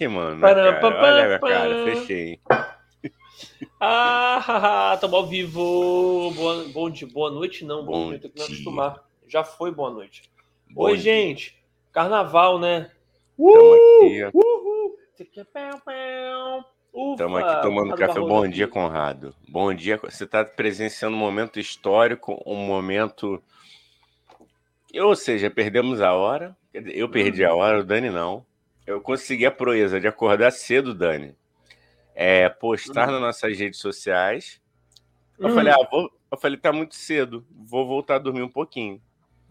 queimando. Né, cara? Olha a minha cara, fechei. Ah, estamos ao vivo. Boa, bom dia, boa noite, não. Bom, bom dia, tem que me acostumar. Já foi boa noite. Bom Oi, dia. gente. Carnaval, né? Estamos aqui. Uhul. Estamos aqui tomando café. Bom dia, Conrado. Bom dia. Você está presenciando um momento histórico, um momento. Ou seja, perdemos a hora. Eu perdi a hora, o Dani não. Eu consegui a proeza de acordar cedo, Dani é, postar uhum. nas nossas redes sociais. Eu uhum. falei, ah, vou, eu falei, tá muito cedo, vou voltar a dormir um pouquinho.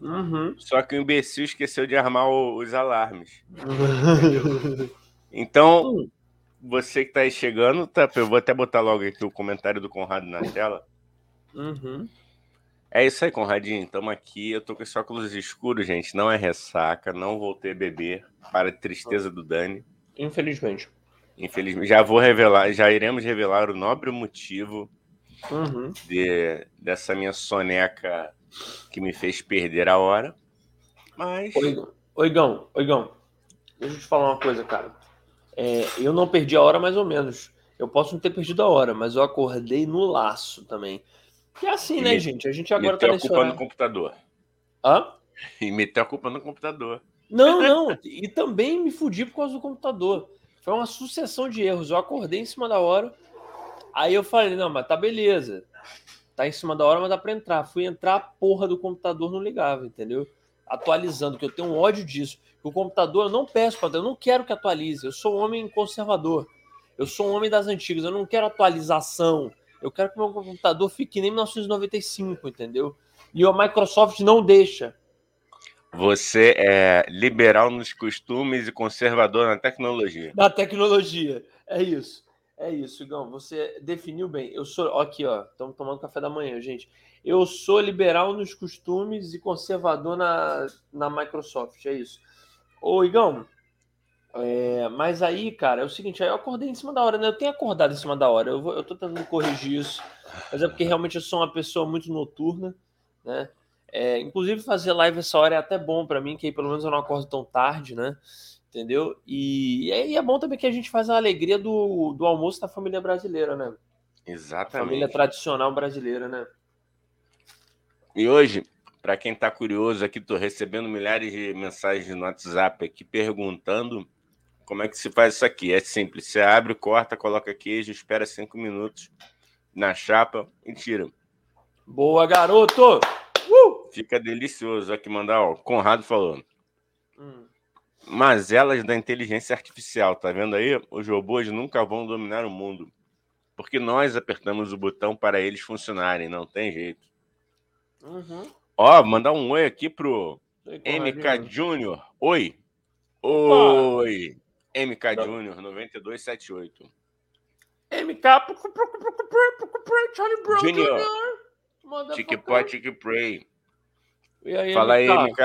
Uhum. Só que o imbecil esqueceu de armar o, os alarmes. então, hum. você que tá aí chegando, tá, eu vou até botar logo aqui o comentário do Conrado na tela. Uhum. É isso aí, Conradinho. Estamos aqui. Eu tô com esse óculos escuros, gente. Não é ressaca, não voltei a beber. Para a tristeza do Dani. Infelizmente. Infelizmente, já vou revelar, já iremos revelar o nobre motivo uhum. de, dessa minha soneca que me fez perder a hora. Mas. Oigão, oigão, deixa eu te falar uma coisa, cara. É, eu não perdi a hora mais ou menos. Eu posso não ter perdido a hora, mas eu acordei no laço também. Que é assim, e né, me, gente? A gente agora tá nesse a culpa horário. no computador. Hã? E meteu a culpa no computador. Não, não. E também me fudi por causa do computador. Foi uma sucessão de erros. Eu acordei em cima da hora. Aí eu falei, não, mas tá beleza. Tá em cima da hora, mas dá pra entrar. Fui entrar, a porra do computador não ligava, entendeu? Atualizando, que eu tenho um ódio disso. O computador, eu não peço para eu não quero que atualize. Eu sou um homem conservador. Eu sou um homem das antigas. Eu não quero atualização. Eu quero que meu computador fique nem 1995, entendeu? E a Microsoft não deixa. Você é liberal nos costumes e conservador na tecnologia. Na tecnologia, é isso. É isso, Igão. Você definiu bem. Eu sou. Aqui, ó. Estamos tomando café da manhã, gente. Eu sou liberal nos costumes e conservador na, na Microsoft. É isso. Ô, Igão. É, mas aí, cara, é o seguinte, aí eu acordei em cima da hora, né? Eu tenho acordado em cima da hora. Eu, vou, eu tô tentando corrigir isso. Mas é porque realmente eu sou uma pessoa muito noturna, né? É, inclusive, fazer live essa hora é até bom para mim, que aí pelo menos eu não acordo tão tarde, né? Entendeu? E, e é bom também que a gente faz a alegria do, do almoço da família brasileira, né? Exatamente. Família tradicional brasileira, né? E hoje, para quem está curioso aqui, estou recebendo milhares de mensagens no WhatsApp aqui perguntando como é que se faz isso aqui. É simples. Você abre, corta, coloca queijo, espera cinco minutos na chapa e tira. Boa, garoto! Uh! Fica delicioso. Aqui mandar, ó. Conrado falou. Hum. Mas elas da inteligência artificial, tá vendo aí? Os robôs nunca vão dominar o mundo. Porque nós apertamos o botão para eles funcionarem, não tem jeito. Uhum. Ó, mandar um oi aqui pro MK Júnior. Oi. Oi. MK Júnior 9278. MK Júnior. Tique Pot, Tique Pray. E aí, Fala aí, MK.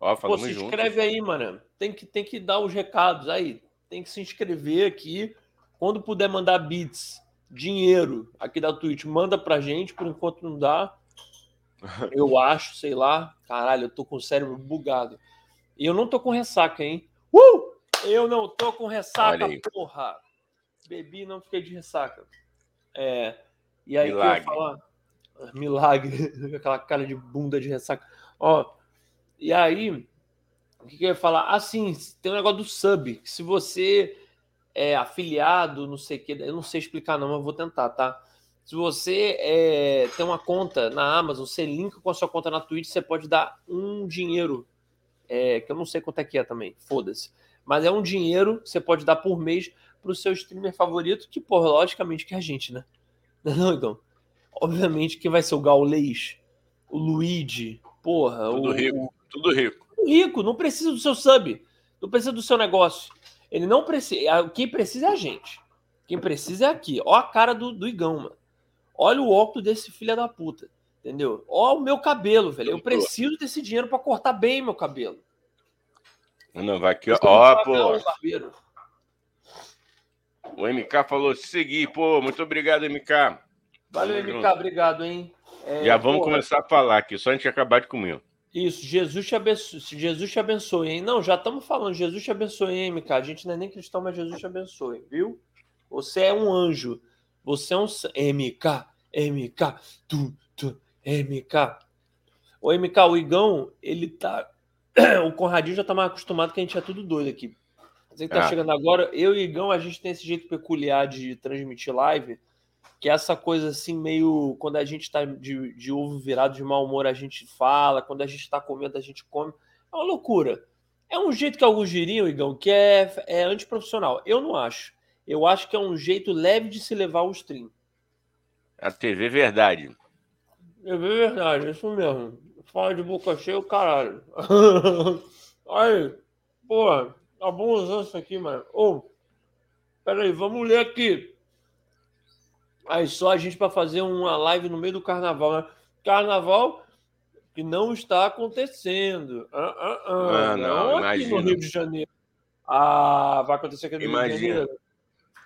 Ó, falamos Pô, se inscreve aí, mano. Tem que, tem que dar os recados aí. Tem que se inscrever aqui. Quando puder mandar bits, dinheiro aqui da Twitch, manda pra gente. Por enquanto não dá. Eu acho, sei lá. Caralho, eu tô com o cérebro bugado. E eu não tô com ressaca, hein? Uh! Eu não tô com ressaca, porra. Bebi e não fiquei de ressaca. É. E aí, Milagre. que eu falar? Milagre, aquela cara de bunda de ressaca. Ó, e aí, o que, que eu ia falar? Assim, tem um negócio do sub. Se você é afiliado, não sei o que, eu não sei explicar, não, mas vou tentar, tá? Se você é, tem uma conta na Amazon, você linka com a sua conta na Twitch, você pode dar um dinheiro, é, que eu não sei quanto é que é também, foda-se. Mas é um dinheiro que você pode dar por mês pro seu streamer favorito, que, porra, logicamente que é a gente, né? Não, então. Obviamente que vai ser o Gaulês, o Luigi, porra. Tudo o, rico, tudo rico. Rico, não precisa do seu sub, não precisa do seu negócio. Ele não precisa. Quem precisa é a gente. Quem precisa é aqui. Ó a cara do, do Igão, mano. Olha o óculos desse filho da puta. Entendeu? Ó o meu cabelo, velho. Eu preciso desse dinheiro para cortar bem meu cabelo. Não, vai aqui, ó. Ó, pô. O MK falou seguir, pô. Muito obrigado, MK. Valeu, MK, obrigado, hein? É, Já vamos porra. começar a falar aqui, só a gente acabar de comer. Isso, Jesus te abençoe, Jesus te abençoe, hein? Não, já estamos falando, Jesus te abençoe, hein, MK? A gente não é nem cristão, mas Jesus te abençoe, viu? Você é um anjo. Você é um MK, MK, tu, tu, MK. O MK, o Igão, ele tá. o Conradinho já tá mais acostumado que a gente é tudo doido aqui. Você que tá ah. chegando agora, eu e Igão, a gente tem esse jeito peculiar de transmitir live que é essa coisa assim, meio. Quando a gente tá de, de ovo virado, de mau humor, a gente fala, quando a gente tá comendo, a gente come. É uma loucura. É um jeito que alguns diriam, Igão, que é, é antiprofissional. Eu não acho. Eu acho que é um jeito leve de se levar o stream. A TV Verdade. TV Verdade, isso mesmo. Fala de boca cheia, o caralho. Aí, porra, tá bom usando isso aqui, mano. Ô, oh, peraí, vamos ler aqui. Aí só a gente para fazer uma live no meio do carnaval, né? Carnaval que não está acontecendo. Ah, ah, ah. ah não, não aqui no Rio de Janeiro. Ah, vai acontecer aqui no imagina. Rio de Janeiro.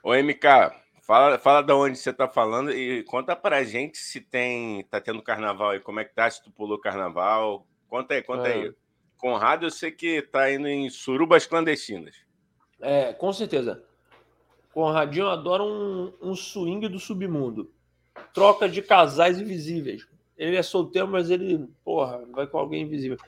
Ô, MK, fala, fala de onde você está falando e conta pra gente se tem. tá tendo carnaval aí, como é que tá, se tu pulou carnaval. Conta aí, conta é. aí. Conrado, eu sei que tá indo em surubas clandestinas. É, com certeza. Conradinho adora um, um swing do submundo. Troca de casais invisíveis. Ele é solteiro, mas ele, porra, vai com alguém invisível.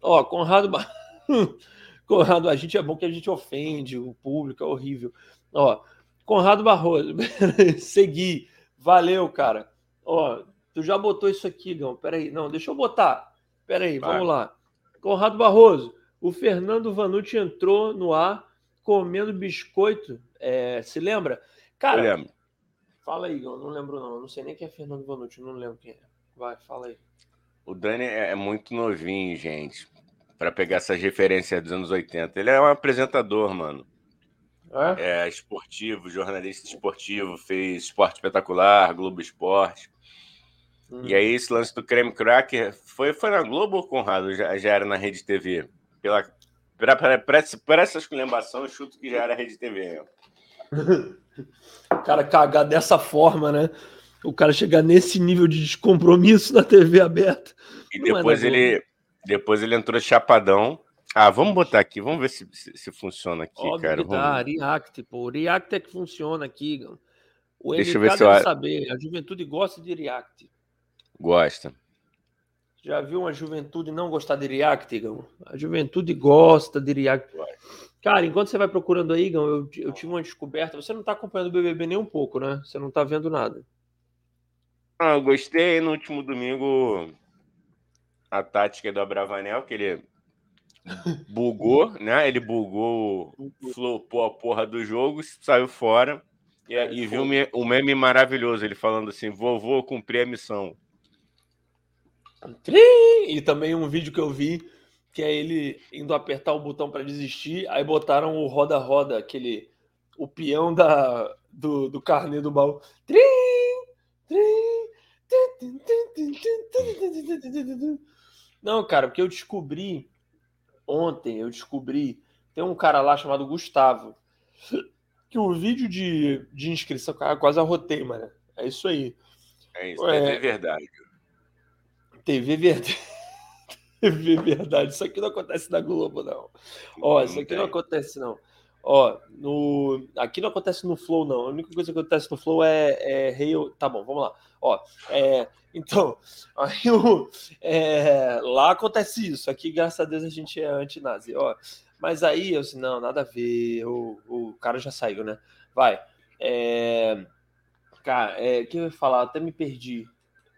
Ó, Conrado. Conrado, a gente é bom que a gente ofende, o público é horrível. Ó, Conrado Barroso, segui. Valeu, cara. Ó, tu já botou isso aqui, Gão. Peraí. Não, deixa eu botar. Peraí, vai. vamos lá. Conrado Barroso, o Fernando Vanucci entrou no ar comendo biscoito é, se lembra? Cara, eu lembro. fala aí, eu não lembro não. Eu não sei nem quem é Fernando Vanucci, não lembro quem é. Vai, fala aí. O Dani é, é muito novinho, gente, para pegar essas referências dos anos 80. Ele é um apresentador, mano. É? é esportivo, jornalista esportivo, fez esporte espetacular, Globo Esporte. Hum. E aí, esse lance do creme cracker foi, foi na Globo ou Conrado? Já, já era na Rede TV? Pela, para essa esculhambação, eu chuto que já era Rede TV. o cara cagar dessa forma, né? O cara chegar nesse nível de descompromisso na TV aberta. E é depois é ele, depois ele entrou chapadão. Ah, vamos botar aqui, vamos ver se, se, se funciona aqui, Óbvio cara. Dá, React, pô. React é que funciona aqui. O Deixa MK eu ver se eu... saber. A juventude gosta de React. Gosta. Já viu uma juventude não gostar de React, Igão? A juventude gosta de React. Cara, enquanto você vai procurando aí, Igão, eu, eu tive uma descoberta. Você não está acompanhando o BBB nem um pouco, né? Você não está vendo nada. Ah, eu gostei no último domingo a tática do Abravanel, que ele bugou, né? Ele bugou, flopou a porra do jogo, saiu fora e, é, e viu um meme maravilhoso, ele falando assim: vovô, cumpri a missão. E também um vídeo que eu vi que é ele indo apertar o botão para desistir, aí botaram o roda-roda, aquele o peão da, do, do carnê do baú. Não, cara, porque eu descobri ontem, eu descobri, tem um cara lá chamado Gustavo, que o vídeo de, de inscrição, cara, quase arrotei, mano. É isso aí. É isso, é, é verdade. TV Verdade. TV Verdade. Isso aqui não acontece na Globo, não. Ó, isso aqui não acontece, não. Ó, no... aqui não acontece no Flow, não. A única coisa que acontece no Flow é, é. Tá bom, vamos lá. Ó, é... então, aí o... é... lá acontece isso. Aqui, graças a Deus, a gente é anti-nazi. Ó, mas aí eu disse, não, nada a ver. O, o cara já saiu, né? Vai. É... Cara, é... que eu ia falar? Até me perdi.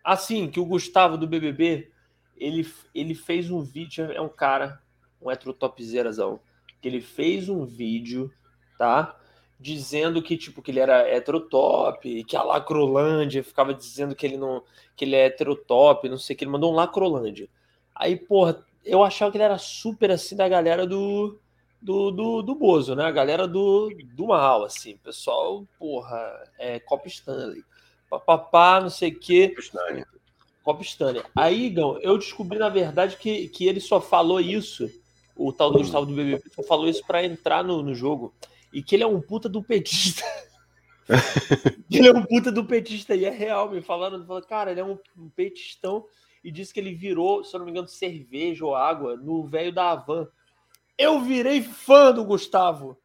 Assim, que o Gustavo do BBB, ele, ele fez um vídeo, é um cara, um heterotopzeirazão, que ele fez um vídeo, tá? Dizendo que, tipo, que ele era heterotop, que a Lacrolândia ficava dizendo que ele não, que ele é heterotop, não sei o que, ele mandou um Lacrolândia. Aí, porra, eu achava que ele era super, assim, da galera do, do, do, do Bozo, né? A galera do, do mal, assim, pessoal, porra, é Cop Stanley papapá, não sei o quê. Copa Stanley. Aí, Igão, eu descobri, na verdade, que, que ele só falou isso, o tal do Gustavo do BBB, só falou isso para entrar no, no jogo. E que ele é um puta do petista. ele é um puta do petista, e é real, me falaram, falaram cara, ele é um, um petistão. e disse que ele virou, se eu não me engano, cerveja ou água no velho da Havan. Eu virei fã do Gustavo.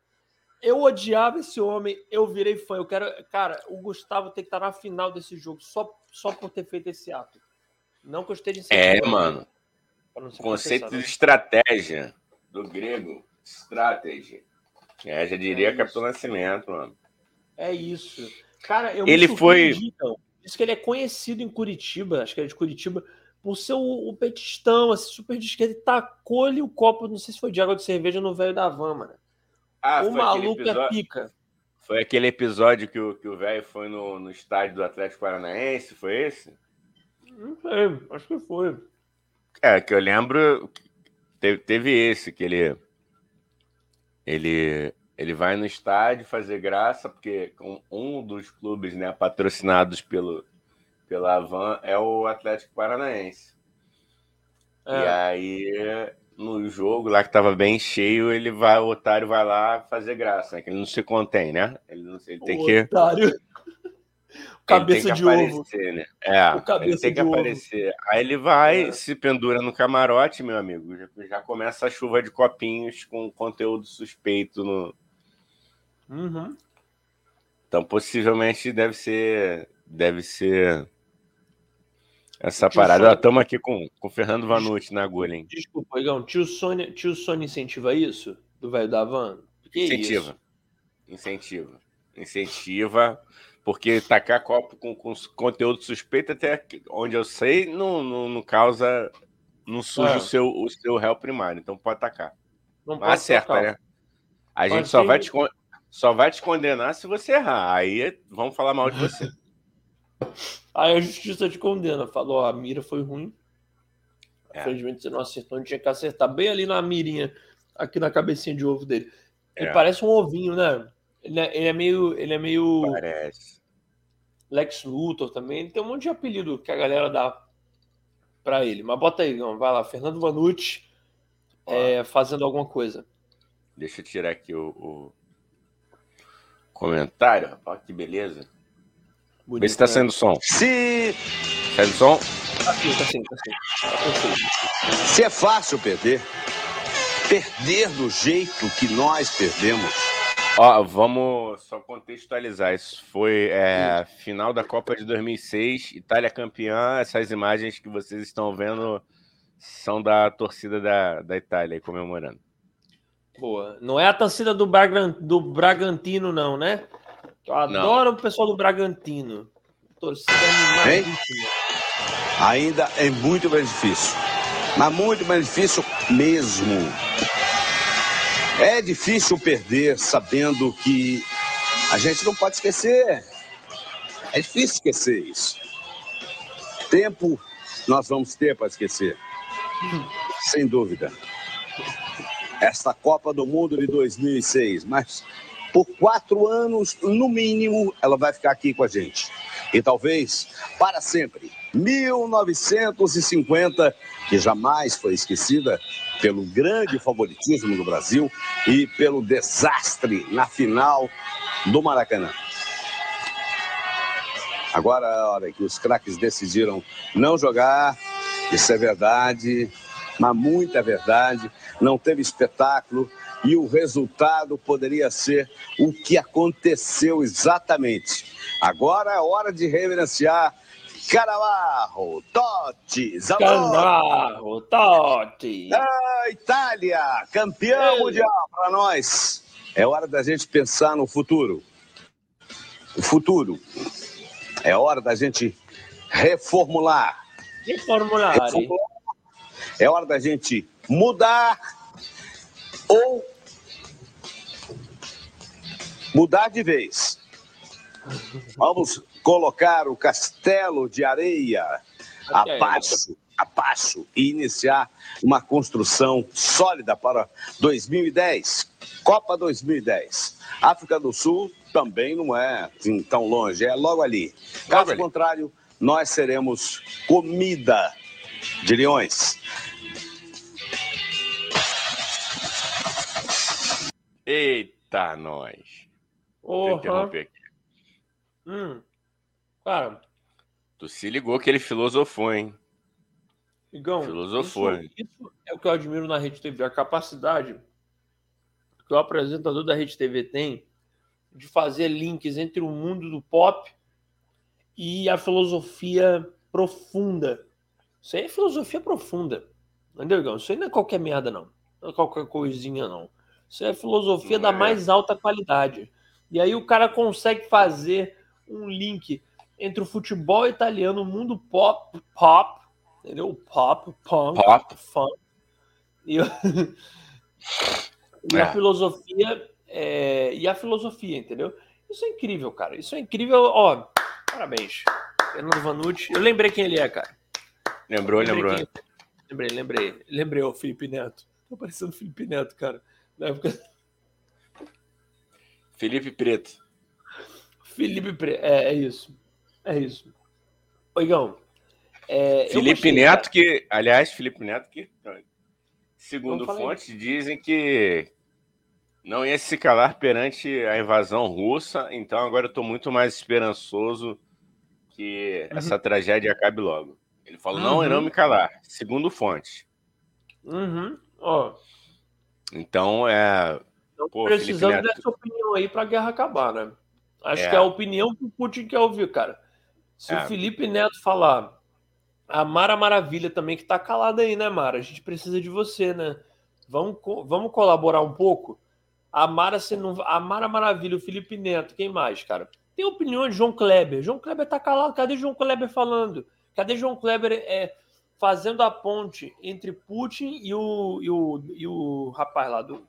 Eu odiava esse homem, eu virei fã. Eu quero, cara, o Gustavo tem que estar na final desse jogo só, só por ter feito esse ato. Não que eu esteja É, mano. Conceito de estratégia do grego, strategy. É, já diria é Capitão Nascimento, mano. É isso. Cara, eu ele foi. Então. Diz que ele é conhecido em Curitiba, acho que é de Curitiba, por ser o, o petistão, assim, super de esquerda. Ele tacou-lhe o copo, não sei se foi de água de cerveja no velho da van, mano. Ah, o maluco episódio... é pica. Foi aquele episódio que o, que o velho foi no, no estádio do Atlético Paranaense, foi esse? Não sei, acho que foi. É, que eu lembro. Teve, teve esse, que ele. Ele ele vai no estádio fazer graça, porque um dos clubes né, patrocinados pelo, pela Avan é o Atlético Paranaense. É. E aí, no jogo lá que estava bem cheio, ele vai, o otário vai lá fazer graça, né? Que ele não se contém, né? Ele, não, ele tem o que. Otário. Cabeça de aparecer, ovo. Né? É, o cabeça ele tem que aparecer. Ovo. Aí ele vai, é. se pendura no camarote, meu amigo. Já, já começa a chuva de copinhos com conteúdo suspeito no, Uhum. Então, possivelmente deve ser. Deve ser. Essa tio parada. Estamos aqui com, com o Fernando Vanucci na agulha, hein? Desculpa, Igão. Tio Sônia, tio Sônia incentiva isso? Do velho da van? Que incentiva. Isso? Incentiva. Incentiva. Porque tacar copo com, com conteúdo suspeito, até onde eu sei, não, não, não causa. Não suja é. o, seu, o seu réu primário. Então pode tacar. Não Mas acerta, né? A gente só vai te só vai te condenar se você errar. Aí vamos falar mal de você. Aí a justiça te condena. Falou, a mira foi ruim. É. Infelizmente você não acertou, não tinha que acertar bem ali na mirinha, aqui na cabecinha de ovo dele. Ele é. parece um ovinho, né? Ele é, ele é, meio. Ele é meio. Parece. Lex Luthor também. Ele tem um monte de apelido que a galera dá pra ele. Mas bota aí, não. Vai lá, Fernando Vanucci é, fazendo alguma coisa. Deixa eu tirar aqui o, o comentário, rapaz, que beleza. Bonito, Vê se tá né? saindo som. Se. Saindo som? Tá sim, tá sim, tá sim. Tá se é fácil perder, perder do jeito que nós perdemos. Ó, vamos só contextualizar. Isso foi é, final da Copa de 2006, Itália campeã. Essas imagens que vocês estão vendo são da torcida da, da Itália comemorando. Boa. Não é a torcida do, Bragan, do Bragantino, não, né? Eu adoro não. o pessoal do Bragantino. Torcida animada. Ainda é muito mais difícil. Mas muito mais difícil mesmo. É difícil perder sabendo que a gente não pode esquecer. É difícil esquecer isso. Tempo nós vamos ter para esquecer. Sem dúvida esta Copa do Mundo de 2006, mas por quatro anos, no mínimo, ela vai ficar aqui com a gente. E talvez para sempre. 1950, que jamais foi esquecida pelo grande favoritismo do Brasil e pelo desastre na final do Maracanã. Agora é a hora que os craques decidiram não jogar, isso é verdade, mas muita verdade não teve espetáculo e o resultado poderia ser o que aconteceu exatamente. Agora é hora de reverenciar Canavarro, Totti, Canavarro, Totti. A Itália, campeão mundial para nós. É hora da gente pensar no futuro. O futuro. É hora da gente reformular. Reformular. reformular. É hora da gente mudar ou mudar de vez. Vamos colocar o castelo de areia abaixo, abaixo e iniciar uma construção sólida para 2010, Copa 2010. África do Sul também não é assim, tão longe, é logo ali. Caso contrário, nós seremos comida de leões. Eita, nós. Vou interromper aqui. Hum. Cara. Tu se ligou que ele filosofou, hein? Igão, Filosofou. Isso, isso, é o que eu admiro na Rede TV, a capacidade que o apresentador da Rede TV tem de fazer links entre o mundo do pop e a filosofia profunda. Isso aí é filosofia profunda. Entendeu, Igão? Isso aí não é qualquer merda, não. Não é qualquer coisinha, não. Isso é filosofia não da é. mais alta qualidade. E aí o cara consegue fazer um link entre o futebol italiano, o mundo pop, pop entendeu? Pop, punk, Pop. funk. E, e é. a filosofia, é, e a filosofia, entendeu? Isso é incrível, cara. Isso é incrível. Ó, parabéns. Fernando Vanucci. Eu lembrei quem ele é, cara. Lembrou, lembrou. Quem... Lembrei, lembrei. Lembrei o Felipe Neto. Tô parecendo Felipe Neto, cara. Na época... Felipe Preto. Felipe Preto. É, é isso. É isso. Oigão, é, Felipe Neto, que, aliás, Felipe Neto, que, segundo fontes, dizem que não ia se calar perante a invasão russa, então agora eu estou muito mais esperançoso que uhum. essa tragédia acabe logo. Ele falou: uhum. não, não me calar, segundo fonte. Uhum. Oh. Então, é. Então, pô, precisamos Neto... dessa opinião aí para a guerra acabar, né? Acho é. que é a opinião que o Putin quer ouvir, cara. Se é. o Felipe Neto falar a Mara Maravilha também, que tá calada aí, né, Mara? A gente precisa de você, né? Vamos, vamos colaborar um pouco? A Mara, se não, a Mara Maravilha, o Felipe Neto, quem mais, cara? Tem opiniões de João Kleber. João Kleber tá calado. Cadê João Kleber falando? Cadê João Kleber é, fazendo a ponte entre Putin e o, e o, e o rapaz lá do,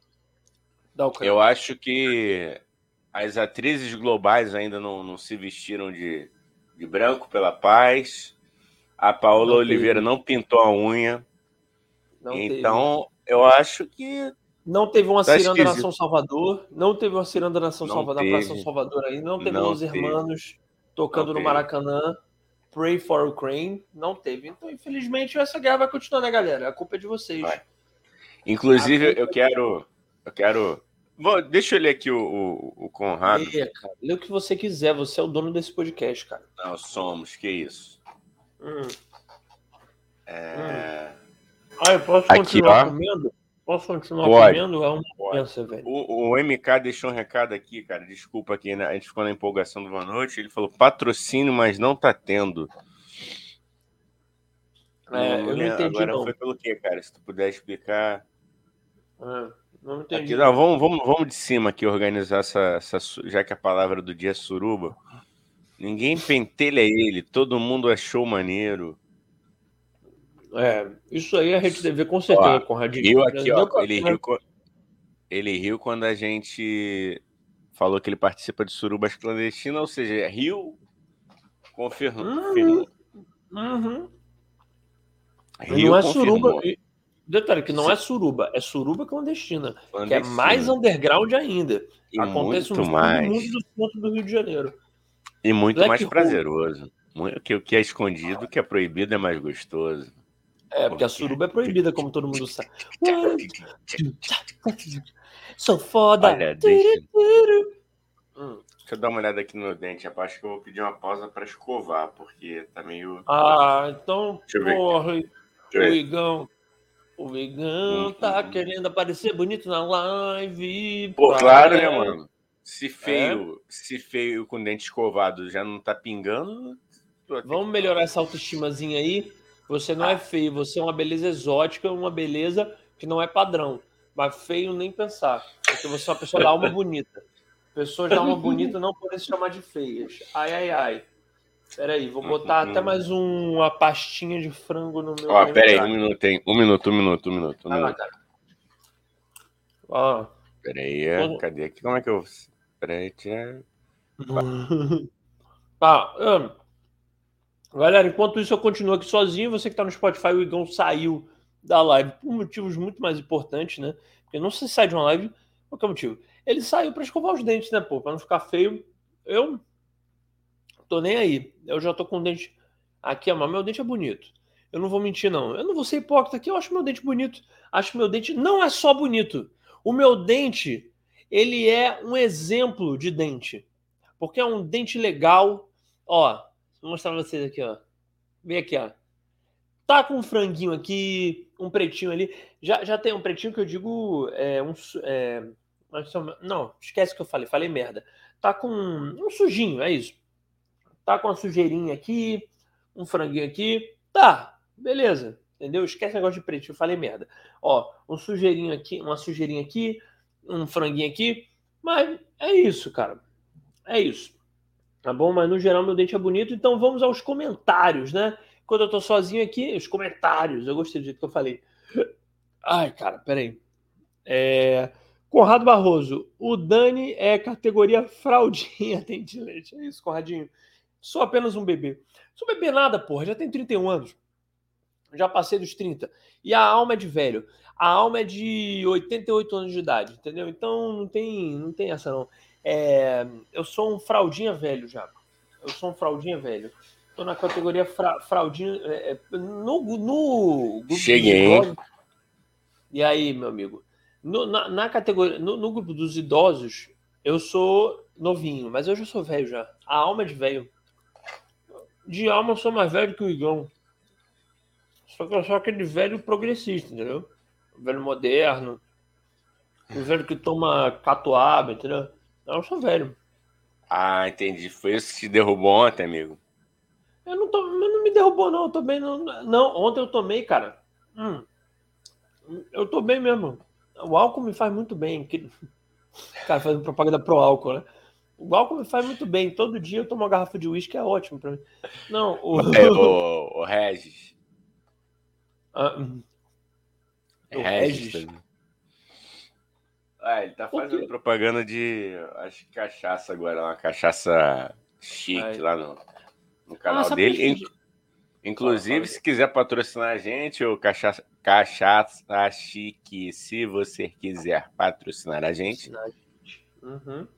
da Ucrânia? Eu acho que as atrizes globais ainda não, não se vestiram de, de branco pela paz a Paola não Oliveira teve. não pintou a unha. Não então, teve. eu acho que. Não teve uma tá ciranda na São Salvador. Não teve uma ciranda na São Salvador, na São Salvador aí. Não teve não os irmãos tocando no. Maracanã. Pray for Ukraine. Não teve. Então, infelizmente, essa guerra vai continuar, né, galera? A culpa é de vocês. Vai. Inclusive, eu quero. Eu quero. Bom, deixa eu ler aqui o, o, o Conrado. Lê, cara. Lê o que você quiser. Você é o dono desse podcast, cara. Nós somos. Que isso. Hum. É... Ah, eu posso continuar aqui, comendo? Posso continuar Pode. comendo? É uma doença, velho. O, o, MK deixou um recado aqui, cara. Desculpa aqui, né? a gente ficou na empolgação do Boa Noite. Ele falou patrocínio, mas não tá tendo. É, não, eu não entendi. Agora não. foi pelo quê, cara? Se tu puder explicar. É, não entendi. Aqui, não, vamos, vamos, vamos de cima aqui organizar essa, essa. Já que a palavra do dia é suruba. Ninguém pentelha ele, todo mundo achou maneiro. É, isso aí a Rede TV com certeza, com Riu aqui, ó, ele, riu, ele riu quando a gente falou que ele participa de surubas clandestinas, ou seja, riu, confirmou. Uhum. Uhum. Rio não é suruba. Detalhe que não é suruba, é suruba clandestina, clandestina. que é mais underground ainda. E Acontece muito no mais. dos pontos do Rio de Janeiro. E muito Black mais prazeroso. Que o que é escondido, o que é proibido é mais gostoso. É, porque a suruba é proibida, como todo mundo sabe. Sou foda. Olha, deixa... Hum. deixa eu dar uma olhada aqui no meu dente. Eu acho que eu vou pedir uma pausa para escovar, porque tá meio. Ah, então, porra, o Igão. O Igão hum, tá hum. querendo aparecer bonito na live. Pô, claro, né, mano? Se feio, é? se feio com dente escovado já não tá pingando. Vamos melhorar essa autoestimazinha aí. Você não é ah. é feio, você é uma beleza exótica, uma beleza que não é padrão. Mas feio nem pensar. Porque você é uma pessoa da alma bonita. Pessoas da alma bonita não podem se chamar de feias. Ai, ai, ai. Peraí, vou botar até mais um, uma pastinha de frango no meu. Ó, peraí, um minuto, hein? Um minuto, um minuto, um minuto. Um ah, minuto. Ó. Peraí, é, cadê aqui? Como é que eu. Prete. Tá. Um, galera, enquanto isso eu continuo aqui sozinho. Você que tá no Spotify, o Igão saiu da live por motivos muito mais importantes, né? Porque não se sai de uma live, qualquer motivo. Ele saiu para escovar os dentes, né, pô? Pra não ficar feio. Eu tô nem aí. Eu já tô com o dente aqui, mas meu dente é bonito. Eu não vou mentir, não. Eu não vou ser hipócrita aqui. Eu acho meu dente bonito. Acho meu dente não é só bonito. O meu dente ele é um exemplo de dente. Porque é um dente legal. Ó, vou mostrar pra vocês aqui, ó. Vem aqui, ó. tá com um franguinho aqui, um pretinho ali. Já, já tem um pretinho que eu digo. É, um, é, não, esquece que eu falei, falei merda. Tá com um sujinho, é isso. Tá com uma sujeirinha aqui, um franguinho aqui. Tá, beleza. Entendeu? Esquece negócio de pretinho, eu falei merda. Ó, um sujeirinho aqui, uma sujeirinha aqui, um franguinho aqui. Mas é isso, cara. É isso. Tá bom? Mas no geral meu dente é bonito. Então vamos aos comentários, né? Quando eu tô sozinho aqui, os comentários. Eu gostei do jeito que eu falei. Ai, cara, peraí. É... Conrado Barroso, o Dani é categoria fraldinha, tem de leite. É isso, Conradinho. Sou apenas um bebê. Sou bebê nada, porra. Já tenho 31 anos. Já passei dos 30. E a alma é de velho. A alma é de 88 anos de idade, entendeu? Então não tem, não tem essa não. É... Eu sou um fraldinha velho já. Eu sou um fraldinha velho. Tô na categoria fra, fraldinha. É, é no, no Cheguei. E aí, meu amigo? No, na, na, categoria, no, no, grupo dos idosos, eu sou novinho, mas eu já sou velho já. A alma é de velho. De alma eu sou mais velho que o Igão. Só que eu sou aquele velho progressista, entendeu? O velho moderno. O velho que toma catuaba, entendeu? Eu sou velho. Ah, entendi. Foi isso que te derrubou ontem, amigo? Eu não, tô, não me derrubou, não. Eu tô bem. Não, não, ontem eu tomei, cara. Hum, eu tô bem mesmo. O álcool me faz muito bem. Cara, fazendo propaganda pro álcool, né? O álcool me faz muito bem. Todo dia eu tomo uma garrafa de uísque, é ótimo pra mim. Não, o. É, o, o Regis. Ah, hum. é Regis. Regis. Ah, ele tá fazendo propaganda de. Acho que cachaça agora, uma cachaça chique Ai. lá no, no canal ah, dele. Inclusive, se quiser patrocinar a gente, o Cachaça, Cachaça Chique, se você quiser patrocinar a gente. Uhum.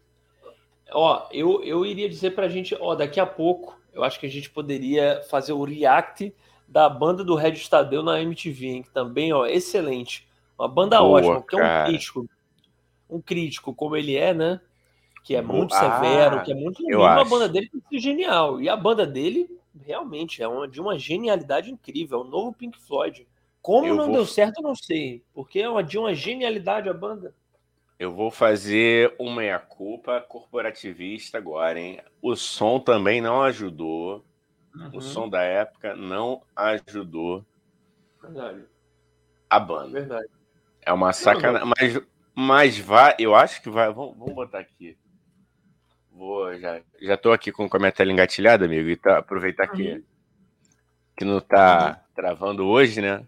Ó, eu, eu iria dizer pra gente, ó, daqui a pouco, eu acho que a gente poderia fazer o react da banda do Red Stadeu na MTV, hein, que também, ó, excelente. Uma banda Boa, ótima, que é um crítico. Um crítico, como ele é, né? Que é muito ah, severo, que é muito. Eu acho. A banda dele é genial. E a banda dele realmente é uma, de uma genialidade incrível. É o novo Pink Floyd. Como eu não vou... deu certo, eu não sei. Porque é uma, de uma genialidade a banda. Eu vou fazer uma meia-culpa corporativista agora, hein? O som também não ajudou. Uhum. O som da época não ajudou. Verdade. A banda. Verdade. É uma sacanagem. Mas, mas vai, eu acho que vai. Vamos, vamos botar aqui. Vou, já, já tô aqui com o comentário engatilhado, amigo, e tá, aproveitar que, uhum. que não tá uhum. travando hoje, né?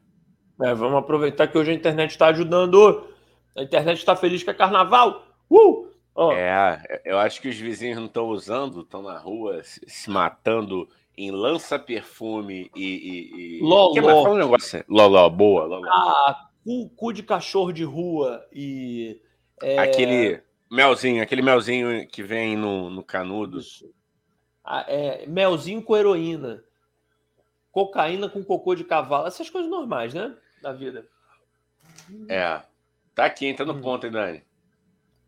É, vamos aproveitar que hoje a internet está ajudando. A internet está feliz que é carnaval. Uh! Oh. É, eu acho que os vizinhos não estão usando, estão na rua se, se, matando em lança-perfume e. e, e... Loló. Que mais? Fala um negócio. Loló, boa. Loló. Ah, cu, cu de cachorro de rua e. É... Aquele Melzinho, aquele melzinho que vem no, no canudo. Ah, é, melzinho com heroína. Cocaína com cocô de cavalo. Essas coisas normais, né? Da vida. É. Tá aqui, entra no hum. ponto, hein, Dani?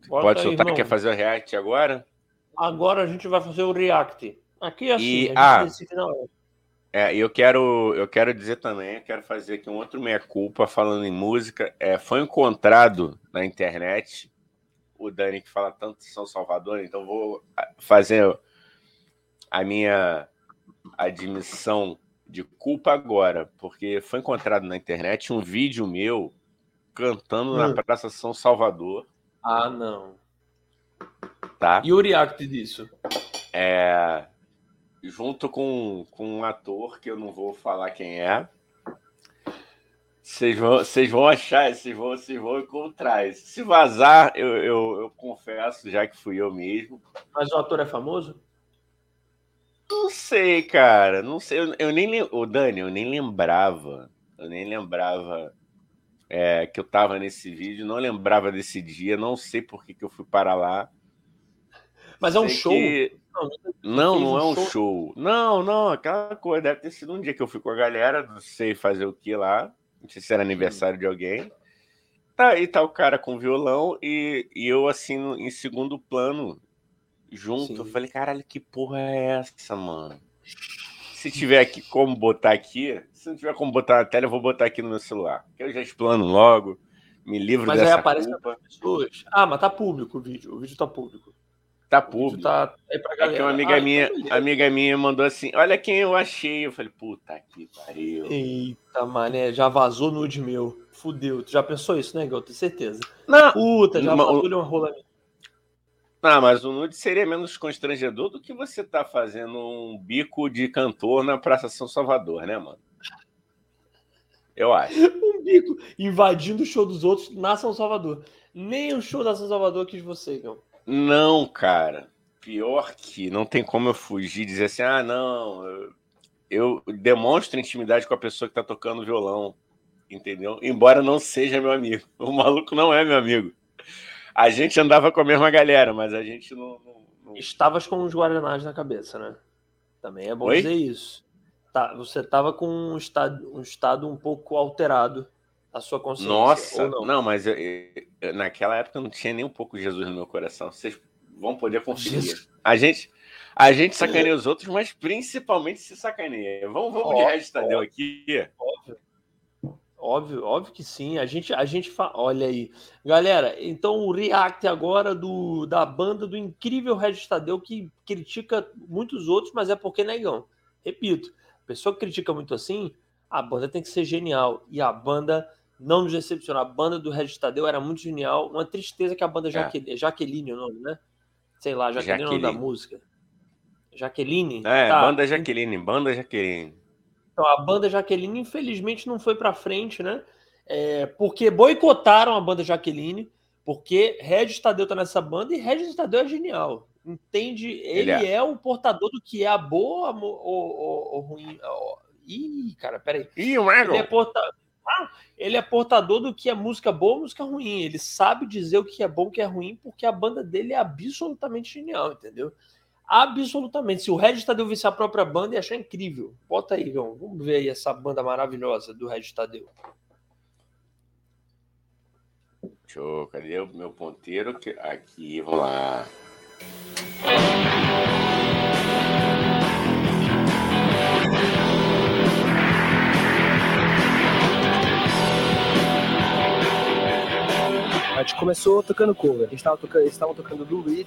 Bota Pode soltar, aí, quer fazer o react agora? Agora a gente vai fazer o react. Aqui é assim, e, a gente ah, É, eu quero, eu quero dizer também, eu quero fazer aqui um outro meia-culpa falando em música. É, foi encontrado na internet o Dani que fala tanto de São Salvador, então vou fazer a minha admissão de culpa agora, porque foi encontrado na internet um vídeo meu cantando hum. na Praça São Salvador. Ah, não. Tá? E o react disso? É. Junto com, com um ator que eu não vou falar quem é. Vocês vão, vocês vão achar, vocês vão, vocês vão encontrar. Se vazar, eu, eu, eu, confesso já que fui eu mesmo. Mas o ator é famoso? Não sei, cara. Não sei. Eu, eu nem o Dani, eu nem lembrava. Eu nem lembrava é, que eu tava nesse vídeo. Não lembrava desse dia. Não sei por que, que eu fui para lá. Mas é um show? Que... Não, não é um show. show. Não, não. Aquela coisa. Deve ter sido um dia que eu fui com a galera. Não sei fazer o que lá. Não sei se era aniversário de alguém. Tá, e tá o cara com violão e, e eu, assim, em segundo plano, junto. Sim. Eu falei, caralho, que porra é essa, mano? Se tiver aqui como botar aqui, Se não tiver como botar na tela, eu vou botar aqui no meu celular. Que eu já explano logo, me livro mas dessa aí aparece culpa. pessoas. Ah, mas tá público o vídeo. O vídeo tá público. Tá público. Tá aí pra galera. É que uma amiga ah, minha, então amiga minha mandou assim: olha quem eu achei. Eu falei, puta que pariu. Eita, mané, já vazou nude meu. Fudeu. Tu já pensou isso, né, Gal? Tenho certeza. Não. Puta, já vazou uma rola não, mas o nude seria menos constrangedor do que você tá fazendo um bico de cantor na Praça São Salvador, né, mano? Eu acho. um bico invadindo o show dos outros na São Salvador. Nem o show da São Salvador quis você, Gão. Não, cara. Pior que não tem como eu fugir e dizer assim, ah, não, eu, demonstro intimidade com a pessoa que tá tocando violão, entendeu? Embora não seja meu amigo. O maluco não é meu amigo. A gente andava com a mesma galera, mas a gente não. não, não... Estavas com os Guaranás na cabeça, né? Também é bom Oi? dizer isso. Tá, você estava com um estado, um estado um pouco alterado a sua consciência. Nossa, não? não? mas eu, eu, naquela época não tinha nem um pouco Jesus no meu coração. Vocês vão poder conferir. Jesus. A gente, a gente sacaneia os outros, mas principalmente se sacaneia. Vamos, vamos óbvio, de Regis Tadeu aqui. Óbvio. Óbvio, óbvio que sim. A gente, a gente fa... olha aí, galera. Então o react agora do da banda do incrível Regis Tadeu que critica muitos outros, mas é porque negão. Repito, pessoa que critica muito assim, a banda tem que ser genial e a banda não nos decepcionou. A banda do Regis Tadeu era muito genial. Uma tristeza que a banda Jaqueline, é. Jaqueline o nome, né? Sei lá, Jaqueline, Jaqueline. é o nome da música. Jaqueline? É, tá. banda Jaqueline, banda Jaqueline. Então, a banda Jaqueline, infelizmente, não foi para frente, né? É, porque boicotaram a banda Jaqueline, porque Regis Tadeu tá nessa banda e Regis Tadeu é genial. Entende? Ele, Ele é. é. o portador do que é a boa ou, ou, ou ruim. Ih, cara, peraí. Ih, o Ele é portador. Ah, ele é portador do que é música boa música ruim. Ele sabe dizer o que é bom o que é ruim, porque a banda dele é absolutamente genial, entendeu? Absolutamente. Se o Regis Tadeu visse a própria banda, ia achar incrível. Bota aí, Gão. Vamos ver aí essa banda maravilhosa do Regis Tadeu. Show. Cadê o meu ponteiro? Aqui, vamos lá. A gente começou tocando cover. Gente tava tocando, eles estavam tocando Lou Reed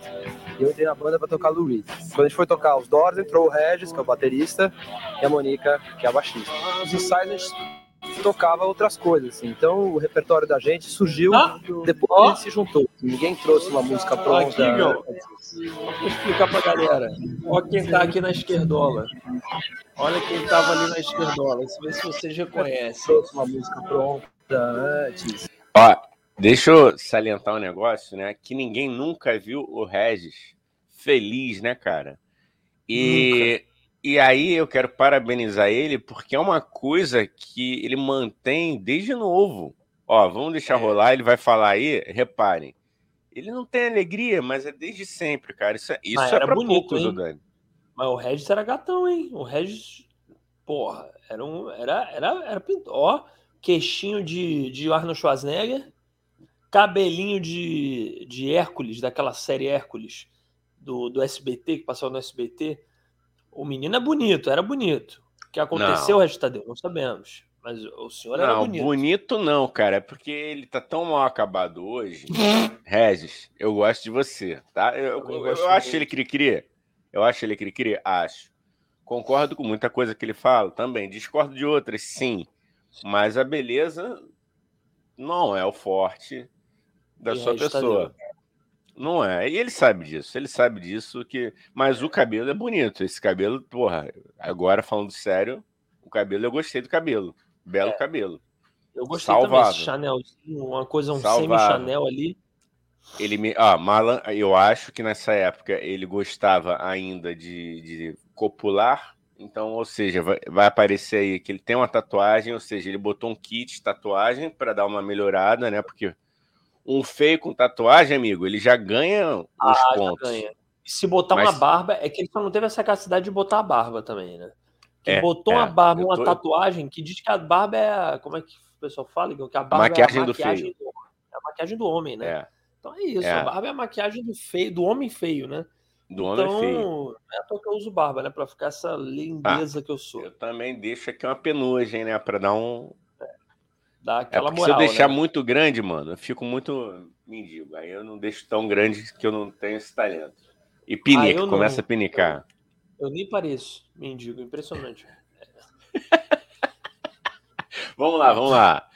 e eu entrei na banda para tocar Lou Reed. Quando a gente foi tocar os Doors, entrou o Regis, que é o baterista, e a Monica, que é a baixista. Os ensaios a gente tocava outras coisas, assim. Então o repertório da gente surgiu ah, depois que se juntou. Ninguém trouxe uma música pronta. Aqui, meu. Vou explicar pra galera. Olha quem tá aqui na esquerdola. Olha quem tava ali na esquerdola. Vê se vocês reconhecem. Trouxe uma música pronta antes. Ó, Deixa eu salientar um negócio, né? Que ninguém nunca viu o Regis feliz, né, cara? E, e aí eu quero parabenizar ele, porque é uma coisa que ele mantém desde novo. Ó, vamos deixar é. rolar, ele vai falar aí, reparem. Ele não tem alegria, mas é desde sempre, cara. Isso, é, isso é pra bonito, poucos, hein? Dani. Mas o Regis era gatão, hein? O Regis, porra, era um. Era, era, era pintor. Ó, queixinho de, de Arnold Schwarzenegger cabelinho de, de Hércules, daquela série Hércules do, do SBT, que passou no SBT. O menino é bonito, era bonito. O que aconteceu, não. Tadeu, não sabemos. Mas o senhor não, era bonito. bonito não, cara. É porque ele tá tão mal acabado hoje. Regis, eu gosto de você, tá? Eu, eu, eu, eu acho ele cri-cri. Eu acho ele cri-cri? Acho. Concordo com muita coisa que ele fala também. Discordo de outras, sim. Mas a beleza não é o forte da sua pessoa. Não é. E ele sabe disso. Ele sabe disso que. Mas o cabelo é bonito. Esse cabelo, porra. Agora falando sério, o cabelo eu gostei do cabelo. Belo é. cabelo. Eu gostei Salvável. também Chanel, uma coisa um semi Chanel ali. Ele me, ah, Malan, eu acho que nessa época ele gostava ainda de, de copular. Então, ou seja, vai, vai, aparecer aí que ele tem uma tatuagem, ou seja, ele botou um kit de tatuagem para dar uma melhorada, né? Porque um feio com tatuagem, amigo, ele já ganha os ah, pontos. Ganha. Se botar Mas... uma barba, é que ele só não teve essa capacidade de botar a barba também, né? Que é, botou é, uma barba, uma tô... tatuagem, que diz que a barba é a, Como é que o pessoal fala? Que a barba maquiagem é a maquiagem do feio. Do, é a maquiagem do homem, né? É. Então é isso, é. a barba é a maquiagem do feio, do homem feio, né? Do homem então, é feio. É porque eu uso barba, né? Pra ficar essa lindeza ah, que eu sou. Eu também deixo aqui uma penugem, né? Pra dar um. Dá é aquela é moral, se eu deixar né? muito grande, mano, eu fico muito mendigo. Aí eu não deixo tão grande que eu não tenho esse talento. E pinica, ah, começa não. a pinicar. Eu, eu nem pareço mendigo, impressionante. vamos lá, vamos lá.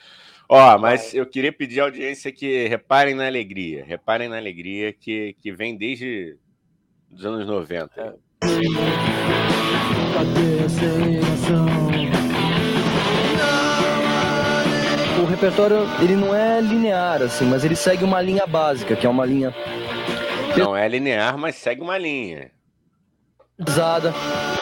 Ó, mas eu queria pedir à audiência que reparem na alegria. Reparem na alegria que, que vem desde os anos 90. É. repertório, ele não é linear, assim, mas ele segue uma linha básica, que é uma linha... Não é linear, mas segue uma linha. Pesada,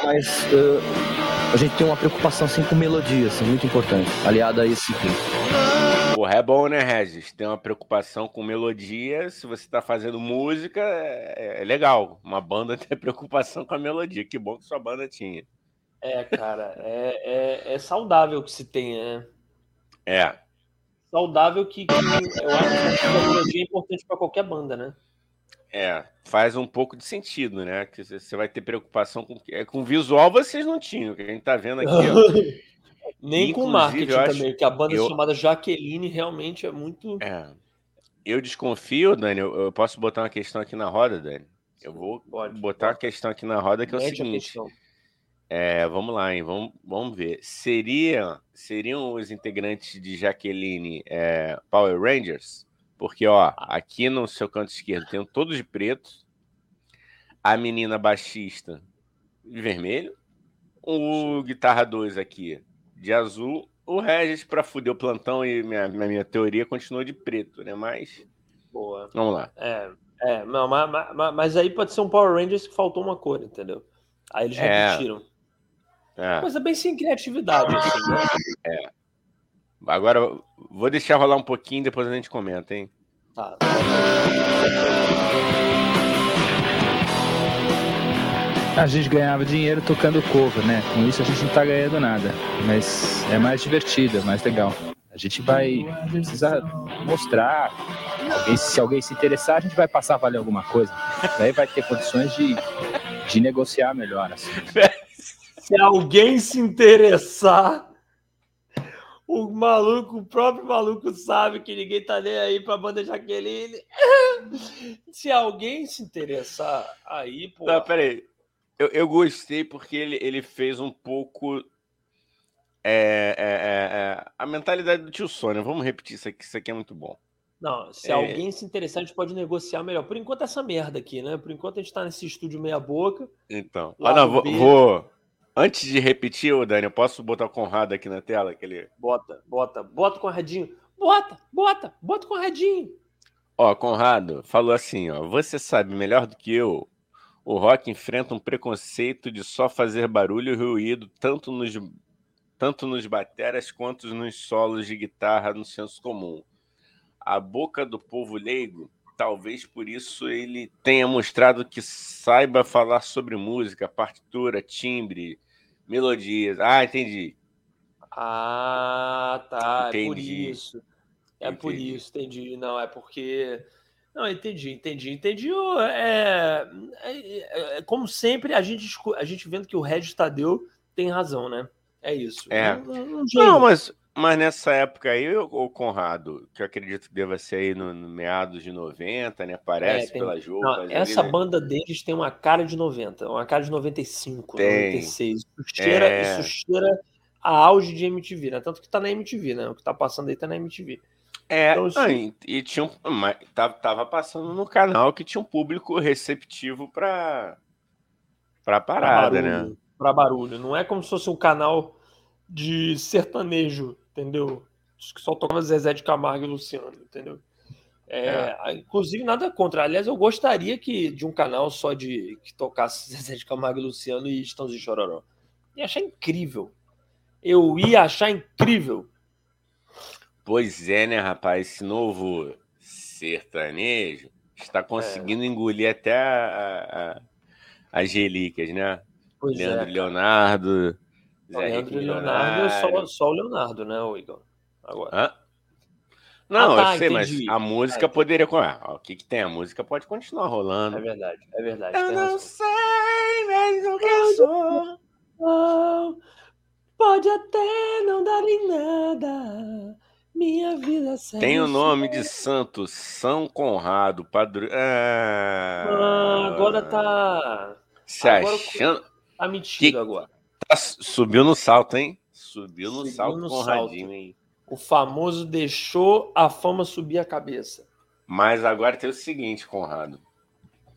mas... Uh a gente tem uma preocupação assim com melodia, assim, muito importante, aliada a esse ritmo. Porra, é bom, né, Regis? Tem uma preocupação com melodia. Se você tá fazendo música, é, é legal. Uma banda ter preocupação com a melodia. Que bom que sua banda tinha. É, cara, é, é, é saudável que se tenha, né? É. Saudável que, que eu acho que a é importante para qualquer banda, né? É, faz um pouco de sentido, né? Que você vai ter preocupação com é, com visual, vocês não tinham, que a gente tá vendo aqui. Nem com marketing também, que a banda eu... chamada Jaqueline realmente é muito. É. Eu desconfio, Dani, eu, eu, posso botar uma questão aqui na roda, Dani. Eu vou pode, botar uma questão aqui na roda que é o seguinte. É, vamos lá, hein? Vamos, vamos ver. Seria, seriam os integrantes de Jaqueline é, Power Rangers? Porque, ó, aqui no seu canto esquerdo tem todos de preto, a menina baixista de vermelho, o guitarra 2 aqui de azul, o Regis para fuder o plantão e minha, na minha teoria continua de preto, né? Mas. Boa. Vamos lá. É, é não, mas, mas, mas, aí pode ser um Power Rangers que faltou uma cor, entendeu? Aí eles é. repetiram. É. Coisa bem sem criatividade. Assim, né? É. Agora, vou deixar rolar um pouquinho, depois a gente comenta, hein? Tá. A gente ganhava dinheiro tocando cover, né? Com isso a gente não tá ganhando nada. Mas é mais divertido, é mais legal. A gente vai precisar mostrar. Alguém, se alguém se interessar, a gente vai passar a valer alguma coisa. Daí vai ter condições de, de negociar melhor. Assim. Se alguém se interessar, o maluco, o próprio maluco sabe que ninguém tá nem aí pra banda Jaqueline. se alguém se interessar aí, pô. Não, peraí. Eu, eu gostei porque ele, ele fez um pouco. É, é, é, é a mentalidade do tio Sônia. Vamos repetir isso aqui, isso aqui é muito bom. Não, se é. alguém se interessar, a gente pode negociar melhor. Por enquanto, essa merda aqui, né? Por enquanto, a gente tá nesse estúdio meia-boca. Então. Ah, não, vou, vou, Antes de repetir, Dani, eu posso botar o Conrado aqui na tela? Aquele... Bota, bota, bota o Conradinho. Bota, bota, bota o Conradinho. Ó, Conrado falou assim, ó. Você sabe melhor do que eu. O rock enfrenta um preconceito de só fazer barulho e ruído, tanto nos, tanto nos bateras quanto nos solos de guitarra no senso comum. A boca do povo leigo talvez por isso ele tenha mostrado que saiba falar sobre música, partitura, timbre, melodias. Ah, entendi. Ah, tá. Entendi. É por isso. É entendi. por isso, entendi. Não, é porque. Não, entendi, entendi, entendi. É, é, é, como sempre, a gente, a gente vendo que o Regis Tadeu tem razão, né? É isso. É. Um, um não, mas mas nessa época aí, o Conrado, que eu acredito que deva ser aí no, no meados de 90, né? Parece é, tem... pelas roupas. essa ali, né? banda deles tem uma cara de 90, uma cara de 95, tem. 96. Isso cheira, é... isso cheira a auge de MTV, né? Tanto que tá na MTV, né? O que tá passando aí tá na MTV. É, então, assim... e, e, tinha um, tava, tava passando no canal que tinha um público receptivo para para parada, pra barulho, né? Para barulho. Não é como se fosse um canal de sertanejo entendeu? Que só tocava Zezé de Camargo e Luciano, entendeu? É, é. Inclusive, nada contra. Aliás, eu gostaria que de um canal só de que tocasse Zezé de Camargo e Luciano e Estãozinho Chororó. Ia achar incrível. Eu ia achar incrível. Pois é, né, rapaz? Esse novo sertanejo está conseguindo é. engolir até a, a, as relíquias, né? Pois é, Leandro é, Leonardo, Leandro e Leonardo, só, só o Leonardo, né, o Igor? Agora. Hã? Não, ah, tá, eu sei, entendi. mas a música ah, poderia. o que, que tem? A música pode continuar rolando. É verdade, é verdade. Eu não razão. sei mesmo quem sou. Pode até não dar em nada. Minha vida Tem o nome de santo São Conrado, padre. Ah, ah, agora tá. Se agora achando. Tá mentindo que... agora. Tá... Subiu no salto, hein? Subiu no Subiu salto, no Conradinho, salto. hein? O famoso deixou a fama subir a cabeça. Mas agora tem o seguinte, Conrado.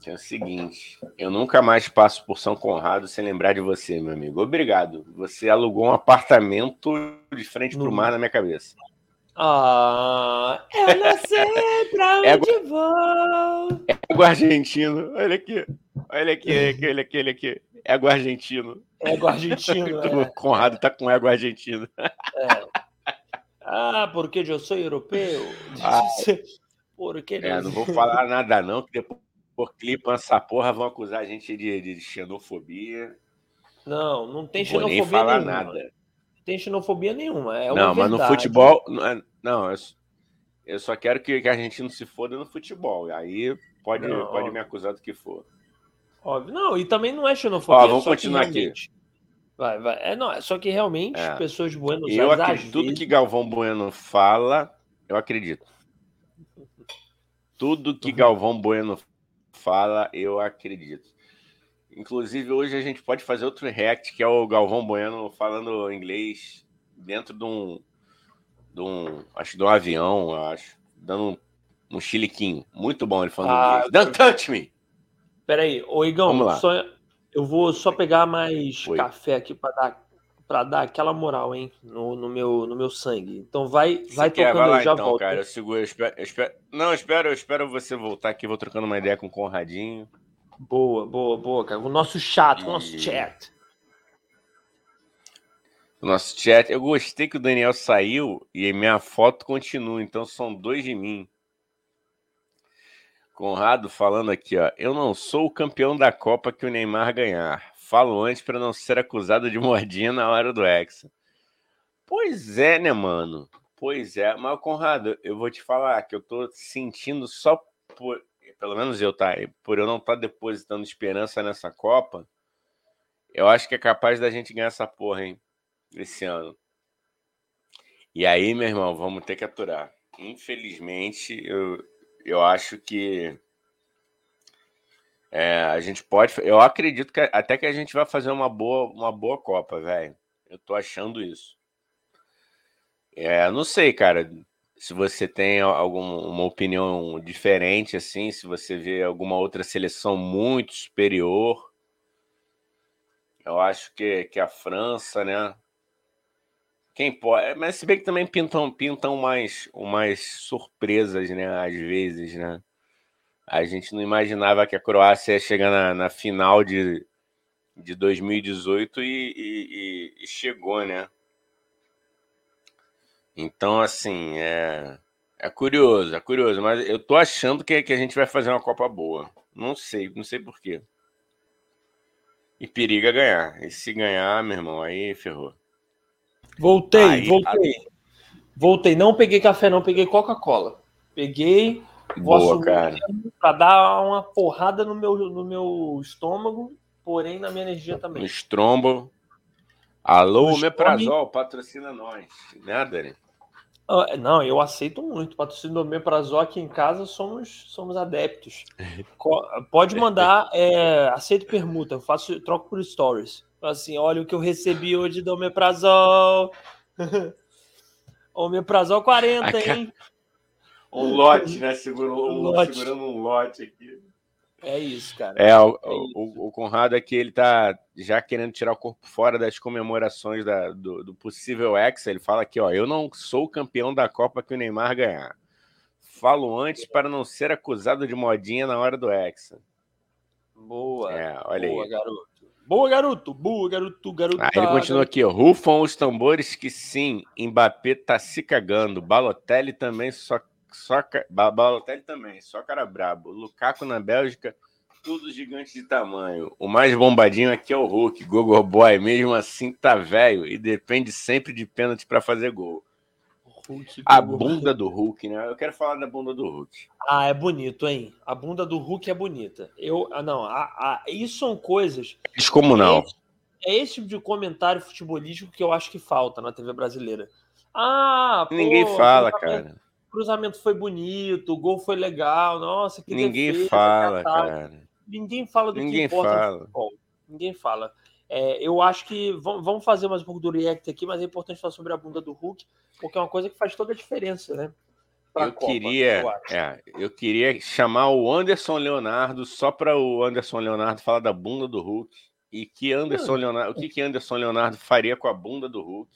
Tem o seguinte. Eu nunca mais passo por São Conrado sem lembrar de você, meu amigo. Obrigado. Você alugou um apartamento de frente para o mar na minha cabeça. Ah, eu não sei pra é onde é, vou. É o argentino. Olha aqui. Olha aqui, olha aqui, olha aqui. Ego argentino. Ego argentino. é. Conrado tá com ego argentino. É. Ah, porque eu sou europeu? Ah, porque é, não vou falar nada não, que depois por clipe essa porra vão acusar a gente de, de xenofobia. Não, não tem não xenofobia nem falar nenhuma. nada. Tem xenofobia nenhuma. É não, mas no futebol. Não, eu, eu só quero que, que a gente não se foda no futebol. Aí pode, não, pode me acusar do que for. Óbvio. Não, e também não é xenofobia. Ó, vamos continuar aqui. Vai, vai. É, não, é só que realmente é. pessoas de Buenos eu Aires. Acredito, tudo vezes... que Galvão Bueno fala, eu acredito. Tudo que uhum. Galvão Bueno fala, eu acredito. Inclusive, hoje a gente pode fazer outro react, que é o Galvão Bueno falando inglês dentro de um. De um acho de um avião, eu acho. Dando um, um chiliquinho. Muito bom ele falando ah, inglês. Don't touch me! Peraí, ô Igão, Vamos lá. Só, eu vou só pegar mais Oi. café aqui para dar para dar aquela moral, hein, no, no, meu no meu sangue. Então vai vai quer? tocando, vai lá, já então, volto. cara, eu seguro, eu espero, eu espero, não, eu espero, eu espero você voltar aqui, vou trocando uma ideia com o Conradinho. Boa, boa, boa, cara. O nosso chat, o nosso chat. O nosso chat, eu gostei que o Daniel saiu e minha foto continua, então são dois de mim. Conrado falando aqui, ó. Eu não sou o campeão da Copa que o Neymar ganhar. Falo antes para não ser acusado de mordinha na hora do Hexa. Pois é, né, mano? Pois é. Mas, Conrado, eu vou te falar que eu tô sentindo só por. Pelo menos eu, tá? Por eu não estar tá depositando esperança nessa Copa. Eu acho que é capaz da gente ganhar essa porra, hein? Esse ano. E aí, meu irmão, vamos ter que aturar. Infelizmente, eu, eu acho que é, a gente pode. Eu acredito que até que a gente vai fazer uma boa, uma boa Copa, velho. Eu tô achando isso. É, não sei, cara. Se você tem alguma opinião diferente, assim, se você vê alguma outra seleção muito superior, eu acho que, que a França, né? Quem pode. Mas se bem que também pintam, pintam mais, mais surpresas, né? Às vezes, né? A gente não imaginava que a Croácia ia chegar na, na final de, de 2018 e, e, e, chegou, né? Então, assim, é, é curioso, é curioso, mas eu tô achando que, que a gente vai fazer uma Copa boa. Não sei, não sei porquê. E periga ganhar. E se ganhar, meu irmão, aí ferrou. Voltei, Aí, voltei. A... Voltei. Não peguei café, não peguei Coca-Cola. Peguei Boa, cara. Pra dar uma porrada no meu, no meu estômago, porém na minha energia também. No estrombo. Alô, o Meprazol, patrocina nós. Né, Dani? Uh, não, eu aceito muito. Patrocínio do Meprazol aqui em casa somos, somos adeptos. Pode mandar, é, aceito permuta, eu faço, troco por stories. Assim, olha o que eu recebi hoje do Omeprazol. Omeprazol 40, hein? Um lote, né? Segurou, um lote. Segurando um lote aqui. É isso, cara. É, o, é o, o Conrado aqui, ele tá já querendo tirar o corpo fora das comemorações da, do, do possível ex. Ele fala aqui, ó, eu não sou o campeão da Copa que o Neymar ganhar. Falo antes para não ser acusado de modinha na hora do Hexa. Boa. É, olha boa, aí. garoto. Boa, garoto. Boa, garoto. garoto. Ah, ele continua aqui, ó. Rufam os tambores que sim, Mbappé tá se cagando. Balotelli também só. Só Balotelli também, só cara brabo. Lukaku na Bélgica, tudo gigante de tamanho. O mais bombadinho aqui é o Hulk, Gogo Boy. Mesmo assim, tá velho e depende sempre de pênalti para fazer gol. Hulk, a bunda do Hulk, né? Eu quero falar da bunda do Hulk. Ah, é bonito, hein? A bunda do Hulk é bonita. Eu, ah, não, a, a, isso são coisas. Descomunal. É, é esse tipo de comentário futebolístico que eu acho que falta na TV brasileira. Ah, pô, ninguém fala, cara. Cruzamento foi bonito, o gol foi legal. Nossa, que ninguém defesa, fala, cara. Ninguém fala do ninguém que importa fala. no futebol. Ninguém fala. É, eu acho que vamos fazer mais um pouco do react aqui, mas é importante falar sobre a bunda do Hulk, porque é uma coisa que faz toda a diferença, né? Eu Copa, queria, eu, é, eu, queria chamar o Anderson Leonardo só para o Anderson Leonardo falar da bunda do Hulk e que Anderson hum. Leonardo, o que que Anderson Leonardo faria com a bunda do Hulk?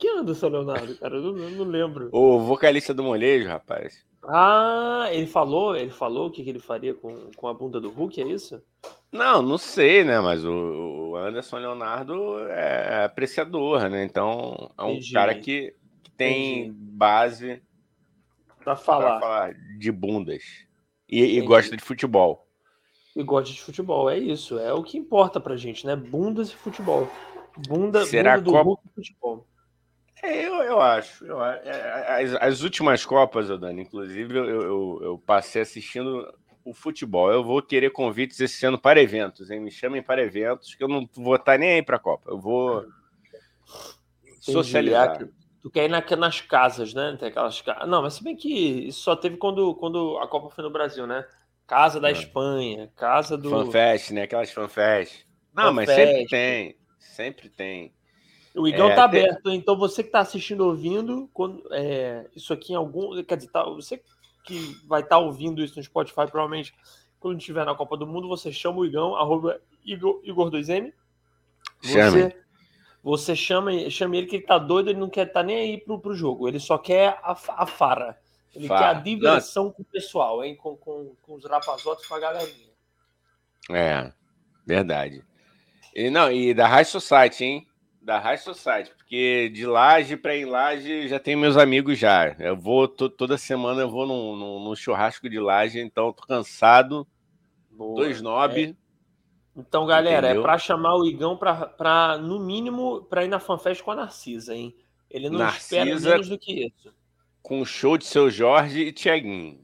Que Anderson Leonardo, cara? Eu não, eu não lembro. O vocalista do molejo, rapaz. Ah, ele falou, ele falou o que, que ele faria com, com a bunda do Hulk, é isso? Não, não sei, né? Mas o, o Anderson Leonardo é apreciador, né? Então é um Entendi. cara que, que tem Entendi. base para falar. falar. de bundas e, e, gosta de futebol. E gosta de futebol, é isso. É o que importa pra gente, né? Bundas e futebol. Bunda, Será bunda do Copa... Hulk e futebol. É, eu, eu acho. Eu, é, é, as, as últimas Copas, Dani, inclusive, eu, eu, eu, passei assistindo o futebol. Eu vou querer convites esse ano para eventos, hein? Me chamem para eventos, que eu não vou estar nem aí para a Copa. Eu vou Entendi. socializar. Tu quer ir na, nas casas, né? Tem aquelas Não, mas se bem que isso só teve quando, quando a Copa foi no Brasil, né? Casa da é. Espanha, casa do. Fanfest, né? Aquelas fanfest. Não, Fan mas sempre tem. Sempre tem. O Igão é, tá aberto, então você que está assistindo ouvindo, quando, é, isso aqui em algum. Quer dizer, tá, você que vai estar tá ouvindo isso no Spotify, provavelmente, quando estiver na Copa do Mundo, você chama o Igão, arroba Igor, Igor2M. Você, você chama, chama ele que ele tá doido, ele não quer estar tá nem aí pro, pro jogo, ele só quer a, a fara. Ele quer a diversão não. com o pessoal, hein? Com, com, com os rapazotes, com a galerinha. É, verdade. E, não, e da High Society, hein? Da High Society, porque de laje para em laje já tem meus amigos já. Eu vou toda semana eu vou num, num, num, churrasco de laje, então tô cansado. Boa. Dois nob. É. Então, galera, é Entendeu? é para chamar o Igão para no mínimo para ir na fanfest com a Narcisa, hein? Ele não Narcisa, espera menos do que isso. Com o show de seu Jorge e Tiaguinho.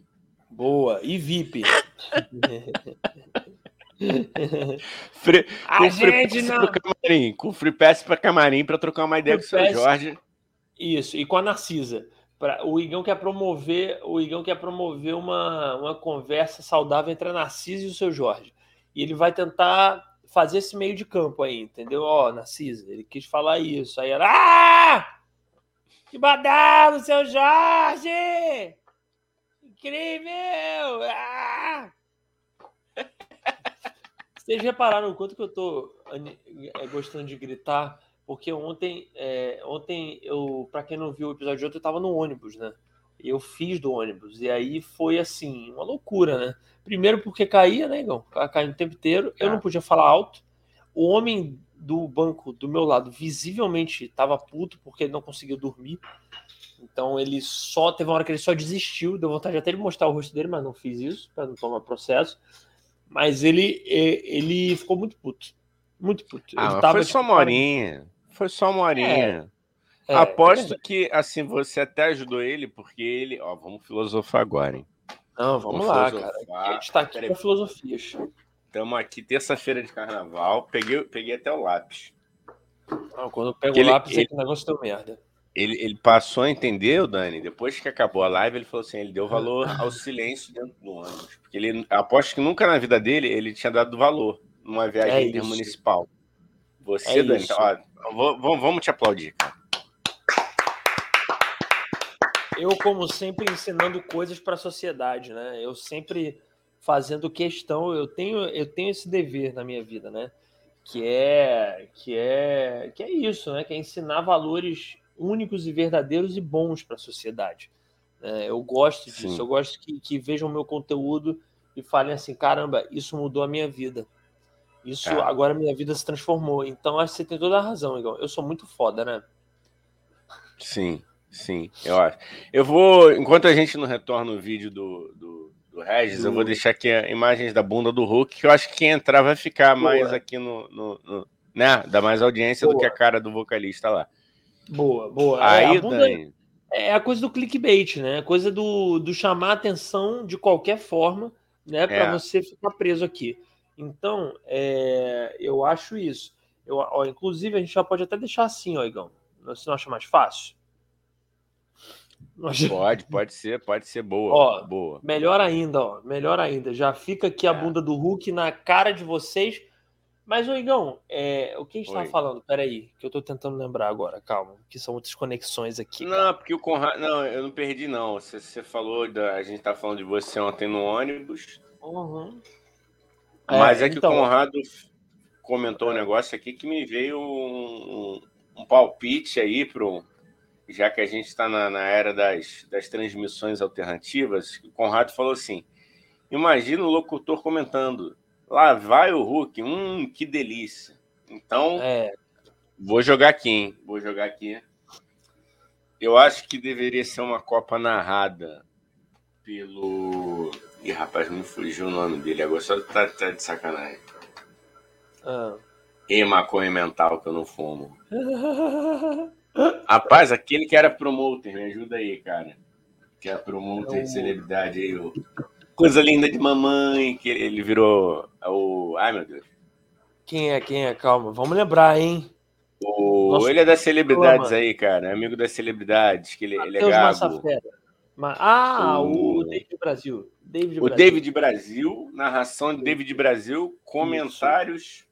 Boa, e VIP. Free, a com gente não. Camarim, com free pass para camarim para trocar uma ideia free com o seu Jorge. Isso, e com a Narcisa. Pra, o Igão quer promover, o Igão quer promover uma, uma conversa saudável entre a Narcisa e o seu Jorge. E ele vai tentar fazer esse meio de campo aí, entendeu? Ó, Narcisa, ele quis falar isso. Aí ela. Ah! Que badalo, seu Jorge! Incrível! Ah! Vocês repararam o quanto que eu tô é, gostando de gritar? Porque ontem, é, ontem eu, para quem não viu o episódio de ontem, eu tava no ônibus, né? Eu fiz do ônibus. E aí foi assim, uma loucura, né? Primeiro porque caía, né, Igão? Caindo o tempo inteiro. Eu não podia falar alto. O homem do banco do meu lado visivelmente estava puto porque ele não conseguiu dormir. Então ele só teve uma hora que ele só desistiu, deu vontade até de mostrar o rosto dele, mas não fiz isso para não tomar processo. Mas ele, ele ficou muito puto. Muito puto. Ah, tava, foi só tipo, uma horinha. Foi só uma horinha. É, é, Aposto é que, assim, você até ajudou ele, porque ele. Ó, vamos filosofar agora, hein? Não, vamos, vamos lá, filosofar. cara. A gente tá aqui com filosofias. Estamos aqui terça-feira de carnaval. Peguei, peguei até o lápis. Não, quando eu pego o lápis, ele, é que o negócio deu merda. Ele, ele passou a entender, Dani, depois que acabou a live, ele falou assim: ele deu valor ao silêncio dentro do ônibus. Porque ele aposto que nunca na vida dele ele tinha dado valor numa viagem é intermunicipal. Você, é Dani, isso. ó, vamos, vamos te aplaudir, cara. Eu, como sempre, ensinando coisas para a sociedade, né? Eu sempre fazendo questão, eu tenho, eu tenho esse dever na minha vida, né? Que é, que é, que é isso, né? Que é ensinar valores únicos e verdadeiros e bons para a sociedade. É, eu gosto disso, Sim. eu gosto que, que vejam o meu conteúdo e falem assim: caramba, isso mudou a minha vida. Isso é. agora minha vida se transformou. Então acho que você tem toda a razão, Igor. Eu sou muito foda, né? Sim, sim, eu acho. Eu vou, enquanto a gente não retorna o vídeo do, do, do Regis, eu vou deixar aqui imagens da bunda do Hulk, que eu acho que quem entrar vai ficar Boa. mais aqui no, no, no, né? Dá mais audiência Boa. do que a cara do vocalista lá. Boa, boa. Aí, é, a bunda Dani, é a coisa do clickbait, né? A coisa do, do chamar atenção de qualquer forma, né? Para É. você ficar preso aqui. Então, é, eu acho isso. Eu, ó, inclusive, a gente já pode até deixar assim, ó, Igão. Você não acha mais fácil? Pode, pode ser, pode ser boa. Ó, boa. Melhor ainda, ó. Melhor ainda. Já fica aqui a É. bunda do Hulk na cara de vocês. Mas, ô Igão, é, o que a gente tava Oi. falando? Peraí, que eu tô tentando lembrar agora, calma. Que são outras conexões aqui. cara. Não, porque o Conrado. Não, eu não perdi, não. Você, você falou. Da... A gente tá falando de você ontem no ônibus. Uhum. Mas é, que então, o Conrado comentou um negócio aqui que me veio um, um- um palpite aí pro. Já que a gente está na, na era das, das transmissões alternativas, o Conrado falou assim: imagina o locutor comentando. Lá vai o Hulk, hum, que delícia. Então, É, Vou jogar aqui, hein? Vou jogar aqui. Eu acho que deveria ser uma Copa narrada pelo. Ih, rapaz, me fugiu o nome dele. Agora só tá, tá de sacanagem. ah. E maconha mental que eu não fumo. Rapaz, aquele que era promoter, me ajuda aí, cara. Que é promoter de celebridade aí. O... Coisa linda de mamãe, que ele virou o. Ai, meu Deus. Quem é, quem é? Calma, vamos lembrar, hein? O... Nossa, ele é das celebridades mano. aí, cara. É amigo das celebridades, que ele, ele é gago. Massafera. Ma- Ah, o O- David Brasil. David O Brasil. David Brasil, narração de David Brasil, comentários.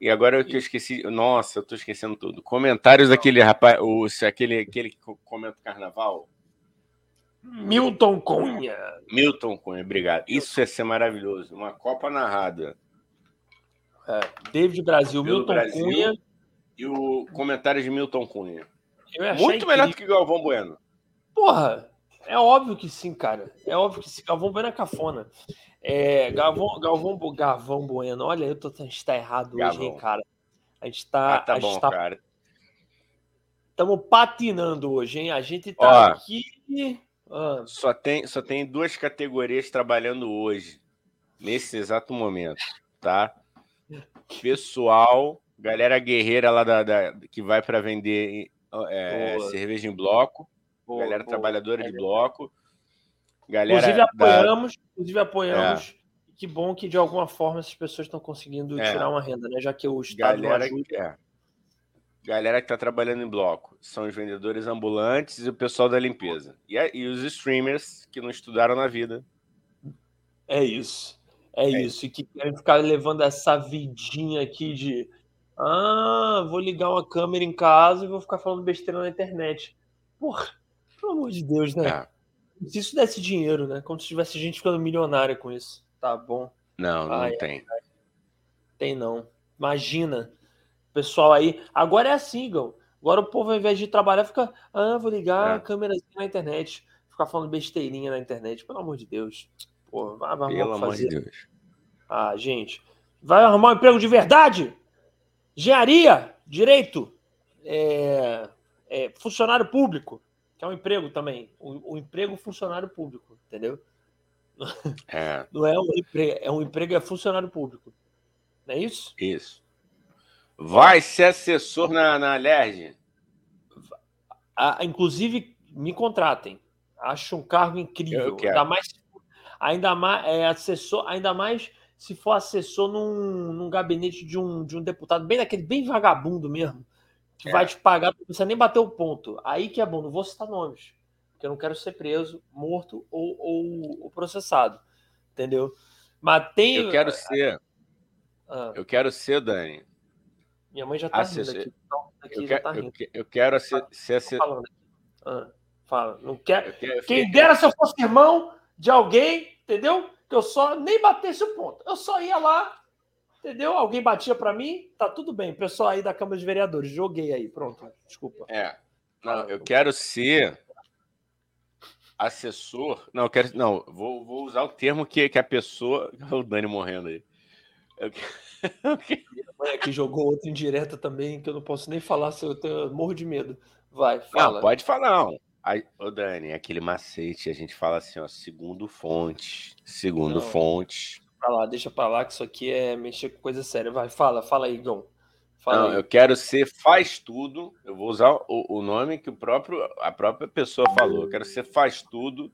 E agora eu que eu esqueci. Nossa, eu tô esquecendo tudo. Comentários daquele rapaz, o, aquele, aquele que co- comenta o carnaval. Milton Cunha. Milton Cunha, obrigado. Isso ia ser maravilhoso. Uma Copa narrada. É, David Brasil, Pelo Milton Brasil. Cunha. E o comentário de Milton Cunha. Muito melhor do que Galvão Bueno. Porra, é óbvio que sim, cara. É óbvio que sim. Galvão Bueno é cafona. É, Galvão, Galvão, Galvão Bueno. Olha, eu tô, a gente tá errado hoje, Galvão. hein, cara. A gente tá. Ah, tá a gente bom, tá cara. Estamos patinando hoje, hein? A gente tá Ó. aqui. Ah, Só tem, só tem duas categorias trabalhando hoje, nesse exato momento, tá? Pessoal, galera guerreira lá da, da- que vai para vender é, Boa. cerveja em bloco, boa, galera boa. trabalhadora É de bloco, galera Inclusive da- apoiamos, inclusive apoiamos. Que bom que de alguma forma essas pessoas estão conseguindo É. tirar uma renda, né? Já que o Estado não galera, ajuda. É. galera que tá trabalhando em bloco, são os vendedores ambulantes e o pessoal da limpeza. E, a- e os streamers que não estudaram na vida. É isso. É, isso. E que querem ficar levando essa vidinha aqui de ah, vou ligar uma câmera em casa e vou ficar falando besteira na internet. Porra, pelo amor de Deus, né? É. Se isso desse dinheiro, né? Como se tivesse gente ficando milionária com isso. Tá bom. Não, não Ai, tem. Tem não. Imagina. Pessoal aí. Agora é assim, Gão. Agora o povo, ao invés de trabalhar, fica. Ah, vou ligar É. a câmera na internet. Ficar falando besteirinha na internet. Pelo amor de Deus. Pô, vai, vai Pelo amor de fazer. Deus. Ah, gente. Vai arrumar um emprego de verdade? Engenharia, direito, é, é, funcionário público, que é um emprego também. O, o emprego funcionário público, entendeu? É, Não é um emprego, é um emprego é funcionário público. Não é isso? isso. Vai ser assessor na, na Alerj? Ah, inclusive, me contratem. Acho um cargo incrível. Ainda mais, ainda mais, é, assessor, ainda mais se for assessor num, num gabinete de um, de um deputado, bem daquele, bem vagabundo mesmo, que É. vai te pagar, não precisa nem bater o ponto. Aí que é bom, não vou citar nomes, porque eu não quero ser preso, morto ou, ou, ou processado. Entendeu? Mas tem. Eu quero ser, Ah, eu quero ser, Dani. Minha mãe já tá assessor- rindo aqui. Aqui Eu, quero, tá rindo. eu quero ser, ser aqui. Ah, fala. Não quero. Quem dera se eu fosse irmão de alguém, entendeu? Que eu só nem batesse o ponto. Eu só ia lá, entendeu? Alguém batia pra mim, tá tudo bem. Pessoal aí da Câmara de Vereadores, joguei aí, pronto. Desculpa. É. Não, eu quero ser assessor. Não, eu quero. Não, vou, vou usar o termo que, que a pessoa. O Dani morrendo aí. Eu que- eu que- Mãe aqui jogou outra indireta também, que eu não posso nem falar se eu, tenho, morro de medo. Vai, fala. Não, pode falar, não. Aí, ô, Dani, aquele macete, a gente fala assim, ó, segundo fonte. Segundo Não. fonte. Pra lá, deixa pra lá, que isso aqui é mexer com coisa séria. Vai, fala, fala aí, Gão. Fala não, aí. eu quero ser faz tudo. Eu vou usar o, o nome que o próprio, a própria pessoa falou. Eu quero ser faz tudo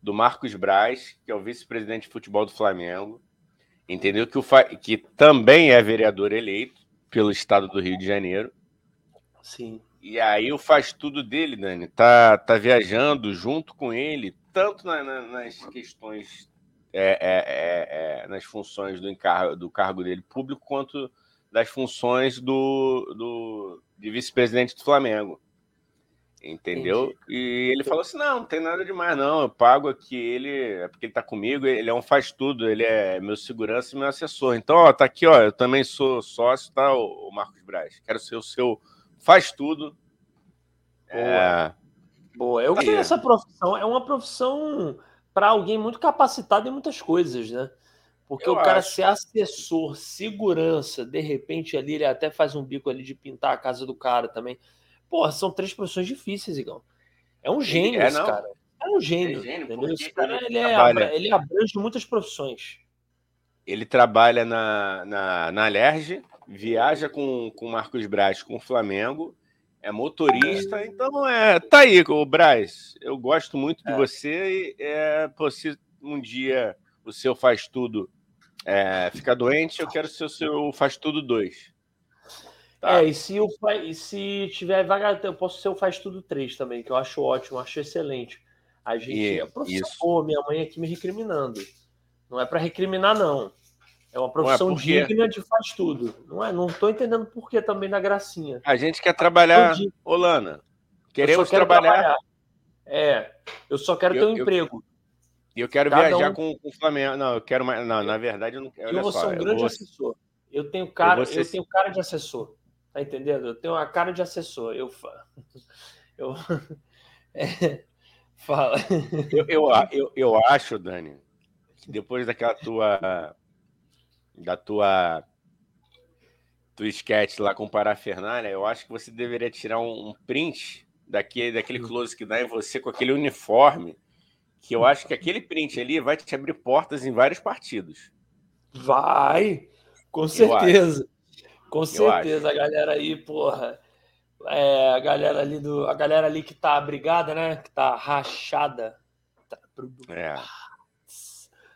do Marcos Braz, que é o vice-presidente de futebol do Flamengo. Entendeu? Que, o, que também é vereador eleito pelo estado do Rio de Janeiro. Sim. E aí o faz tudo dele, Dani, tá, tá viajando junto com ele, tanto na, na, nas questões, é, é, é, é nas funções do, encargo, do cargo dele público, quanto das funções do, do de vice-presidente do Flamengo. Entendeu? Entendi. E ele falou assim: não, não tem nada demais, não. Eu pago aqui ele, é porque ele tá comigo, ele é um faz tudo, ele é meu segurança e meu assessor. Então, ó, tá aqui, ó. Eu também sou sócio, tá, o Marcos Braz. Quero ser o seu faz tudo. Boa. É... Boa. Eu gostei dessa profissão. É uma profissão para alguém muito capacitado em muitas coisas, né? Porque eu o cara acho. ser assessor, segurança, de repente ali ele até faz um bico ali de pintar a casa do cara também. Porra, são três profissões difíceis, Igão. É um gênio é, esse não. cara. É um gênio, é gênio entendeu? Esse cara ele, é, ele abrange muitas profissões. Ele trabalha na, na, na Alerj, viaja com o Marcos Braz com o Flamengo, é motorista, então é. Tá aí, o Braz. Eu gosto muito de é. você e é, se um dia o seu faz tudo é, ficar doente, eu quero ser o seu faz tudo dois. Tá. É, e se, o, e se tiver vaga, eu posso ser o faz tudo três também, que eu acho ótimo, acho excelente. A gente. E, é professor, minha mãe aqui me recriminando. Não é para recriminar, não. É uma profissão é digna de faz tudo. Não é? Não estou entendendo por que também na gracinha. A gente quer trabalhar, Olana. Queremos trabalhar. trabalhar. É, eu só quero eu, ter um eu, emprego. E eu quero Cada viajar um... com, com o Flamengo. Não, eu quero mais. Não, na verdade, eu não quero. Eu vou ser um grande vou... assessor. Eu tenho cara, eu, ser... eu, tenho cara de assessor. Tá entendendo? Eu tenho a cara de assessor. Eu. Eu. É... Fala. Eu, eu, eu, eu acho, Dani, que depois daquela tua. Da tua. Do sketch lá com o Parafernália, eu acho que você deveria tirar um, um print daquele, daquele hum. close que dá em você com aquele uniforme que eu acho que aquele print ali vai te abrir portas em vários partidos. Vai, com certeza. Com certeza, a galera aí, porra. É, a galera ali do. A galera ali que tá abrigada, né? Que tá rachada. Tá. É.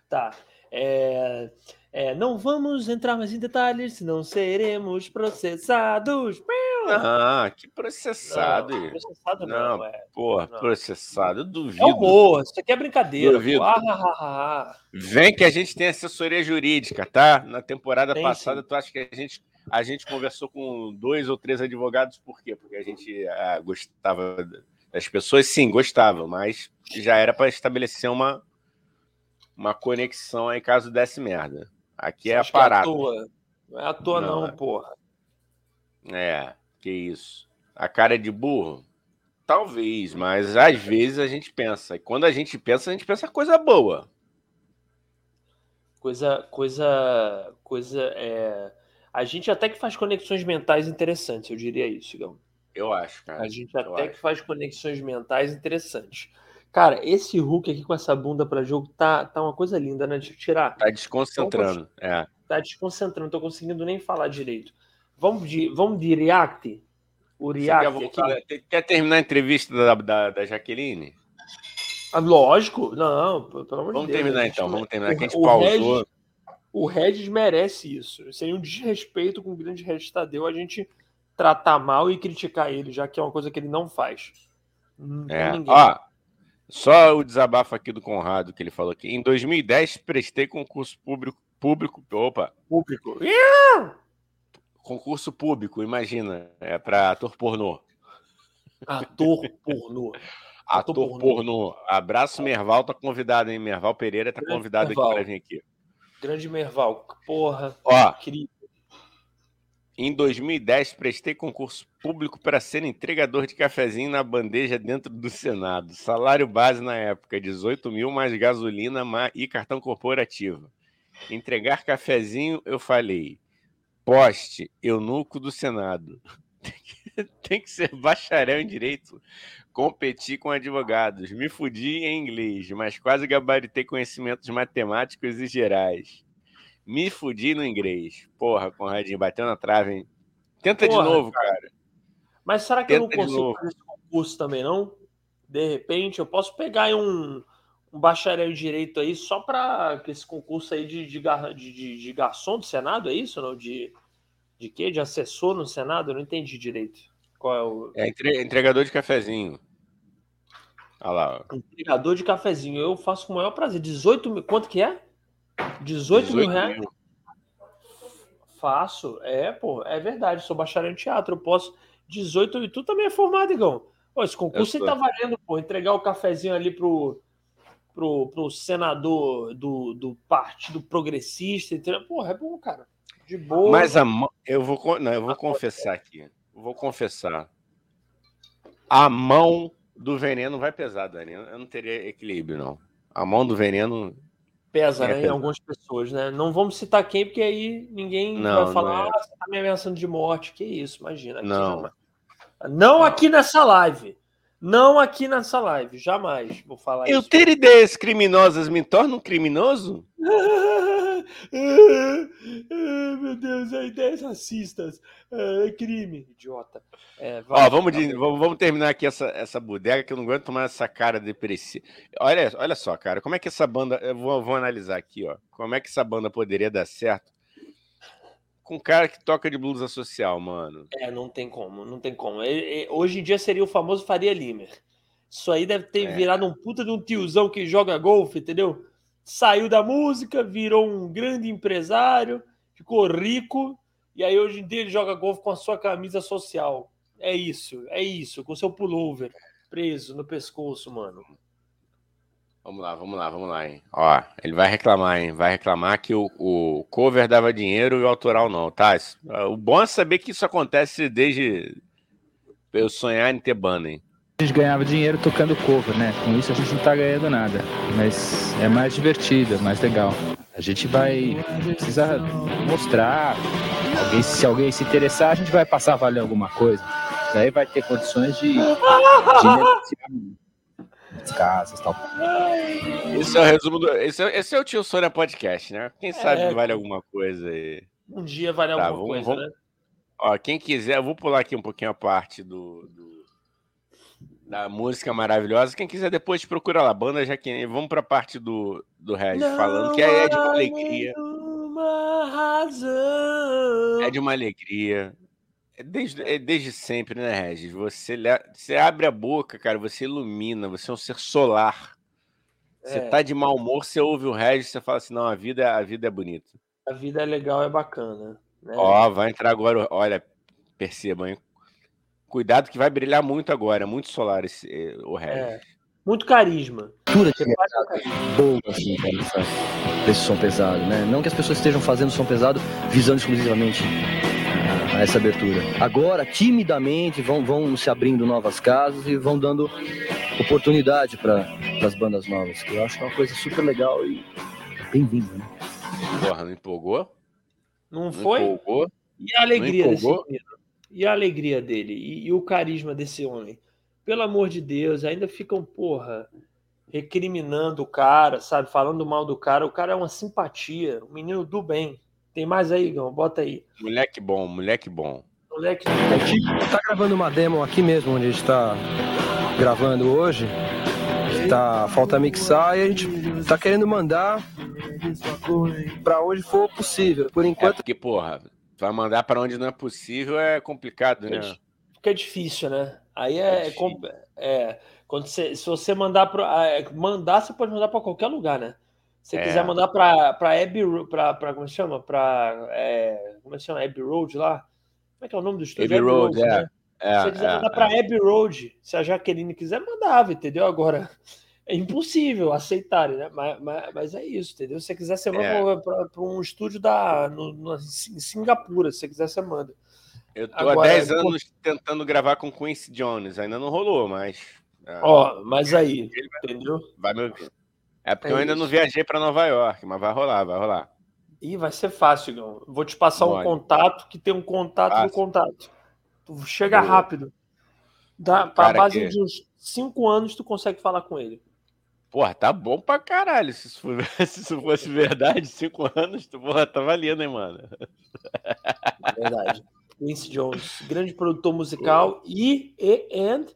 Tá. É, é, não vamos entrar mais em detalhes, senão seremos processados. Ah, que processado. Não, processado não, não é. Porra, não. processado, eu duvido. É humor, isso aqui é brincadeira. Duvido. Ah, ah, ah, Vem que a gente tem assessoria jurídica, tá? Na temporada tem, passada, sim. tu acha que a gente, a gente conversou com dois ou três advogados, por quê? Porque a gente ah, gostava das pessoas, sim, gostava, mas já era para estabelecer uma, uma conexão aí caso desse merda. Aqui é a parada. É à toa. Não é à toa, não, não porra. É, que isso. A cara é de burro? Talvez, mas às vezes a gente pensa. E quando a gente pensa, a gente pensa coisa boa. Coisa, coisa, coisa. É... A gente até que faz conexões mentais interessantes, eu diria isso, Gão. Eu acho, cara. A gente até que faz conexões mentais interessantes. Cara, esse Hulk aqui com essa bunda para jogo tá, tá uma coisa linda, né? Deixa eu tirar. Tá desconcentrando, é. Tá desconcentrando, não tô conseguindo nem falar direito. Vamos de, vamos de React? O React quer, aqui. quer terminar a entrevista da, da, da Jaqueline? Ah, lógico, não, pelo amor vamos de Deus. Vamos terminar, então, vamos terminar, que a gente pausou. O Regis merece isso. Seria um desrespeito com o grande Regis Tadeu a gente tratar mal e criticar ele, já que é uma coisa que ele não faz. É. Ó, só o desabafo aqui do Conrado que ele falou aqui. Em 2010 prestei concurso público, público, opa, público. Concurso público, imagina, é para ator pornô. Ator pornô. Ator, pornô. pornô. Abraço, Merval, tá convidado, hein? Merval Pereira tá convidado Merval. aqui para vir aqui. Grande Merval, porra. Ó, incrível. Em 2010, prestei concurso público para ser entregador de cafezinho na bandeja dentro do Senado. Salário base na época, 18 mil mais gasolina e cartão corporativo. Entregar cafezinho, eu falei. Poste, eunuco do Senado. Tem que ser bacharel em direito. Competi com advogados. Me fudi em inglês, mas quase gabaritei conhecimentos matemáticos e gerais. Me fudi no inglês. Porra, Conradinho, bateu na trave, hein? Tenta Porra, de novo, cara. cara. Mas será que Tenta eu não consigo fazer esse concurso também, não? De repente, eu posso pegar um, um bacharel em direito aí só para esse concurso aí de, de, de, de, garçom do Senado, é isso? Não? De, de quê? De assessor no Senado? Eu não entendi direito. Qual é o. É entregador de cafezinho. Olha lá. Entregador de cafezinho. Eu faço com o maior prazer. 18 mil. Quanto que é? 18, 18 mil reais? Mil. Faço. É, pô, é verdade. Sou bacharel em teatro. Eu posso. 18 e tu também é formado, Igão. Pô, esse concurso aí tá valendo, pô. Entregar o cafezinho ali pro, pro, pro senador do, do Partido Progressista. Entendeu? Porra, é bom, cara. De boa. Mas a mão. Eu vou, não, eu vou confessar aqui. vou confessar. A mão do veneno vai pesar, Dani. Eu não teria equilíbrio, não. A mão do veneno Pesa, né? Em algumas pessoas, né? Não vamos citar quem, porque aí ninguém não, vai falar, é. ah, você tá me ameaçando de morte. Que isso, imagina. não. Jamais. Não aqui nessa live. Não aqui nessa live, jamais vou falar Eu isso. ter ideias criminosas me torna um criminoso? Meu Deus, é ideias racistas. É crime, idiota. É, vai, Ó, vamos, de, vamos, vamos, terminar aqui essa, essa bodega que eu não aguento tomar essa cara depressiva. Olha, olha só, cara, como é que essa banda. Eu vou, vou analisar aqui, ó. Como é que essa banda poderia dar certo com cara que toca de blusa social, mano. É, não tem como, não tem como. hoje em dia seria o famoso Faria Limer. Isso aí deve ter é. virado um puta de um tiozão que joga golfe, entendeu? Saiu da música, virou um grande empresário, ficou rico, e aí hoje em dia ele joga golfe com a sua camisa social. É isso, é isso, com seu pullover preso no pescoço, mano. Vamos lá, vamos lá, vamos lá, hein? Ó, ele vai reclamar, hein? Vai reclamar que o, o cover dava dinheiro e o autoral não, tá? O bom é saber que isso acontece desde eu sonhar em ter banda, hein? A gente ganhava dinheiro tocando cover, né? Com isso a gente não tá ganhando nada. Mas é mais divertido, é mais legal. A gente vai precisar mostrar. Alguém, se alguém se interessar, a gente vai passar a valer alguma coisa. Daí vai ter condições de, de as casas tal. Esse é o resumo do. Esse é, esse é o Tio Sônia Podcast, né? Quem sabe é, vale alguma coisa aí. Um dia vale tá, alguma vamos, coisa, vamos... né? Ó, quem quiser, eu vou pular aqui um pouquinho a parte do, do, da música maravilhosa. Quem quiser depois procura lá, banda já que vamos para a parte do do Red falando que é de uma alegria. É de uma alegria. É desde, é desde sempre, né, Regis? Você, você abre a boca, cara, você ilumina, você é um ser solar. Você é. tá de mau humor, você ouve o Regis, você fala assim: não, a vida, a vida é bonita. A vida é legal, é bacana. Né? Ó, vai entrar agora, olha, percebam, hein? Cuidado que vai brilhar muito agora, muito solar esse, eh, o Regis. É. Muito carisma. Cultura de boa, assim, cara, esse som pesado, né? Não que as pessoas estejam fazendo som pesado visando exclusivamente a essa abertura. Agora, timidamente, vão, vão se abrindo novas casas e vão dando oportunidade para as bandas novas, que eu acho que é uma coisa super legal e bem-vinda, né? Porra, não empolgou? Não, não foi? Empolgou? E a alegria desse menino? E a alegria dele? E, e, o carisma desse homem? Pelo amor de Deus, ainda ficam, porra, recriminando o cara, sabe? Falando mal do cara. O cara é uma simpatia, um menino do bem. Tem mais aí, Gão? Bota aí. Moleque bom, moleque bom. Moleque bom. A gente tá gravando uma demo aqui mesmo, onde a gente tá gravando hoje. Tá, falta mixar e a gente tá querendo mandar para onde for possível. Por enquanto. É porque, porra, vai mandar para onde não é possível é complicado, né? Fica difícil, né? Aí é, é, é quando você, se você mandar para é, mandar, você pode mandar para qualquer lugar, né? Se é. quiser mandar para Abbey para para como se chama? Para é, como se chama? Abbey Road lá? Como é que é o nome do estúdio? Abbey, Abbey Road, Road, é. Né? É, se quiser é, mandar para Abbey Road, se a Jaqueline quiser, mandava, entendeu? Agora é impossível aceitarem, né? Mas, mas, mas, é isso, entendeu? Se você quiser, você manda é. para um estúdio da, no, no, em Singapura. Se você quiser, você manda. Eu tô Agora, há 10 anos tentando gravar com Quincy Jones, ainda não rolou, mas. Ó, mas aí, entendeu? Vai me ouvir. É porque é eu ainda isso. não viajei para Nova York, mas vai rolar, vai rolar. Ih, vai ser fácil, Igão. Vou te passar Pode. um contato que tem um contato do contato. Tu chega Boa. rápido. Dá, pra base que... de uns 5 anos, tu consegue falar com ele. Porra, tá bom pra caralho. Se isso, for, se fosse verdade, 5 anos, tu, porra, tá valendo, hein, mano? Verdade. Quincy Jones, grande produtor musical e, e and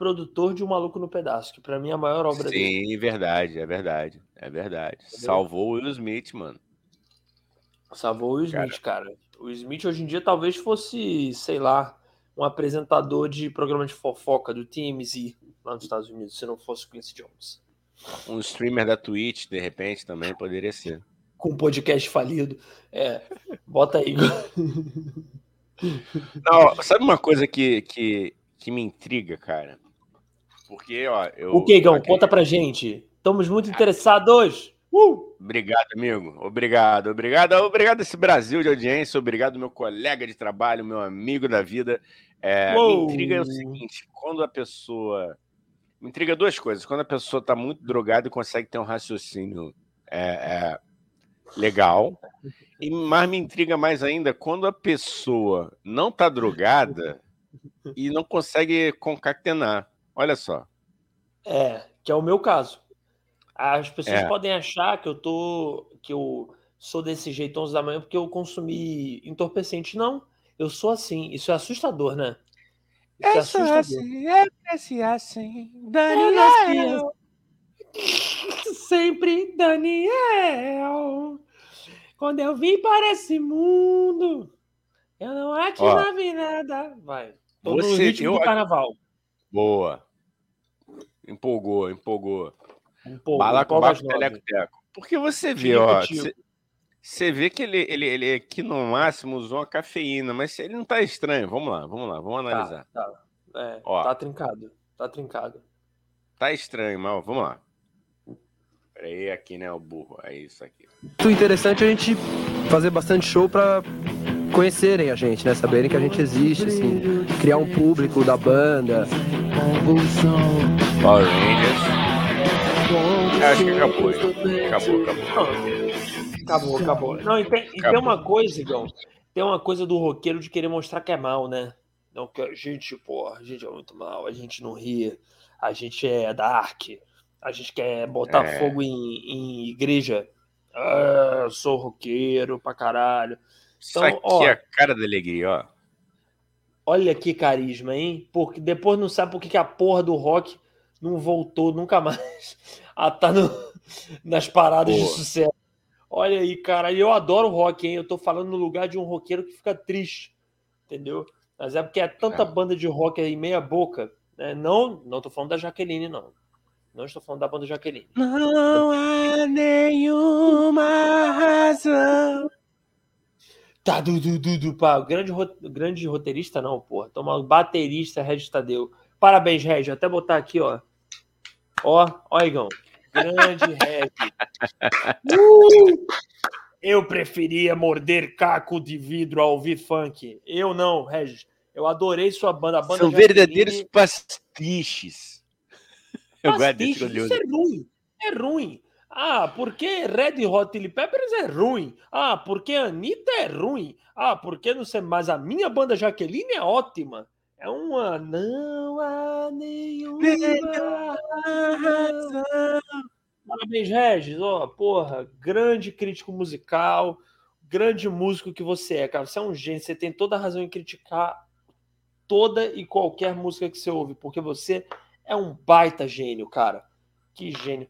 produtor de Um Maluco no Pedaço, que para mim é a maior obra Sim, dele. Sim, verdade, é verdade, é verdade. Entendeu? Salvou o Will Smith, mano. Salvou o Will Smith, cara. cara. O Smith hoje em dia talvez fosse, sei lá, um apresentador de programa de fofoca do TMZ lá nos Estados Unidos, se não fosse o Quincy Jones. Um streamer da Twitch, de repente, também poderia ser. Com um podcast falido. É, bota aí. Não, sabe uma coisa que, que, que me intriga, cara? Porque, ó. Eu, o que, Gão? Aquele... Conta pra gente. Estamos muito interessados. Uh! Obrigado, amigo. Obrigado, obrigado. Obrigado esse Brasil de audiência. Obrigado, meu colega de trabalho, meu amigo da vida. É, me intriga é o seguinte: quando a pessoa. Me intriga duas coisas. Quando a pessoa está muito drogada e consegue ter um raciocínio é, é, legal. E mais me intriga mais ainda quando a pessoa não está drogada e não consegue concatenar. Olha só. É, que é o meu caso. As pessoas é. podem achar que eu tô. que eu sou desse jeito 11 da manhã porque eu consumi entorpecente. Não. Eu sou assim. Isso é assustador, né? Isso é, é assustador. assim, é assim, assim. Daniel. Sempre Daniel. Quando eu vim para esse mundo, eu não aqui nada. Vai. Tô você, no ritmo eu... do carnaval. Boa. Empolgou, empolgou. Empolgou. Balacobaco, teleco-teco. Porque você vê, ó. Você vê que ele, ele, ele aqui no máximo usou uma cafeína, mas ele não tá estranho. Vamos lá, vamos lá, vamos tá, analisar. Tá, tá. É, ó, tá trincado. Tá trincado. Tá estranho, mas vamos lá. Peraí, aqui, né, o burro. É isso aqui. Muito interessante a gente fazer bastante show pra conhecerem a gente, né? Saberem que a gente existe, assim. Criar um público da banda. Power Rangers. Acho que acabou. Acabou, acabou. Acabou, acabou. Não, e tem, e tem uma coisa, Igão. Tem uma coisa do roqueiro de querer mostrar que é mal, né? Não, que a gente, pô, a gente é muito mal, a gente não ri, a gente é dark, a gente quer botar é. fogo em, em igreja. Ah, eu sou roqueiro pra caralho. Então, Isso aqui ó, é a cara da alegria, ó. Olha que carisma, hein? Porque depois não sabe por que a porra do rock não voltou nunca mais a estar tá no, nas paradas de sucesso. Olha aí, cara, eu adoro rock, hein? Eu tô falando no lugar de um roqueiro que fica triste, entendeu? Mas é porque é tanta é. banda de rock aí meia boca, né? Não, não tô falando da Jaqueline, não. Não estou falando da banda Jaqueline. Não há nenhuma razão Tá, du, du, du, du, pá. Grande, grande roteirista, não, porra. Toma baterista, Regis Tadeu. Parabéns, Regis. Até botar aqui, ó. Ó, ó, Igão. Grande Regis. Uh! Eu preferia morder caco de vidro ao ouvir funk. Eu não, Regis. Eu adorei sua banda. banda São verdadeiros pastiches. Eu Pastiche, isso é ruim. É ruim. Ah, porque Red Hot Chili Peppers é ruim. Ah, porque Anitta é ruim. Ah, porque não sei, mas a minha banda Jaqueline é ótima. É uma não há nenhuma razão. Parabéns, Regis. Ó, oh, porra, grande crítico musical, grande músico que você é, cara. Você é um gênio, você tem toda a razão em criticar toda e qualquer música que você ouve, porque você é um baita gênio, cara. Que gênio.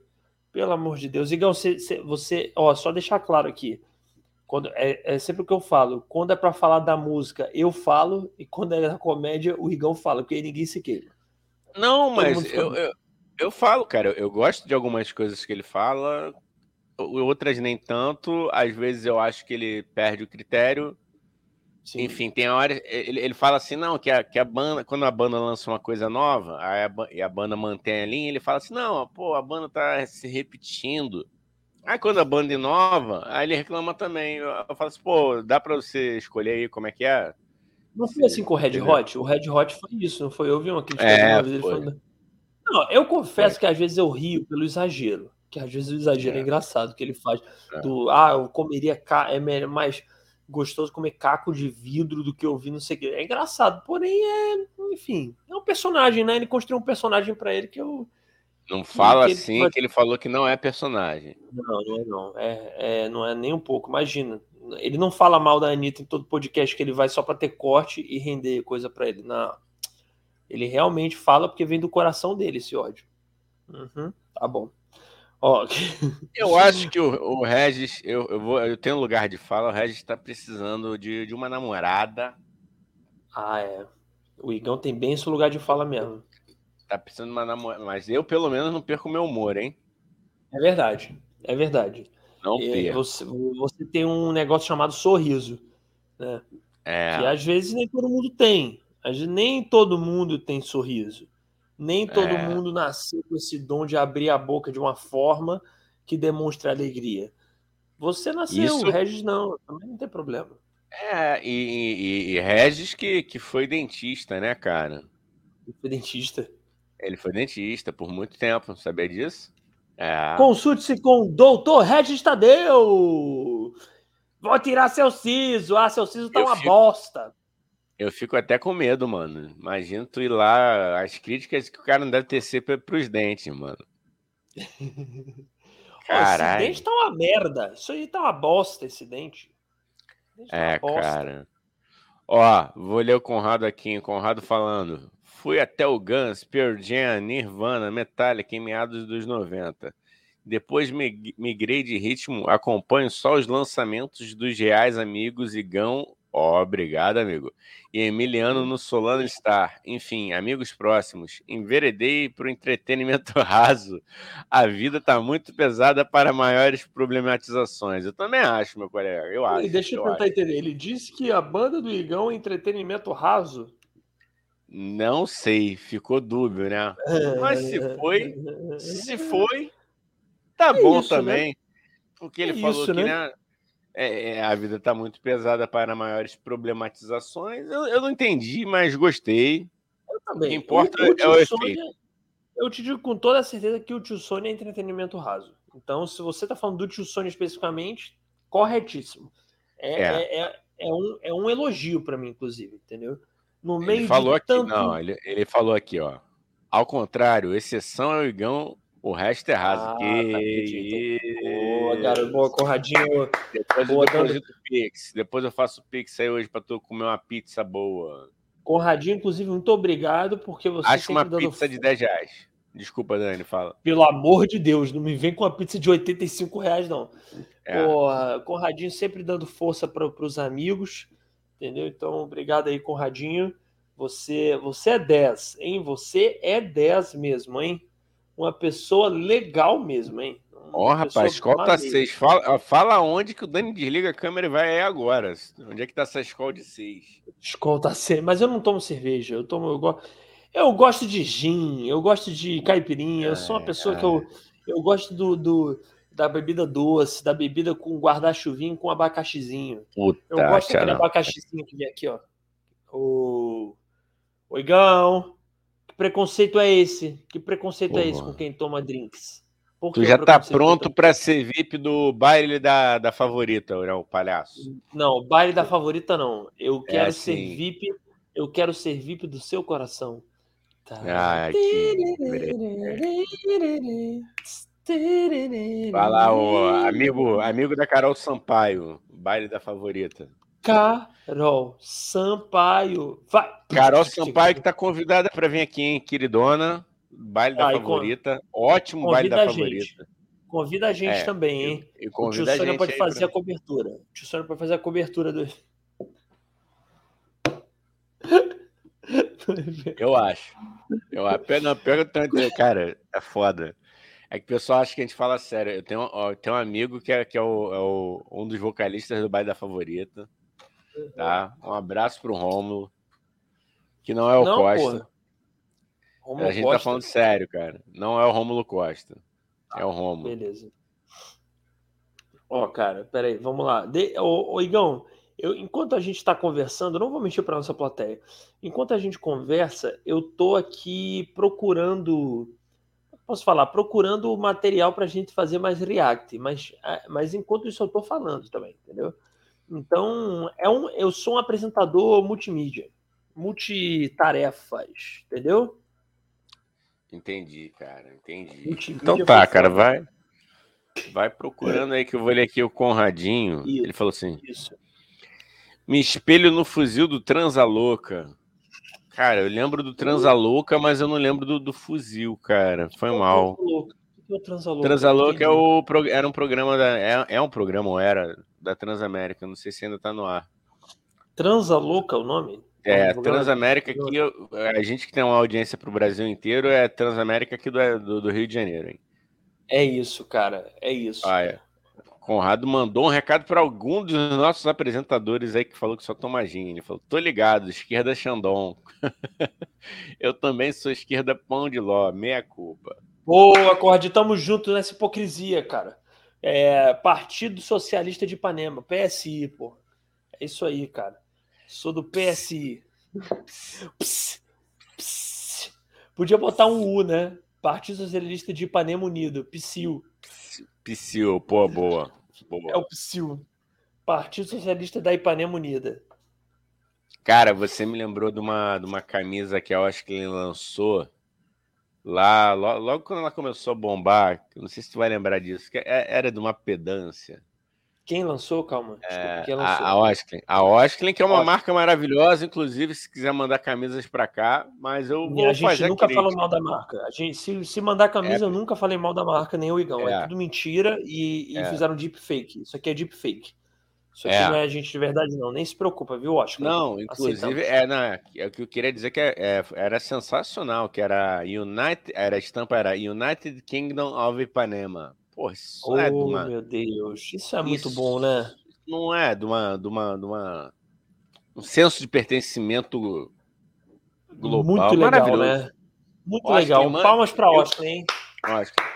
Pelo amor de Deus. Igão, você, você ó, só deixar claro aqui. Quando, é, é sempre o que eu falo. Quando é para falar da música, eu falo, e quando é da comédia, o Igão fala, porque ninguém se queima. Não, mas eu, eu, eu, falo, cara, eu, eu gosto de algumas coisas que ele fala, outras nem tanto. Às vezes eu acho que ele perde o critério. Sim. Enfim, tem hora. Ele, ele fala assim, não, que a, que a banda, quando a banda lança uma coisa nova, a, e a banda mantém a linha, ele fala assim, não, pô, a banda tá se repetindo. Aí quando a banda inova, aí ele reclama também. Eu, eu falo assim, pô, dá pra você escolher aí como é que é? Não foi assim com o Red Hot? O Red Hot foi isso, não foi? Eu vi uma crítica é, uma vez falando. Não, eu confesso foi. que às vezes eu rio pelo exagero. Que às vezes o exagero é, é engraçado que ele faz. É. Do, ah, eu comeria é mais gostoso comer caco de vidro do que ouvir não sei o que. É engraçado, porém é, enfim, é um personagem, né? Ele construiu um personagem para ele que eu não fala que assim ele... que ele falou que não é personagem. Não, não é não. É, é, não é nem um pouco. Imagina. Ele não fala mal da Anitta em todo podcast que ele vai só para ter corte e render coisa para ele. Não. Ele realmente fala porque vem do coração dele esse ódio. Uhum, tá bom. Ó, eu acho que o, o Regis, eu, eu, vou, eu tenho um lugar de fala, o Regis está precisando de, de uma namorada. Ah, é. O Igão tem bem esse lugar de fala mesmo. Tá precisando de uma namorada. Mas eu, pelo menos, não perco meu humor, hein? É verdade. É verdade. Não é, você, você, tem um negócio chamado sorriso, né? É. Que às vezes nem todo mundo tem. Às vezes nem todo mundo tem sorriso. Nem todo é. mundo nasceu com esse dom de abrir a boca de uma forma que demonstre alegria. Você nasceu, Isso... Regis não, também não tem problema. É, e, e, e, Regis que, que foi dentista, né, cara? Foi dentista. Ele foi dentista por muito tempo, sabia disso? É. Consulte-se com o doutor Regis Tadeu. Vou tirar seu siso. Ah, seu siso tá eu uma fico, bosta. Eu fico até com medo, mano. Imagina tu ir lá, as críticas que o cara não deve tecer pros dentes, mano. Caralho. Esse dente tá uma merda. Isso aí tá uma bosta, esse dente. dente tá é, cara. Ó, vou ler o Conrado aqui. Conrado falando. Fui até o Guns, Pearl Jam, Nirvana, Metallica em meados dos 90. Depois migrei de ritmo, acompanho só os lançamentos dos reais amigos Igão. Oh, obrigado, amigo. E Emiliano no Solano Star. Enfim, amigos próximos. Enveredei para o entretenimento raso. A vida tá muito pesada para maiores problematizações. Eu também acho, meu colega. Eu acho. E deixa eu, tentar entender. Ele disse que a banda do Igão é entretenimento raso. Não sei, ficou dúbio, né? Mas se foi, se foi, tá é bom isso, né? também. Né? Porque ele é falou isso, que né? né é, é, a vida tá muito pesada para maiores problematizações. Eu, eu não entendi, mas gostei. Eu também. O que importa o, o é o efeito. Eu te digo com toda certeza que o Tio Sônia é entretenimento raso. Então, se você tá falando do Tio Sônia especificamente, corretíssimo. É, é. é, é um, é um elogio para mim, inclusive, entendeu? No meio ele falou aqui, tanto... não, ele, ele falou aqui, ó. Ao contrário, exceção é o Igão, o resto é raso. Ah, que... tá boa, cara, boa, Conradinho. Depois boa, eu dando... Pix. Depois eu faço Pix aí hoje para tu comer uma pizza boa. Conradinho, inclusive, muito obrigado, porque você Acho uma dando... pizza de 10 reais. Desculpa, Dani, fala. Pelo amor de Deus, não me vem com uma pizza de 85 reais, não. É. Porra, Conradinho sempre dando força para os amigos entendeu? Então, obrigado aí, Conradinho. Você, você é 10, hein? Você é 10 mesmo, hein? Uma pessoa legal mesmo, hein? Ó, oh, rapaz, escolta 6. Fala, fala onde que o Dani desliga a câmera e vai aí agora. Onde é que tá essa escola de 6? Escolta 6, mas eu não tomo cerveja. Eu tomo. Eu, go... eu gosto de gin, eu gosto de caipirinha. eu sou uma pessoa que eu, eu gosto do, do da bebida doce, da bebida com guarda-chuvinho com abacaxizinho. Puta, eu gosto daquele abacaxizinho que vem aqui, ó. O Oigão. Que preconceito é esse? Que preconceito é esse com quem toma drinks? Por tu já tá pronto para ser VIP do baile da, da favorita, o palhaço? Não, baile da favorita não. Eu é quero é assim. ser VIP, eu quero ser VIP do seu coração. Tá. Ai, que... Vai lá, o amigo, amigo da Carol Sampaio, baile da favorita. Carol Sampaio, vai. Carol Sampaio que tá convidada para vir aqui, hein, queridona. Baile da favorita, ótimo baile da favorita. Convida a gente é, também, hein? E, e o tio Sônia pode fazer pra... a cobertura. O tio Sônia pode fazer a cobertura do. Eu acho. Eu apenas pega cara, é foda. É que o pessoal acha que a gente fala sério. Eu tenho, ó, eu tenho um amigo que é, que é, o, é o, um dos vocalistas do Baile da Favorita. Tá? Um abraço pro Rômulo. Que não é o não, Costa. a gente tá Costa. tá falando sério, cara. Não é o Rômulo Costa. É o Rômulo. Beleza. Ó, cara, peraí, vamos lá. De... Ô, ô, Igão, eu, enquanto a gente está conversando, não vou mentir para nossa plateia. Enquanto a gente conversa, eu tô aqui procurando posso falar, procurando material para a gente fazer mais react, mas, é, mas enquanto isso eu estou falando também, entendeu? Então, é um, eu sou um apresentador multimídia, multitarefas, entendeu? Entendi, cara, entendi. Multimídia então tá, cara, vai. Vai procurando aí que eu vou ler aqui o Conradinho. Isso. Ele falou assim: Isso. Me espelho no fuzil do Transalouca. Cara, eu lembro do Transalouca, mas eu não lembro do, do fuzil, cara. Foi mal. O que é o Transalouca? Transalouca é o, era um programa da. É, é um programa, ou era, da Transamérica. Não sei se ainda tá no ar. Transalouca é o nome? É, Um programa- Transamérica aqui, a gente que tem uma audiência pro Brasil inteiro é Transamérica aqui do, do, do Rio de Janeiro, hein? É isso, cara. É isso. Ah, é. Conrado mandou um recado para algum dos nossos apresentadores aí que falou que só toma gin. Ele falou: tô ligado, esquerda Xandão. eu também sou esquerda pão de ló, meia culpa. Boa, Corde, tamo junto nessa hipocrisia, cara. É, Partido Socialista de Ipanema, PSI, pô. É isso aí, cara. Sou do PSI. Ps, ps. Podia botar um U, né? Partido Socialista de Ipanema Unido, PSIU. Psyu, pô, boa. Boa. É o PSIU. Partido Socialista da Ipanema Unida. Cara, você me lembrou de uma, de uma camisa que eu acho que ele lançou lá, lo- logo, quando ela começou a bombar. Não sei se tu vai lembrar disso, que é- era de uma pedância. Quem lançou? Calma. Desculpa, quem A, lançou? a Osklin. A Osklin, que é uma Osklin. marca maravilhosa, inclusive, se quiser mandar camisas pra cá, mas eu vou a gente nunca crítica. falou mal da marca. A gente, se, se mandar camisa, É. eu nunca falei mal da marca, nem o Igão. É, É. tudo mentira e, e É. fizeram deepfake. Isso aqui é deepfake. Isso aqui É. não é gente de verdade, não. Nem se preocupa, viu, Oscar? Não, inclusive, é, não, é, é o que eu queria dizer que é- é, era sensacional, que era United, era a estampa era United Kingdom of Ipanema. Pô, isso Oh, é de uma, meu Deus. Isso é muito Isso bom, né? não é de uma, de uma, de uma um senso de pertencimento global muito legal, né? Muito legal. mano, Palmas eu- Oscar, hein? Que-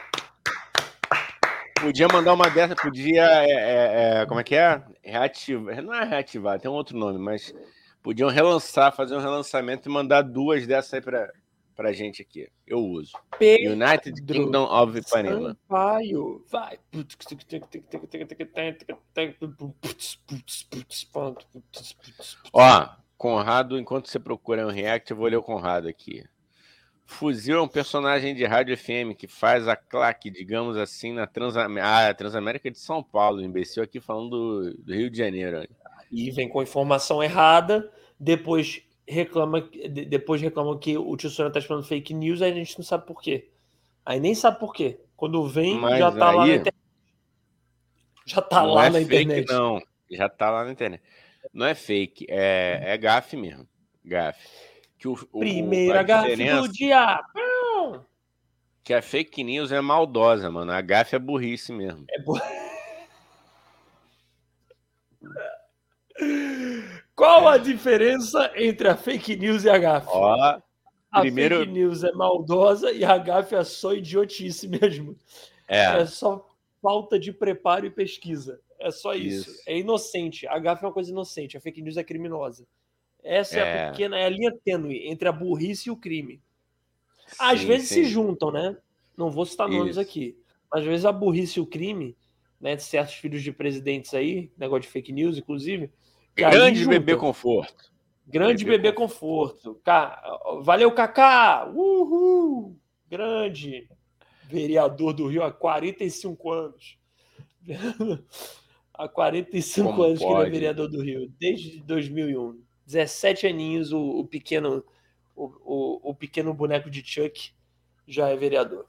Podia mandar uma dessa, podia. é, é, é, como é que é? Reativar. Não é reativar, tem um outro nome, mas podiam relançar, fazer um relançamento e mandar duas dessas aí pra, pra gente aqui. Eu uso. United Pedro Kingdom of Ipanema. Sampaio. Vai. Ó, Conrado, enquanto você procura um react, eu vou ler o Conrado aqui. Fuzil é um personagem de rádio FM que faz a claque, digamos assim, na Transamérica. Ah, Transamérica de São Paulo, imbecil aqui falando do, do Rio de Janeiro. e vem com informação errada, depois reclama, de- depois reclama que o tio Sônia tá falando fake news, aí a gente não sabe por quê. Aí nem sabe por quê. Quando vem, Mas já tá lá na aí- internet. Já tá não lá é na fake, internet. não. Já tá lá na internet. Não é fake, é, é gafe mesmo. Gafe. Que o, o- Primeira a gafe do dia. Que a fake news é maldosa, mano. A gafe é burrice mesmo. É bo- Qual a diferença entre a fake news e a gafe? Ó, a primeiro- fake news é maldosa e a gafe é só idiotice mesmo. é. É só falta de preparo e pesquisa. É só isso. Isso. É inocente. A gafe é uma coisa inocente. A fake news é criminosa. Essa é, É. a pequena, é a linha tênue entre a burrice e o crime. Às Sim, vezes sim. se juntam, né? Não vou citar nomes Isso. aqui. Às vezes a burrice e o crime, né? De certos filhos de presidentes aí, negócio de fake news, inclusive. Grande juntam. bebê conforto. Grande Bebê bebê conforto. Ca- Valeu, Kaká! Uhul! Grande vereador do Rio há 45 anos. há 45 Como anos que ele é pode? vereador do Rio, desde 2001. 17 aninhos, o, o pequeno o, o, o pequeno boneco de Chuck já é vereador.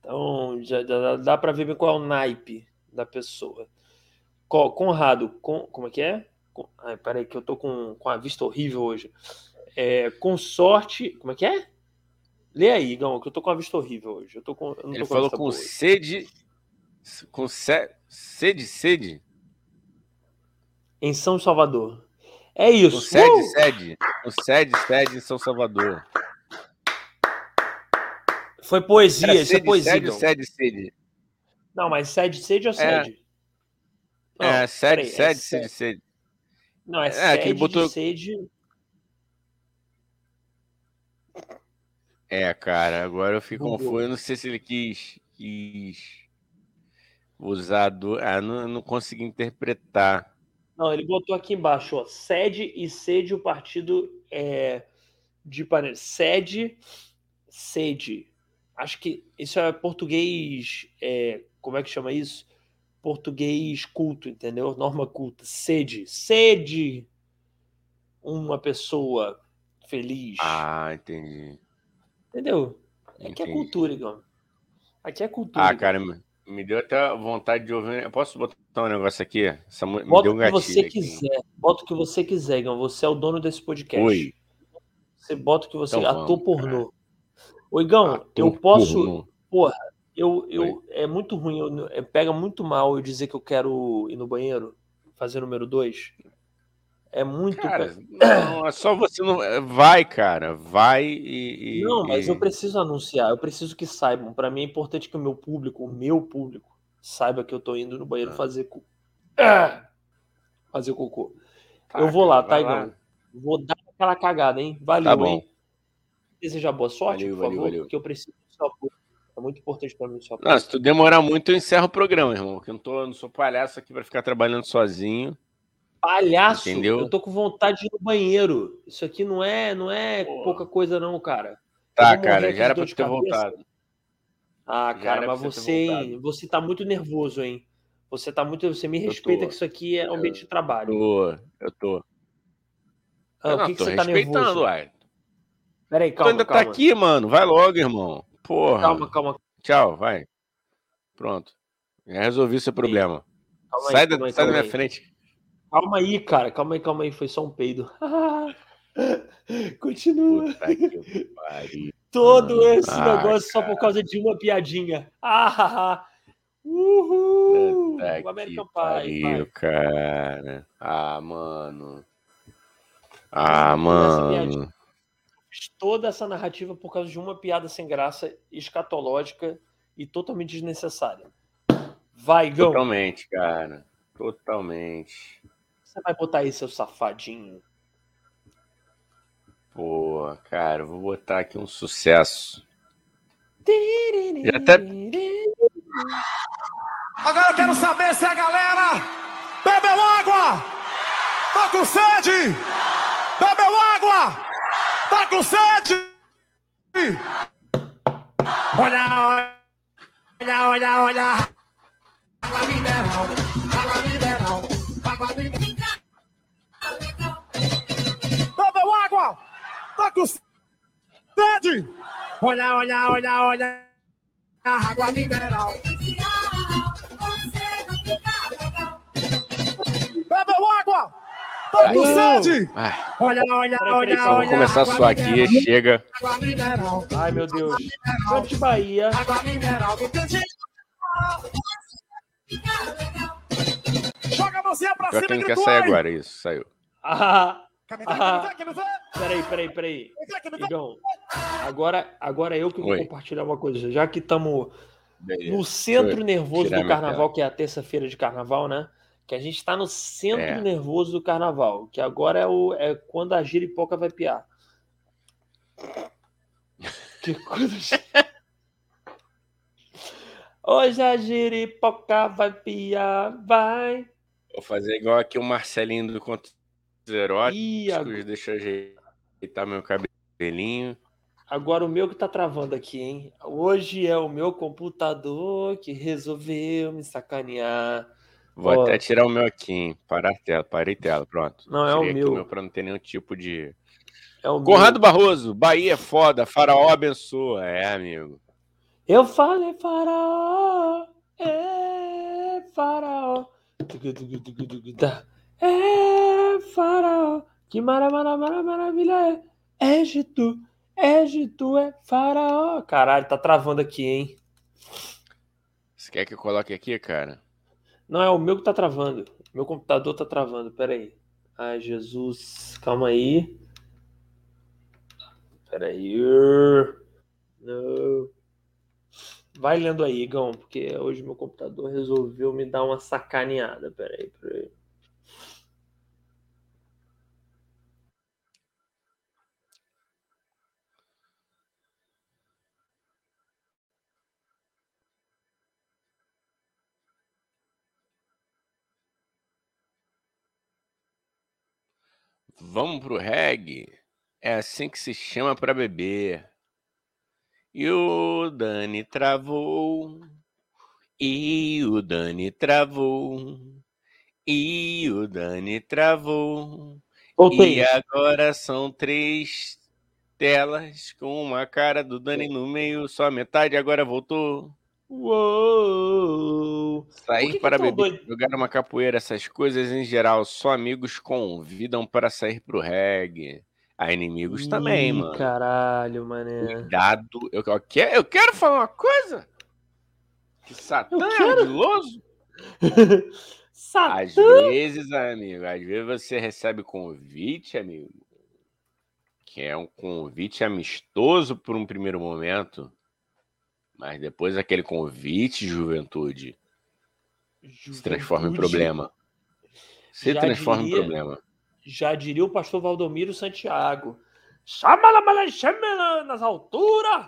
Então, já dá, dá para ver qual é o naipe da pessoa. Co- Conrado, com, como é que é? Com, ai, peraí, que eu tô com, com a vista horrível hoje. É, consorte. Como é que é? Lê aí, Igão, que eu tô com a vista horrível hoje. Eu tô com, eu Ele tô com falou com sede. Com se, sede, sede. Em São Salvador. É Com isso. sede, Uh! sede. Com sede, sede em São Salvador. Foi poesia, Era isso é sede, poesia. sede, Igão. sede, sede. Não, mas sede, sede ou sede? Não, é, sede, peraí, é sede, se- sede, sede. Não, é, É, sede que ele botou- de sede. É, cara, agora eu fico confuso. Eu não sei se ele quis, quis usar do. Ah, não, não consegui interpretar. Não, ele botou aqui embaixo, ó, sede e sede o partido é, de Ipanema. Sede, sede. Acho que isso é português é, como é que chama isso? Português culto, entendeu? Norma culta. Sede. Sede uma pessoa feliz. Ah, entendi. Entendeu? Aqui é cultura, Igor. Aqui é cultura. Ah, cara, me deu até vontade de ouvir. Eu posso botar um negócio aqui? Essa, me Bota deu um o que você aqui. quiser. Bota o que você quiser, Igor. Você é o dono desse podcast. Oi. Você bota o que você. Então, ator pornô. Ô, Igão, eu posso. Pornô. Porra, eu, eu, é muito ruim. Eu, é, pega muito mal eu dizer que eu quero ir no banheiro, fazer número dois. É muito. Cara, não, é só você não. É, vai, cara. Vai e. Não, mas eu preciso anunciar. Eu preciso que saibam. Para mim é importante que o meu público, o meu público, saiba que eu tô indo no banheiro ah. fazer cu. Fazer cocô. Tá, eu vou lá, tá, Igão? Vou dar aquela cagada, hein? Valeu, tá bom. hein? Desejar boa sorte, valeu, por favor, valeu, porque eu preciso do seu apoio. É muito importante para mim apoio. Não, se tu demorar muito, eu encerro o programa, irmão. Que eu não, tô, não sou palhaço aqui para ficar trabalhando sozinho. Palhaço, Entendeu? eu tô com vontade de ir no banheiro. Isso aqui não é, não é pouca coisa, não, cara. Tá, cara, já era pra ter cabeça. voltado. Ah, cara, mas você, você tá muito nervoso, hein? Você tá muito. Você me respeita que isso aqui é ambiente de trabalho. Eu tô, eu tô. Ah, eu o que, que você tá nervoso? Uai. Peraí, calma. Tu ainda calma. tá aqui, mano. Vai logo, irmão. Porra. Calma, calma. Tchau, vai. Pronto. Já resolvi seu problema. Calma sai aí, da, sai da minha frente. Calma aí, cara. Calma aí, calma aí. Foi só um peido. Continua. Todo esse ah, negócio cara. só por causa de uma piadinha. Ah, Uhul! o American Pie. cara. Ah, mano. Ah, mano. Toda essa narrativa por causa de uma piada sem graça, escatológica e totalmente desnecessária. Vai, Gão. Totalmente, cara. Totalmente você vai botar aí, seu safadinho? Pô, cara, vou botar aqui um sucesso. até... Agora eu quero saber se a galera bebeu água! Tá com sede! Bebeu água! Tá com sede! Olha, olha, olha, olha! Água mineral, água mineral, água mineral. água! Tá com sede! Olha, olha, olha, olha! Água mineral! Bebeu água! Olha, olha, olha, olha! Vamos começar a suar aqui, chega! Ai, meu Deus! Campo de Bahia! Água mineral Joga a mãozinha pra cima e grita quer sair agora, isso, saiu. Ah! Ah, peraí, peraí, peraí. Igão, agora, agora eu que vou Oi. compartilhar uma coisa. Já que estamos no centro nervoso do carnaval, que é a terça-feira de carnaval, né? Que a gente está no centro é. nervoso do carnaval. Que agora é, o, é quando a giripoca vai piar. Que coisa. Hoje a giripoca vai piar, vai. Vou fazer igual aqui o Marcelinho do eróticos, agora... deixa eu ajeitar meu cabelinho. Agora o meu que tá travando aqui, hein? Hoje é o meu computador que resolveu me sacanear. Vou Ó, até tirar o meu aqui, hein? Parar a tela, parei tela, pronto. Não, é o meu. meu pra não ter nenhum tipo de. É o Conrado meu. Barroso, Bahia é foda, Faraó abençoa. É, amigo. Eu falei Faraó, é Faraó. É faraó, que mara, mara, mara, maravilha é. Egito, Egito é faraó. Caralho, tá travando aqui, hein? Você quer que eu coloque aqui, cara? Não, é o meu que tá travando. Meu computador tá travando, pera aí. Ai, Jesus, calma aí. Pera aí. Não. Vai lendo aí, Igão, porque hoje meu computador resolveu me dar uma sacaneada. Pera aí, Vamos pro reggae? É assim que se chama para beber. E o Dani travou. E o Dani travou. E o Dani travou. Voltei. E agora são três telas com uma cara do Dani no meio, só metade agora voltou. Uou! Sair para beber, jogar uma capoeira, essas coisas em geral, só amigos convidam para sair pro reggae. A inimigos também, Ih, mano. Caralho, mané. Cuidado. Eu, eu quero, eu quero falar uma coisa. Que Satã é ardiloso. Satã. Às vezes, amigo, às vezes você recebe convite, amigo, que é um convite amistoso por um primeiro momento, mas depois aquele convite, juventude, se transforma em Juventude. problema. Se transforma diria- em problema. Já diria o pastor Valdomiro Santiago. Chama chama nas alturas!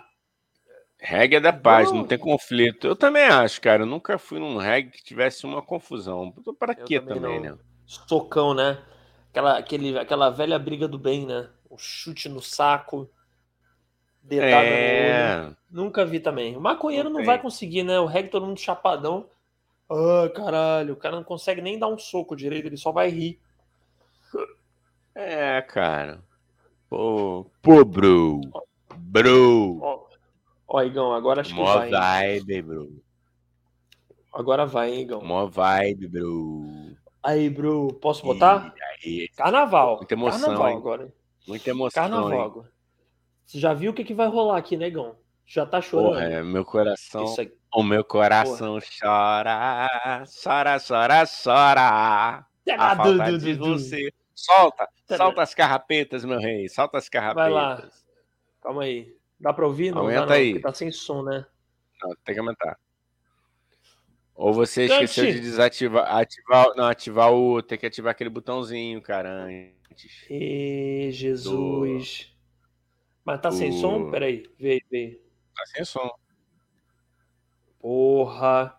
Reggae é da paz, não Não. tem conflito. Eu também acho, cara. Eu nunca fui num reggae que tivesse uma confusão. Para Eu quê também também, né? Socão, né? Aquela, aquele, aquela velha briga do bem, né? O chute no saco. Dedada no olho. É. Nunca vi também. O maconheiro Não não, vai conseguir, né? O reggae todo mundo chapadão. Ah, caralho. O cara não consegue nem dar um soco direito, ele só vai rir. É, cara. Pô, pô, bro. Bro. Ó, ó Igão, agora acho que Mó vai. hein? vibe, bro. Agora vai, hein, Igão. Mó vibe, bro. Aí, bro, posso botar? E aí, Carnaval. Muita emoção, Carnaval agora. muita emoção. Carnaval agora. Você já viu o que, que vai rolar aqui, negão? Já tá chorando. Porra, é, meu coração. O meu coração chora. Chora, chora, chora. A falta de você. Solta, solta as carrapetas, meu rei. Solta as carrapetas. Vai lá. Calma aí. Dá pra ouvir? Não, Aumenta não, aí. porque tá sem som, né? Não, tem que aumentar. Ou você Cante. esqueceu de desativar, ativar, não, ativar o, tem que ativar aquele botãozinho, cara, antes. Ê, Jesus. Mas tá sem som? Peraí, vê aí, vê. Tá sem som. Porra.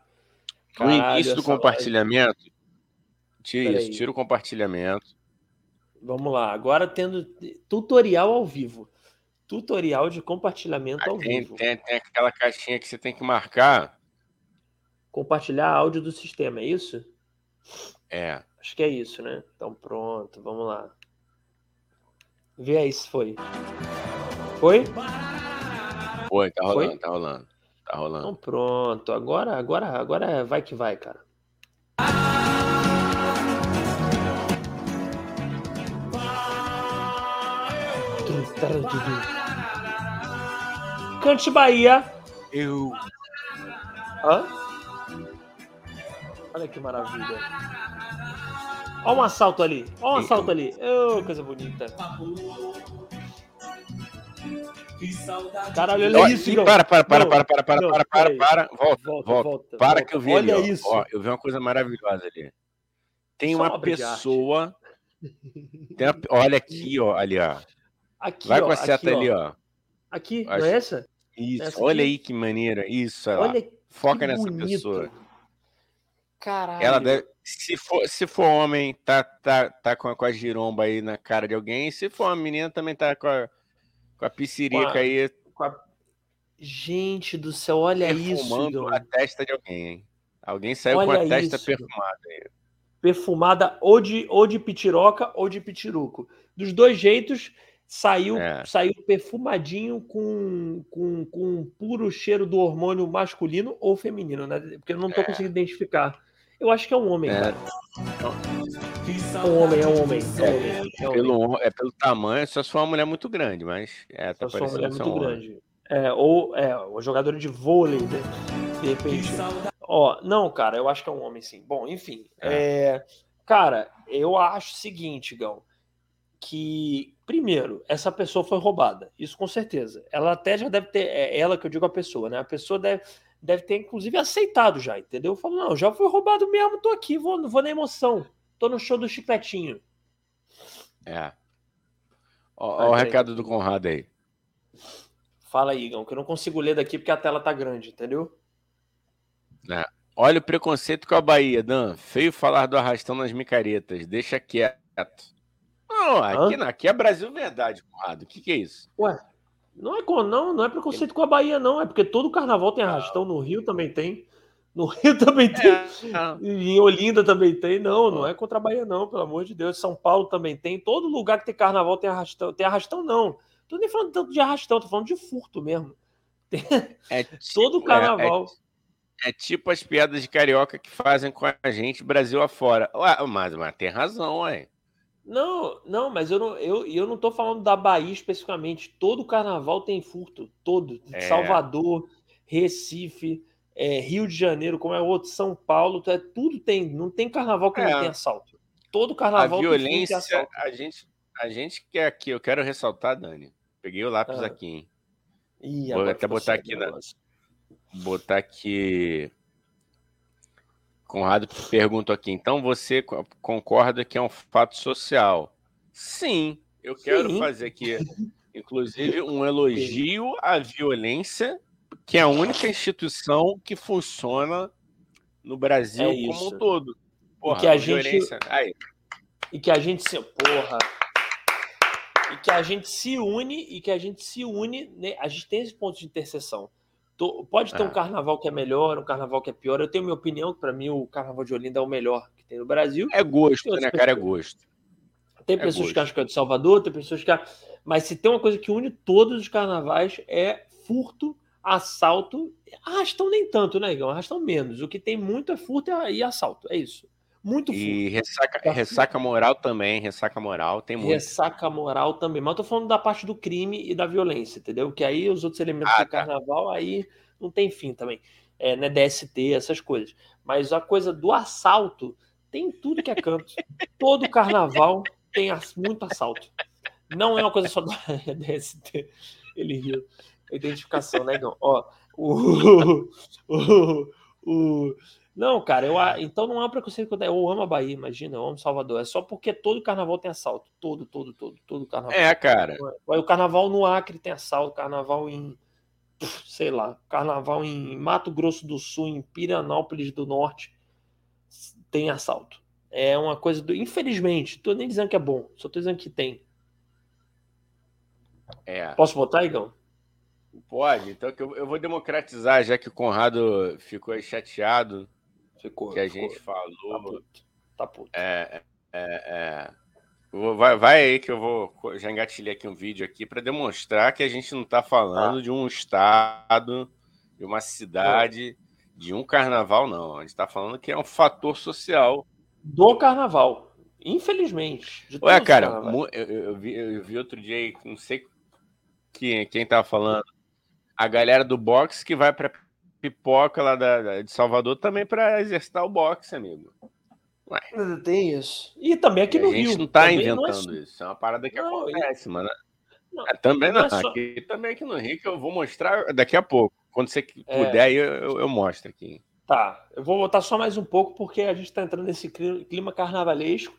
No início do compartilhamento, tira Peraí. isso, tira o compartilhamento. live. Vamos lá. Agora tendo tutorial ao vivo. Tutorial de compartilhamento ao Tem, vivo. tem, tem aquela caixinha que você tem que marcar. Compartilhar áudio do sistema, é isso? É. Acho que é isso, né? Então pronto, vamos lá. Vê aí se foi. Foi? Oi, tá Foi? rolando, tá rolando. Tá Então rolando. pronto. Agora, agora, agora vai que vai, cara. Cante Bahia. Eu. Hã? Olha que maravilha. Olha um assalto ali. Olha um assalto ali. Ô, coisa bonita. Caralho, olha isso, para, para, para, Não, para, para, para, não, para, para, peraí. para. Volta, Volta, volta. volta. Para volta. que eu vi Olha ali, ó. isso. Ó, eu vi uma coisa maravilhosa ali. Tem Só uma pessoa. tem uma- olha aqui, ó, ali, ó. Aqui, Vai ó, com a seta aqui, ali, ó. Aqui, Acho- não é essa? Isso, Essa olha aqui? aí que maneira. Isso, olha Foca que nessa bonito. pessoa. Caralho. Ela deve. Se for, se for homem, tá, tá, tá com, a, com a giromba aí na cara de alguém. Se for uma menina, também tá com a, com a piscirica aí Com a- Gente do céu, olha isso, perfumando a testa de alguém, hein? Alguém saiu com a Olha testa isso. perfumada aí. Perfumada ou de, ou de pitiroca ou de pitiruco. Dos dois jeitos, saiu, É. saiu perfumadinho com, com, com um puro cheiro do hormônio masculino ou feminino, né? Porque eu não tô É. conseguindo identificar. Eu acho que é um homem, É. cara. É um homem, é um homem. É homem. É homem. Pelo, é pelo tamanho, só se for uma mulher muito grande, mas é, tá Eu sou uma mulher muito homem. grande. É, ou é, o jogador de vôlei, né? de repente. Ó, não, cara, eu acho que é um homem, sim. Bom, enfim. é, cara, eu acho o seguinte, Gão, que, primeiro, essa pessoa foi roubada. Isso com certeza. Ela até já deve ter, é ela que eu digo a pessoa, né? A pessoa deve, deve ter, inclusive, aceitado já, entendeu? Falou, não, já foi roubado mesmo, tô aqui, vou, vou na emoção. Tô no show do chicletinho. É. Ó o peraí. recado do Conrado aí. Fala aí, Gão, que eu não consigo ler daqui porque a tela tá grande, entendeu? Olha o preconceito com a Bahia, Dan. Feio falar do arrastão nas micaretas. Deixa quieto. Não, aqui, não, aqui é Brasil verdade, Conrado. O que, que é isso? Ué, não é, com, não, não é preconceito com a Bahia, não. É porque todo carnaval tem arrastão no Rio também tem. No Rio também tem. É, em Olinda também tem. Não, não é contra a Bahia, não, pelo amor de Deus. São Paulo também tem. Todo lugar que tem carnaval tem arrastão. Tem arrastão, não. Tô nem falando tanto de arrastão, tô falando de furto mesmo. É tipo, Todo carnaval. É, é, é, tipo as piadas de carioca que fazem com a gente, Brasil afora. Ué, mas, mas tem razão, ué. Não, não, mas eu não, eu, eu não tô falando da Bahia especificamente. Todo carnaval tem furto. Todo. É. Salvador, Recife, é, Rio de Janeiro, como é outro, São Paulo, é, tudo tem. Não tem carnaval que é. não tem assalto. Todo carnaval a violência, tem A gente, a gente quer aqui, eu quero ressaltar, Dani. Peguei o lápis ah. aqui, hein? Ih, Vou até botar aqui na. Botar aqui. Conrado perguntou aqui. Então você concorda que é um fato social? Sim, eu quero Sim. fazer aqui, inclusive, um elogio à violência, que é a única instituição que funciona no Brasil é como um todo. Porra, e que a gente. Aí. E que a gente se. Porra e que a gente se une e que a gente se une, né? a gente tem esse ponto de interseção. Pode ter um ah. carnaval que é melhor, um carnaval que é pior. Eu tenho minha opinião, para mim o carnaval de Olinda é o melhor que tem no Brasil. É gosto, né, cara? É gosto. Tem é pessoas gosto. que acham que é de Salvador, tem pessoas que Mas se tem uma coisa que une todos os carnavais é furto, assalto. Arrastão nem tanto, né, Igão? Arrastão menos. O que tem muito é furto e assalto. É isso. Muito E ressaca, tá. ressaca moral também, ressaca moral tem muito. Ressaca moral também. Mas eu tô falando da parte do crime e da violência, entendeu? Que aí os outros elementos ah, do tá. carnaval aí não tem fim também. É, né, DST, essas coisas. Mas a coisa do assalto tem tudo que é canto. Todo carnaval tem muito assalto. Não é uma coisa só da DST. Ele riu. Identificação, né, Gão? Ó, o, o, o, não, cara, eu, então não há preconceito. Eu amo a Bahia, imagina, eu amo Salvador. É só porque todo carnaval tem assalto. Todo, todo, todo, todo carnaval. É, cara. O carnaval no Acre tem assalto, carnaval em. Sei lá, carnaval em Mato Grosso do Sul, em Piranópolis do Norte, tem assalto. É uma coisa do. Infelizmente, tô nem dizendo que é bom, só tô dizendo que tem. É. Posso botar, Igão? Pode, então eu vou democratizar, já que o Conrado ficou chateado Ficou. Que a ficou. gente falou. Tá puto. Tá puto. É, é, é. Vai, vai aí que eu vou. Já engatilhei aqui um vídeo aqui para demonstrar que a gente não está falando ah. de um estado, de uma cidade, de um carnaval, não. A gente está falando que é um fator social. Do carnaval. Infelizmente. Ué, cara, eu, eu, vi, eu vi outro dia aí, não sei quem, quem tava falando. A galera do boxe que vai para pipoca lá da, de Salvador também para exercitar o boxe, amigo. Ué. Tem isso. E também aqui no Rio. A gente não tá inventando não é... isso. É uma parada que não, acontece, mano. Não, é, também não. não é só... Aqui também aqui no Rio que eu vou mostrar daqui a pouco. Quando você é. puder, eu, eu, eu, mostro aqui. Tá. Eu vou botar só mais um pouco, porque a gente está entrando nesse clima carnavalesco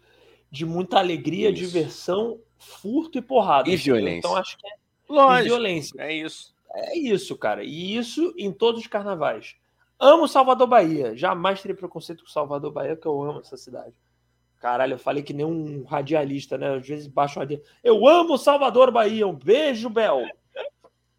de muita alegria, isso. diversão, furto e porrada. E violência. Então acho que é. Lógico. Violência. É isso. É isso, cara. E isso em todos os carnavais. Amo Salvador Bahia. Jamais terei preconceito com Salvador Bahia, porque eu amo essa cidade. Caralho, eu falei que nem um radialista, né? Às vezes baixo um radialista. Eu amo Salvador Bahia. Um beijo, Bel.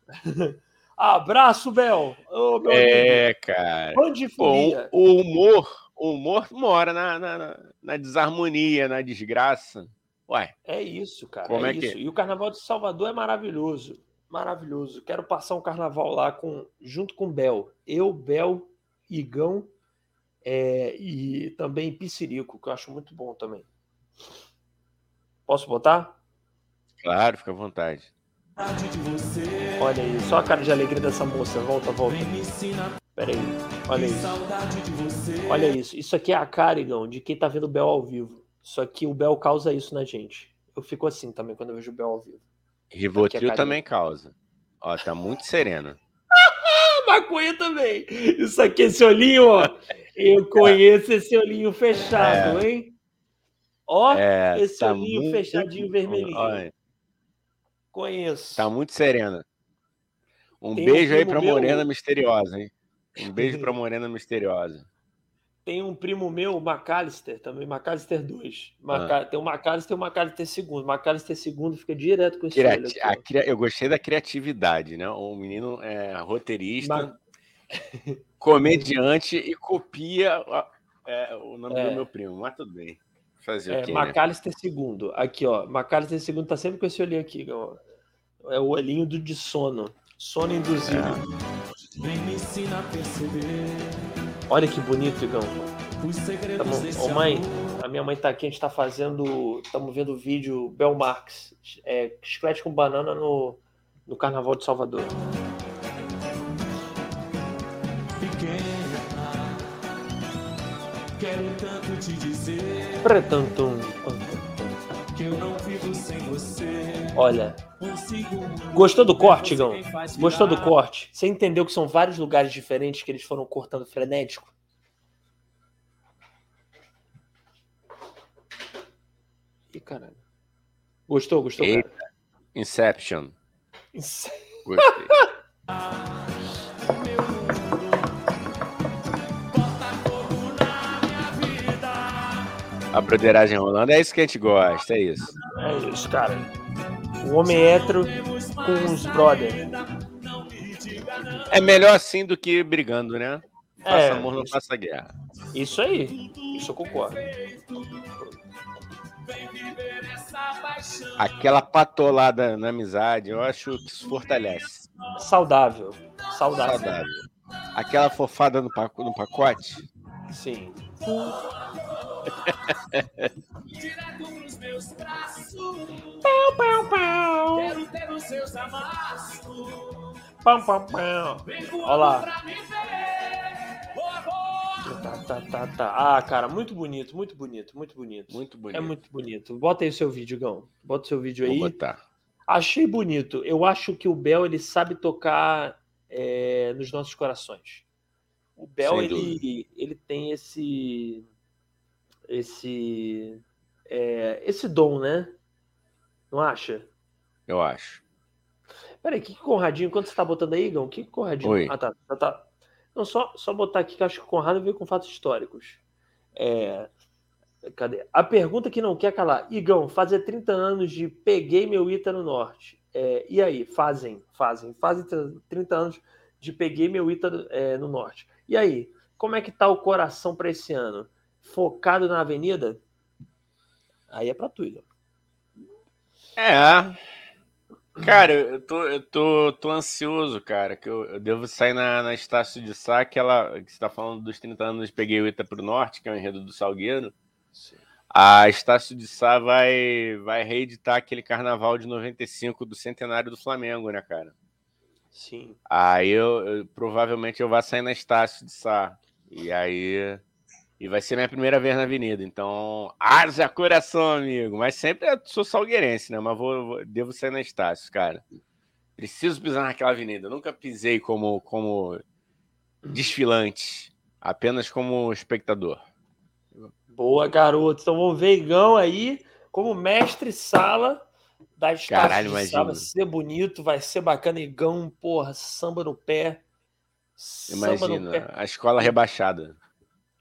Abraço, Bel. Oh, é, amigo. cara. O, o humor, o humor mora na, na, na, desarmonia, na desgraça. Ué. É isso, cara. Como é, é isso. Que... E o Carnaval de Salvador é maravilhoso maravilhoso. Quero passar um carnaval lá com, junto com Bel. Eu, Bel, Igão é, e também Piscirico, que eu acho muito bom também. Posso botar? Claro, fica à vontade. Olha aí, só a cara de alegria dessa moça. Volta, volta. Pera aí, olha isso. Olha isso. Isso aqui é a cara, Igão, de quem tá vendo o Bel ao vivo. Só que o Bel causa isso na gente. Eu fico assim também quando eu vejo o Bel ao vivo. Rivotril também causa. Ó, tá muito sereno. Maconha também. Isso aqui, esse olhinho, ó. Eu conheço esse olhinho fechado, é. hein? Ó, é, esse tá olhinho muito... fechadinho vermelhinho. Olha. Conheço. Tá muito serena. Um Tem beijo um aí pra meu... Morena Misteriosa, hein? Um beijo pra Morena Misteriosa. Tem um primo meu, o McAllister, também, McAllister 2. Maca... Ah. Tem o McAllister e o McAllister segundo. McAllister segundo fica direto com esse Criati... olho Eu gostei da criatividade, né? O menino é roteirista, Ma... comediante e copia é, o nome é. do meu primo, mas tudo bem. Fazer é, o quê, McAllister né? II. Aqui, ó. McAllister II tá sempre com esse olhinho aqui. Ó. É o olhinho do de sono. Sono induzido. É. Olha que bonito, Igão. Tamo... Ô, mãe, a minha mãe tá aqui, a gente tá fazendo. Estamos vendo o vídeo Bel Marx. É, chiclete com banana no, no Carnaval de Salvador. Quero tanto te dizer. Pretanto. Que eu não vivo sem você. Olha. Gostou do corte, Gão? Gostou do corte? Você entendeu que são vários lugares diferentes que eles foram cortando frenético? Ih, caralho. Gostou, gostou? Eita. Inception. Inception. Gostei. A broderagem rolando, é isso que a gente gosta, é isso. É isso, cara. O homem hétero com os brothers. É melhor assim do que brigando, né? Faça é, amor, não faça guerra. Isso aí, isso eu concordo. Aquela patolada na amizade, eu acho que isso fortalece. Saudável. Saudável. Saudável. Aquela fofada no, pacote. Sim. Direto pros meus braços. Pau, pau, pau. Quero ter os seus amassos. Pau, pau, pau. Olha lá. Tá, tá, tá, tá. Ah, cara, muito bonito, muito bonito, muito bonito. Muito bonito. É muito bonito. Bota aí o seu vídeo, Gão. Bota o seu vídeo aí. Vou botar. Achei bonito. Eu acho que o Bel ele sabe tocar é, nos nossos corações. O Bel ele, ele tem esse esse é, esse dom, né? Não acha? Eu acho. Peraí, que, que Conradinho, quando você tá botando aí, Igão? Que, que Conradinho? Oi. Ah, tá, tá, tá. Não, só, só botar aqui que acho que o Conrado veio com fatos históricos. É, cadê? A pergunta que não quer calar. Igão, fazer 30 anos de peguei meu Ita no Norte. É, e aí? Fazem, fazem. Fazem 30 anos de peguei meu Ita é, no Norte. E aí? Como é que tá o coração para esse ano? focado na avenida, aí é pra tu, Igor. É. Cara, eu tô, eu tô, tô ansioso, cara, que eu, eu devo sair na, na Estácio de Sá, aquela que você tá falando dos 30 anos, peguei o Ita pro Norte, que é o enredo do Salgueiro. Sim. A Estácio de Sá vai, vai reeditar aquele carnaval de 95 do centenário do Flamengo, né, cara? Sim. Aí eu, eu provavelmente eu vou sair na Estácio de Sá. E aí e vai ser minha primeira vez na avenida. Então, haja coração, amigo. Mas sempre eu sou salgueirense, né? Mas vou, vou, devo sair na Estácio, cara. Preciso pisar naquela avenida. Eu nunca pisei como, como desfilante, apenas como espectador. Boa, garoto. Então vamos ver Igão aí como mestre sala da. Caralho, imagina. Vai ser bonito, vai ser bacana. Igão, porra, samba no pé. Imagina, a escola rebaixada.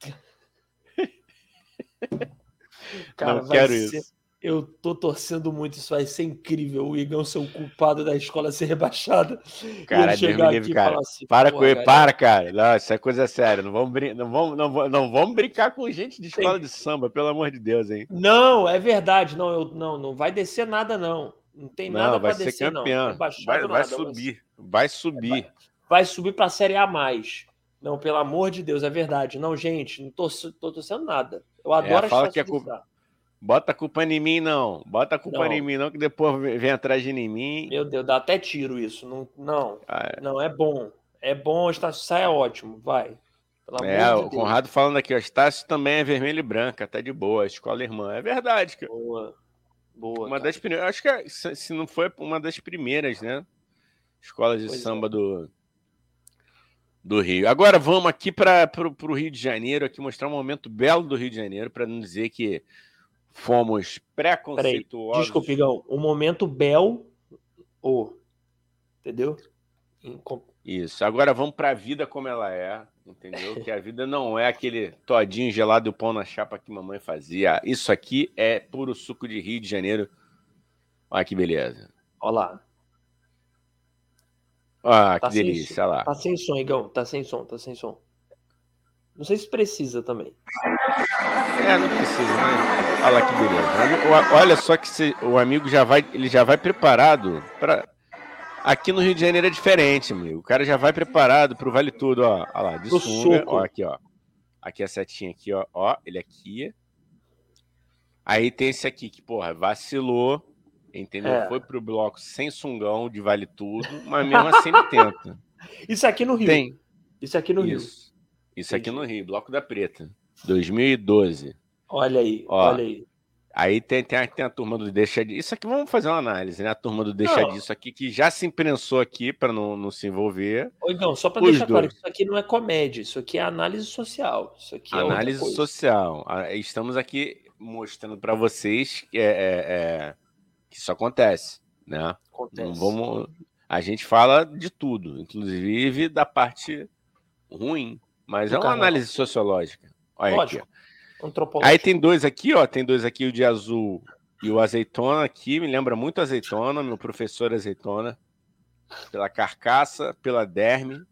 Cara, não quero ser... isso. Eu tô torcendo muito, isso vai ser incrível. O Igão ser o culpado da escola ser rebaixada. Cara, Deus me livre, cara. Assim, para com ele, para, cara. Não, isso é coisa séria. Não vamos, brin... não, vamos, não, não vamos brincar com gente de escola Tem... de samba, pelo amor de Deus, hein? Não, é verdade. Não, eu, não, não vai descer nada, não. Não tem nada para descer, campeão. não. Vai, vai, vai subir. Vai subir. Vai, vai subir para a Série A. Não, pelo amor de Deus, é verdade. Não, gente, não tô, tô torcendo nada. Eu adoro é, fala que a culpa. Bota a culpa em mim, não. Bota a culpa não. em mim, não, que depois vem atrás de mim. Meu Deus, dá até tiro isso. Não, não, ah, é. não é bom. É bom, o Estácio sai é ótimo, vai. Pelo é, o de Conrado falando aqui, o Estácio também é vermelho e branca, tá de boa, escola irmã. É verdade, cara. Boa. Boa. Uma cara. das primeiras, acho que é, se não foi uma das primeiras, né? Escolas de pois samba é. do, do Rio. Agora vamos aqui para o Rio de Janeiro, aqui mostrar um momento belo do Rio de Janeiro, para não dizer que fomos preconceituosos. Desculpa, Igão, um momento belo, oh, entendeu? Isso. Agora vamos para a vida como ela é, entendeu? Que a vida não é aquele todinho gelado e o pão na chapa que mamãe fazia. Isso aqui é puro suco de Rio de Janeiro. Olha que beleza. Olha lá. Ah, tá que delícia, olha lá. Tá sem som, Igão. Tá sem som, tá sem som. Não sei se precisa também. É, não precisa, né? Olha lá que beleza. Olha só que se, o amigo já vai, ele já vai preparado para Aqui no Rio de Janeiro é diferente, amigo. O cara já vai preparado pro Vale Tudo, ó. Olha lá, de sunga. Ó, aqui, ó. Aqui a setinha aqui, ó. Ó, ele aqui. Aí tem esse aqui que, porra, vacilou, entendeu? É. Foi pro bloco sem sungão de Vale Tudo, mas mesmo assim ele tenta. Isso aqui no Rio. Tem. Isso aqui no Isso. Rio. Isso aqui no Rio, Bloco da Preta, 2012. Olha aí, Ó, olha aí. Aí tem, tem, a, tem a turma do Deixa Disso. Isso aqui vamos fazer uma análise, né? A turma do Deixa não. Disso aqui, que já se imprensou aqui para não, não se envolver. Ou não, só para deixar dois. claro, isso aqui não é comédia, isso aqui é análise social. Isso aqui é análise social. Estamos aqui mostrando para vocês que, é, é, é, que isso acontece, né? Acontece. Não vamos, a gente fala de tudo, inclusive da parte ruim, mas é uma análise sociológica. Olha Lógico. aqui. Aí tem dois aqui, ó. Tem dois aqui, o de azul e o azeitona aqui. Me lembra muito azeitona, meu professor azeitona. Pela carcaça, pela derme.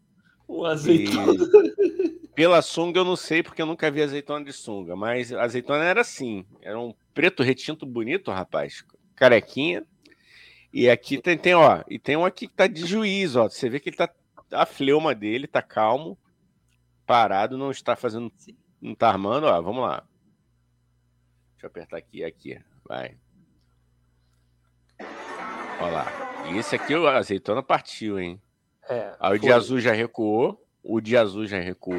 O azeitona. E... Pela sunga eu não sei, porque eu nunca vi azeitona de sunga. Mas azeitona era assim. Era um preto retinto bonito, rapaz. Carequinha. E aqui tem, tem, ó. E tem um aqui que tá de juiz, ó. Você vê que ele tá. A fleuma dele tá calmo, parado, não está fazendo não tá armando? Ó, vamos lá. Deixa eu apertar aqui, aqui. Vai. Olha lá. E esse aqui, o azeitona partiu, hein? É, Aí o de azul já recuou. O de azul já recuou.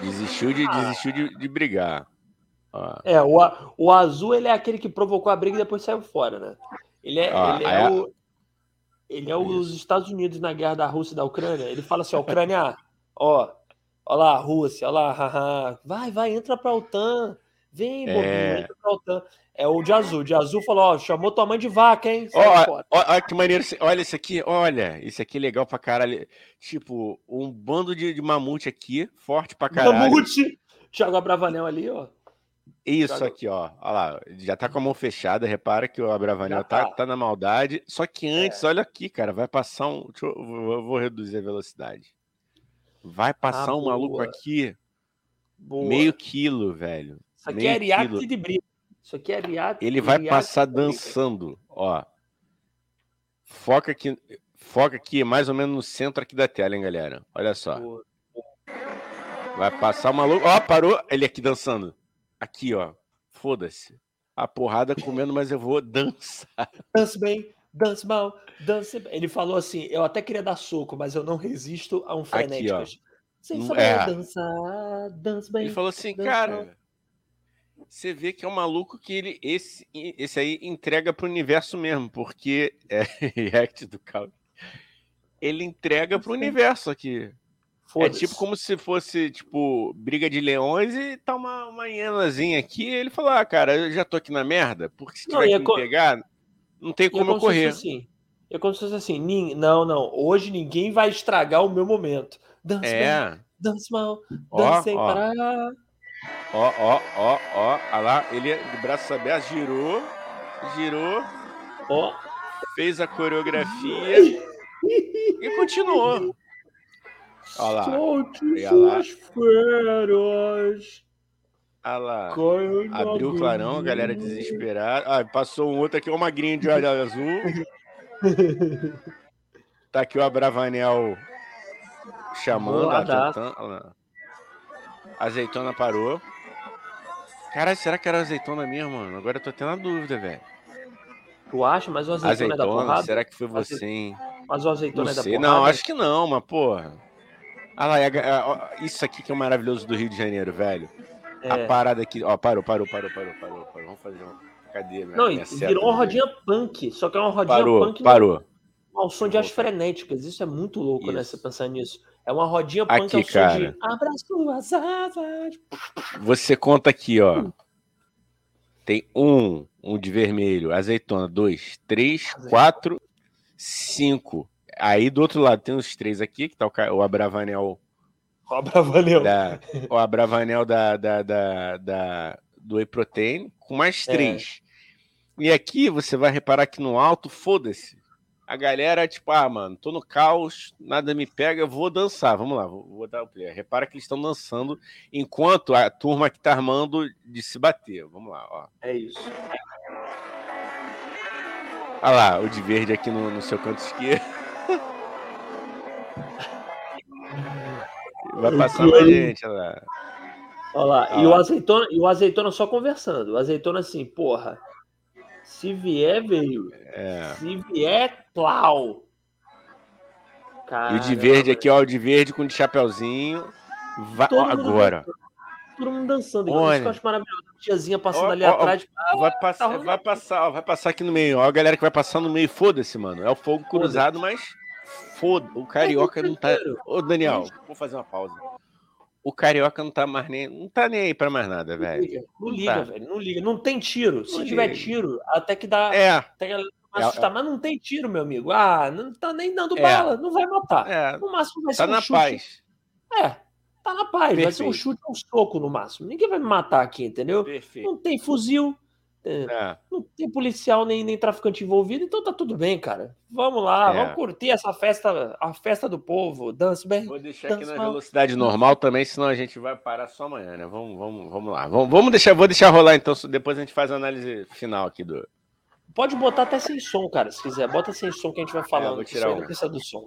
Desistiu de, ah. desistiu de, de brigar. Ó. É, o, o azul ele é aquele que provocou a briga e depois saiu fora, né? Ele é, Ó, ele é, o, ele é os Estados Unidos na guerra da Rússia e da Ucrânia. Ele fala assim: Ucrânia, ó, Olha lá, Rússia, olha lá, haha. vai, vai, entra pra OTAN. Vem, bobinho, é... entra pra OTAN. É o de azul. De azul falou, ó, chamou tua mãe de vaca, hein? Olha que maneiro. Olha isso aqui, olha. Isso aqui é legal pra caralho. Tipo, um bando de, de mamute aqui, forte pra caralho. Mamute! Thiago Abravanel ali, ó. Isso Thiago... aqui, ó. Olha lá. Já tá com a mão fechada. Repara que o Abravanel tá. tá. Tá, na maldade. Só que antes, é. olha aqui, cara. Vai passar um. Deixa eu, eu vou reduzir a velocidade. Vai passar ah, um maluco aqui. Boa. Meio quilo, velho. Isso aqui é meio é react de briga. Isso aqui é react. Ele vai passar dançando, ó. Foca aqui, foca aqui, mais ou menos no centro aqui da tela, hein, galera. Olha só. Boa. Vai passar o maluco. Ó, parou. Ele aqui dançando. Aqui, ó. Foda-se. A porrada comendo, mas eu vou dançar. Dança bem, Dance mal, dance. Ele falou assim: eu até queria dar soco, mas eu não resisto a um frenético. Aqui, Sem saber é. dançar, dance bem. Ele falou assim, cara. Mal. Você vê que é um maluco que ele esse, esse aí entrega para o universo mesmo, porque é react do Cal. Ele entrega para o universo aqui. É tipo como se fosse, tipo, briga de leões e tá uma, uma hienazinha aqui. Ele falou: Ah, cara, eu já tô aqui na merda, porque se tiver não, que me pegar, não tem como, eu correr. Assim, eu como se fosse assim, não, não, hoje ninguém vai estragar o meu momento. Dance é. bem, dance mal, dance sem parar. Ó, ó, ó, ó, olha lá, ele de braço aberto girou, girou, ó, fez a coreografia e continuou. Olha lá. Solte suas feras. Ah lá. Abriu o clarão, a galera desesperada. Ah, passou um outro aqui, o magrinho de olho azul. tá aqui o Abravanel chamando. A azeitona parou. Caralho, será que era azeitona mesmo, mano? Agora eu tô tendo a dúvida, velho. Tu acha? Mas o azeitona, azeitona é da porrada? Será que foi você, hein? Mas o azeitona não é da porrada? Não, acho que não, mas porra. Ah lá, isso aqui que é o maravilhoso do Rio de Janeiro, velho. É. A parada aqui. Ó, parou, parou, parou, parou, parou. parou. Vamos fazer uma. Cadê? Minha, Não, minha virou uma rodinha punk. Só que é uma rodinha parou, punk. Parou. Ao som de as frenéticas. Isso é muito louco, né, Isso. né? Você pensar nisso. É uma rodinha punk aqui, ao som cara. de. Abra suas asas. Você conta aqui, ó. Tem um, um de vermelho, azeitona, dois, três, quatro, cinco. Aí do outro lado tem os três aqui, que tá o, o Abravanel o Abravanel. Da, o Abravanel da, da, da, da, do Whey Protein, com mais é. três. É. E aqui você vai reparar que no alto, foda-se. a galera, tipo, ah, mano, tô no caos, nada me pega, eu vou dançar. Vamos lá, vou, vou dar o play. Repara que eles estão dançando enquanto a turma que tá armando de se bater. Vamos lá, ó. É isso. Olha lá, o de verde aqui no, no seu canto esquerdo. Vai passar mais gente, olha lá. Olha lá. E, o azeitona, e o azeitona só conversando. O azeitona assim, porra. Se vier, veio. É. Se vier, plau. E o de verde aqui, ó, o de verde com de chapeuzinho. Vai, ó, agora. Todo mundo dançando. Olha. isso que eu acho maravilhoso. Tiazinha passando Ó, ali ó, ó, atrás. Ah, Vai passar, rolando. vai passar, ó, vai passar aqui no meio. Ó, a galera que vai passar no meio, foda-se, mano. É o fogo cruzado, mas foda. O carioca não tá. Ô, Daniel, vou fazer uma pausa. O carioca não tá mais nem. Não tá nem aí pra mais nada, Não velho. liga, não liga, Tá. velho. Não liga. Não tem tiro. Se Não tiver liga. tiro, até que dá. É, Até que É, assustar. Mas não tem tiro, meu amigo. Ah, não tá nem dando É. bala. Não vai matar. é. No máximo vai ser Tá um na chute. paz. É, tá na paz. Vai ser um Perfeito. chute ou um soco no máximo. Ninguém vai me matar aqui, entendeu? Perfeito. Não tem fuzil, é, É. não tem policial nem, nem traficante envolvido, então tá tudo bem, cara. Vamos lá, É. vamos curtir essa festa, a festa do povo. Dance bem. Vou deixar aqui na Dançar. velocidade normal também, senão a gente vai parar só amanhã, né? Vamos, vamos, vamos lá. Vamos, vamos deixar, vou deixar rolar então, depois a gente faz a análise final aqui do. Pode botar até sem som, cara, se quiser. Bota sem som que a gente vai falando. É, vou tirar um. não precisa do som.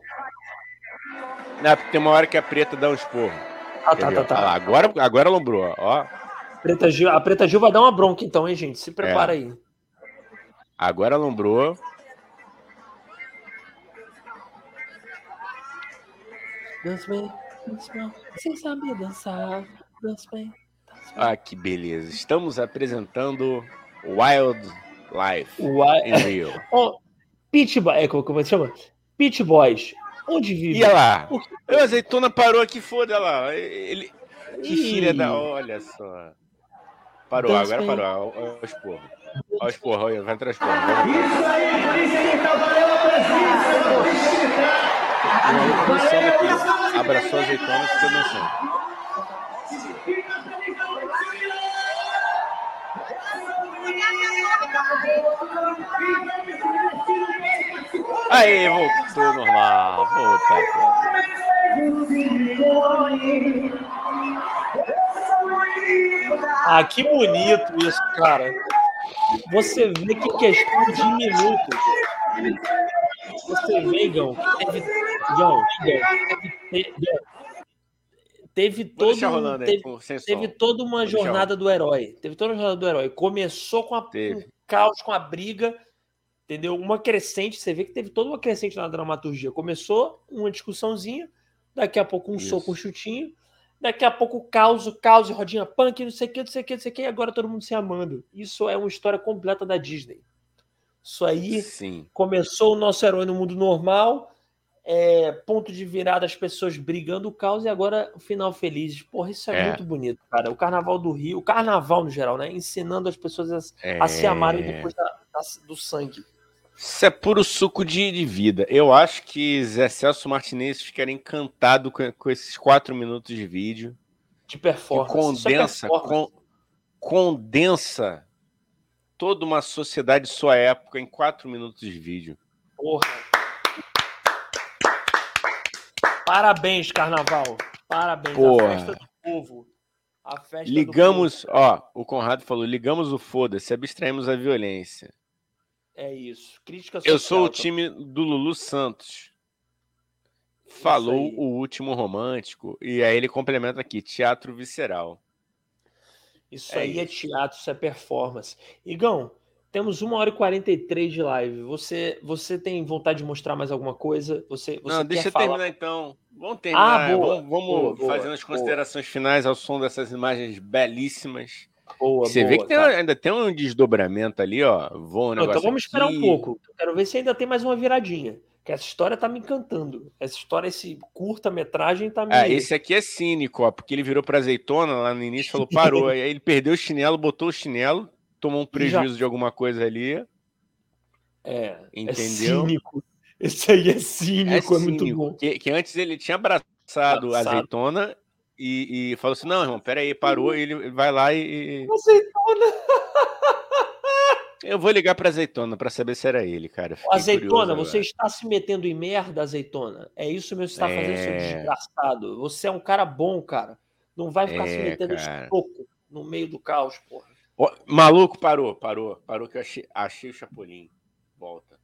Não, porque tem uma hora que a preta dá um esporro. Ah, tá, tá, lá, tá. agora, agora alombrou, ó. Preta Gil, a Preta Gil vai dar uma bronca então, hein, gente? Se prepara É. aí. Agora alombrou. Dance bem, dance bem. Sem saber dançar, dance bem. dance bem. Ah, que beleza. Estamos apresentando Wild Life Uai, in Rio. Ó, Pit Boy, é, como, como é que chama? Pit Boys. Onde vive? E lá. O que- O azeitona parou aqui, foda lá. Ele. Que filha da. Olha só. Parou, Dança agora aí. parou. Olha o esporro. Olha o esporro, olha, vai entrar o esporro. Vamos lá. Isso aí, Calvarela precisa. E aí, dançando aqui. Abraçou a azeitona e ficou dançando. Aí, voltou normal. Volta. Ah, que bonito isso, cara. Você vê que questão de minutos. Você vê, Gão, teve. Gão, teve, teve todo. teve, teve toda uma jornada do herói. Teve toda a jornada do herói. Começou com a, um caos, com a briga, entendeu? Uma crescente. Você vê que teve toda uma crescente na dramaturgia. Começou uma discussãozinha, daqui a pouco um Isso. soco, um chutinho. Daqui a pouco caos, caos, rodinha punk, não sei o que, não sei o que, não sei o que, e agora todo mundo se amando. Isso é uma história completa da Disney. Isso aí Sim. começou o nosso herói no mundo normal, é, ponto de virada, as pessoas brigando o caos e agora o final feliz. Porra, isso é, É. muito bonito, cara. O carnaval do Rio, o carnaval no geral, né? Ensinando as pessoas a, É... a se amarem depois da- da- do sangue. Isso é puro suco de, de vida. Eu acho que Zé Celso Martinez ficaria encantado com, com esses quatro minutos de vídeo. De performance. É condensa, performance. con- condensa toda uma sociedade de sua época em quatro minutos de vídeo. Porra. Parabéns, carnaval. Parabéns. Porra. A festa do povo. A festa do povo. Ligamos, ó, o Conrado falou, ligamos o foda-se, abstraímos a violência. É isso. Crítica social. Eu sou o time do Lulu Santos. Falou o último romântico. E aí ele complementa aqui, teatro visceral. Isso É aí é isso. teatro, isso é performance. Igão, temos 1 hora e 43 de live. Você, você tem vontade de mostrar mais alguma coisa? Você, você Não, deixa eu falar? terminar então. Vamos terminar. Ah, boa, vamos vamos boa, fazendo as considerações finais ao som dessas imagens belíssimas. Boa, Você boa, vê que tem- ainda tem um desdobramento ali, ó. Voa um Não, então vamos esperar um pouco. Quero ver se ainda tem mais uma viradinha. Que essa história tá me encantando. Essa história, esse curta-metragem tá me. Ah, esse aqui é cínico, ó, porque ele virou pra azeitona lá no início falou, parou. aí ele perdeu o chinelo, botou o chinelo, tomou um prejuízo de alguma coisa ali. É, Entendeu? É cínico. Esse aí é cínico, é, muito cínico. bom. Que, que antes ele tinha abraçado a Abraçado. azeitona e, e falou assim: não, irmão, peraí, parou. E ele vai lá e. Azeitona. Eu vou ligar para azeitona para saber se era ele, cara. Azeitona, você está se metendo em merda, azeitona. É isso mesmo que você está é... fazendo, seu é. desgraçado. Você é um cara bom, cara. Não vai ficar é, se metendo cara. soco no meio do caos, porra. Maluco, parou, parou, parou que eu achei, achei o Chapolin. Volta.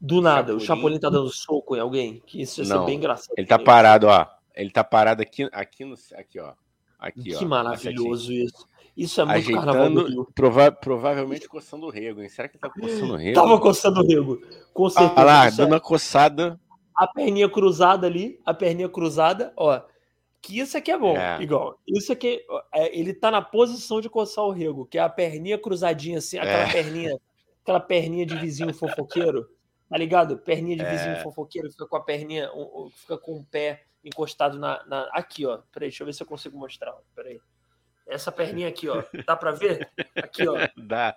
Do nada, Chapolin... o Chapolin tá dando soco em alguém. Que isso ia ser bem engraçado. Ele tá parado, ó. Ele tá parado aqui, aqui no. Aqui, ó. Aqui, que ó, maravilhoso isso. Isso é muito Ajeitando, carnaval prova provavelmente coçando o rego, hein? Será que tá coçando o rego? Tava coçando o rego, com certeza. Olha lá, dando uma coçada. A perninha cruzada ali, a perninha cruzada, ó. Que isso aqui é bom, é. igual. Isso aqui, é, ele tá na posição de coçar o rego, que é a perninha cruzadinha assim, aquela é. perninha, aquela perninha de vizinho fofoqueiro, tá ligado? Perninha de vizinho é. fofoqueiro, fica com a perninha, fica com o pé encostado na, na, Aqui, ó. Peraí, deixa eu ver se eu consigo mostrar. Peraí. Essa perninha aqui, ó. Dá pra ver? Aqui, ó. Dá.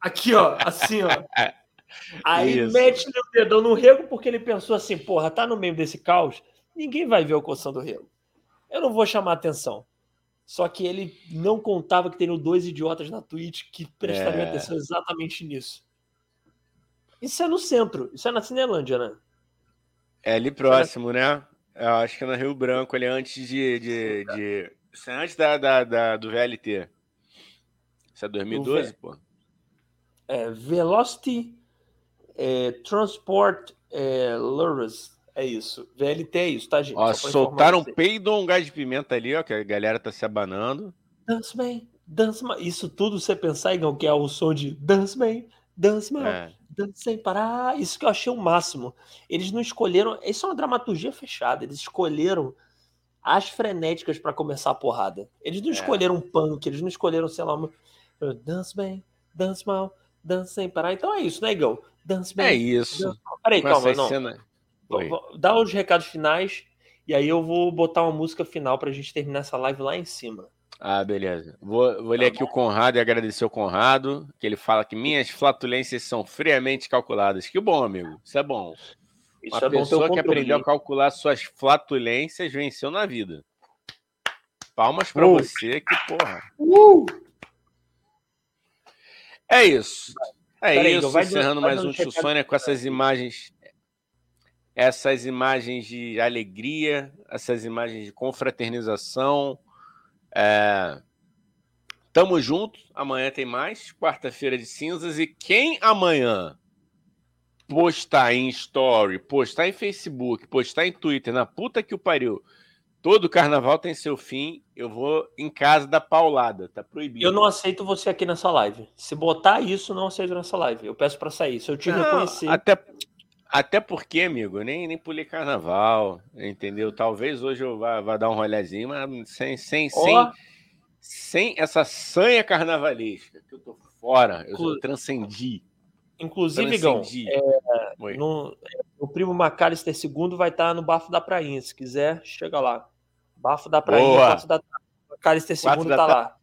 Aqui, ó. Assim, ó. Aí Isso. mete o dedão no rego porque ele pensou assim: porra, tá no meio desse caos, ninguém vai ver o coçando do rego. Eu não vou chamar atenção. Só que ele não contava que teriam dois idiotas na Twitch que prestariam é. atenção exatamente nisso. Isso é no centro, isso é na Cinelândia, né? É ali próximo, é... né? Eu acho que é no Rio Branco, ali antes de. de, de... Isso é antes da, da, da, do VLT. Isso é 2012, pô. É, Velocity é, Transport é, Lures. É isso. VLT é isso, tá, gente? Ó, soltaram um peido um gás de pimenta ali, ó, que a galera tá se abanando. Dance Man, Dance Man. Isso tudo você pensar, Igão, que é o som de Dance Man, Dance Man. É sem parar. Isso que eu achei o máximo. Eles não escolheram. Isso é uma dramaturgia fechada. Eles escolheram as frenéticas para começar a porrada. Eles não é. escolheram um punk, eles não escolheram, sei lá, uma... dance bem, dance mal, dance sem parar. Então é isso, né, Igão? Dance bem. É isso. Peraí, calma, não. Cena... Dá os recados finais e aí eu vou botar uma música final pra gente terminar essa live lá em cima. Ah, beleza. Vou, vou ler tá aqui o Conrado e agradecer o Conrado, que ele fala que minhas flatulências são friamente calculadas. Que bom, amigo. Isso é bom. Isso Uma é pessoa que aprendeu a calcular suas flatulências venceu na vida. Palmas para uh. você, que porra. Uh. É isso. É Pera isso. Aí, encerrando mais um Tio Sônia com essas imagens. Essas imagens de alegria, essas imagens de confraternização é... Tamo junto. Amanhã tem mais. Quarta-feira de cinzas. E quem amanhã postar em story, postar em Facebook, postar em Twitter, na puta que o pariu. Todo carnaval tem seu fim. Eu vou em casa da paulada. Tá proibido. Eu não aceito você aqui nessa live. Se botar isso, não aceito nessa live. Eu peço para sair. Se eu te não, reconhecer. Até, até porque, amigo, nem, nem pulei carnaval, entendeu? Talvez hoje eu vá, vá dar um rolezinho, mas sem, sem, oh. sem, sem essa sanha carnavalesca, que eu tô fora, eu Inclu... transcendi. Inclusive, Gão, é, no, o primo Macalister II vai estar no Bafo da Prainha. Se quiser, chega lá. Bafo da Prainha, Boa. Bafo da Macalister II tá lá.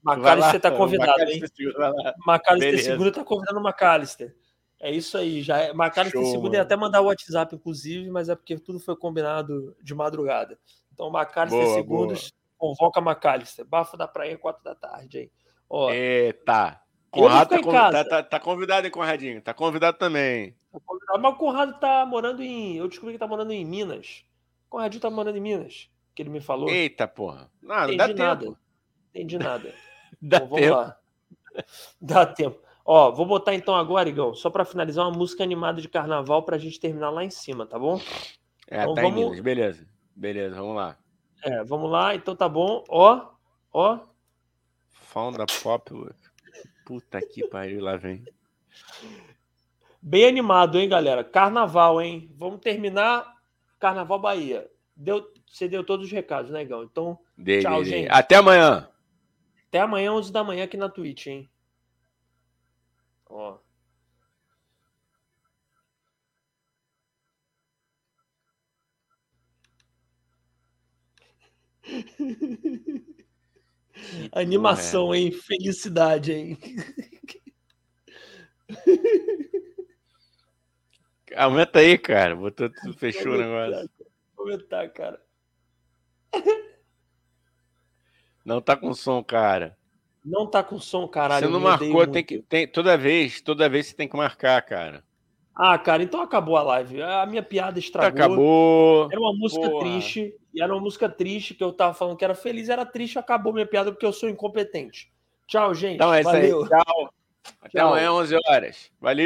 Macalister tá convidado, Macalister hein? Macalister II tá convidando o Macalister. É isso aí, já é. Macalister Show, segundo ia até mandar o WhatsApp, inclusive, mas é porque tudo foi combinado de madrugada. Então, Macalister segundos convoca Macalister. Bafo da praia, quatro da tarde aí. Ó, Eita! Conrado tá, conv... tá, tá, tá, convidado, hein, Conradinho? Tá convidado também. Tá convidado. Mas o Conrado tá morando em. Eu descobri que tá morando em Minas. O Conradinho tá morando em Minas, que ele me falou. Eita, porra. Nada, Entendi dá nada. tempo. Entendi nada. dá então, tempo. Lá. Dá tempo. Ó, vou botar então agora, Igão, só para finalizar, uma música animada de carnaval pra gente terminar lá em cima, tá bom? É, então, tá vamos... em Minas, beleza. Beleza, vamos lá. É, vamos lá, então tá bom. Ó, ó. Found pop. Puta que pariu, lá vem. Bem animado, hein, galera? Carnaval, hein? Vamos terminar Carnaval Bahia. Deu, você deu todos os recados, né, Igão? Então, dei, tchau, dei, gente. Até amanhã. Até amanhã, 11 da manhã, aqui na Twitch, hein? Ó. Animação, hein? Felicidade, hein? Aumenta aí, cara. Botou tudo, fechou o negócio. Vou aumentar, cara. Não tá com som, cara. Não tá com som, caralho. Você não marcou, tem que. Tem, toda vez, toda vez você tem que marcar, cara. Ah, cara, então acabou a live. A minha piada estragou. Acabou. Era uma música Porra. triste. E era uma música triste que eu tava falando que era feliz, era triste, acabou minha piada porque eu sou incompetente. Tchau, gente. Então é Valeu. isso aí. Tchau. Até amanhã, 11 horas. Valeu.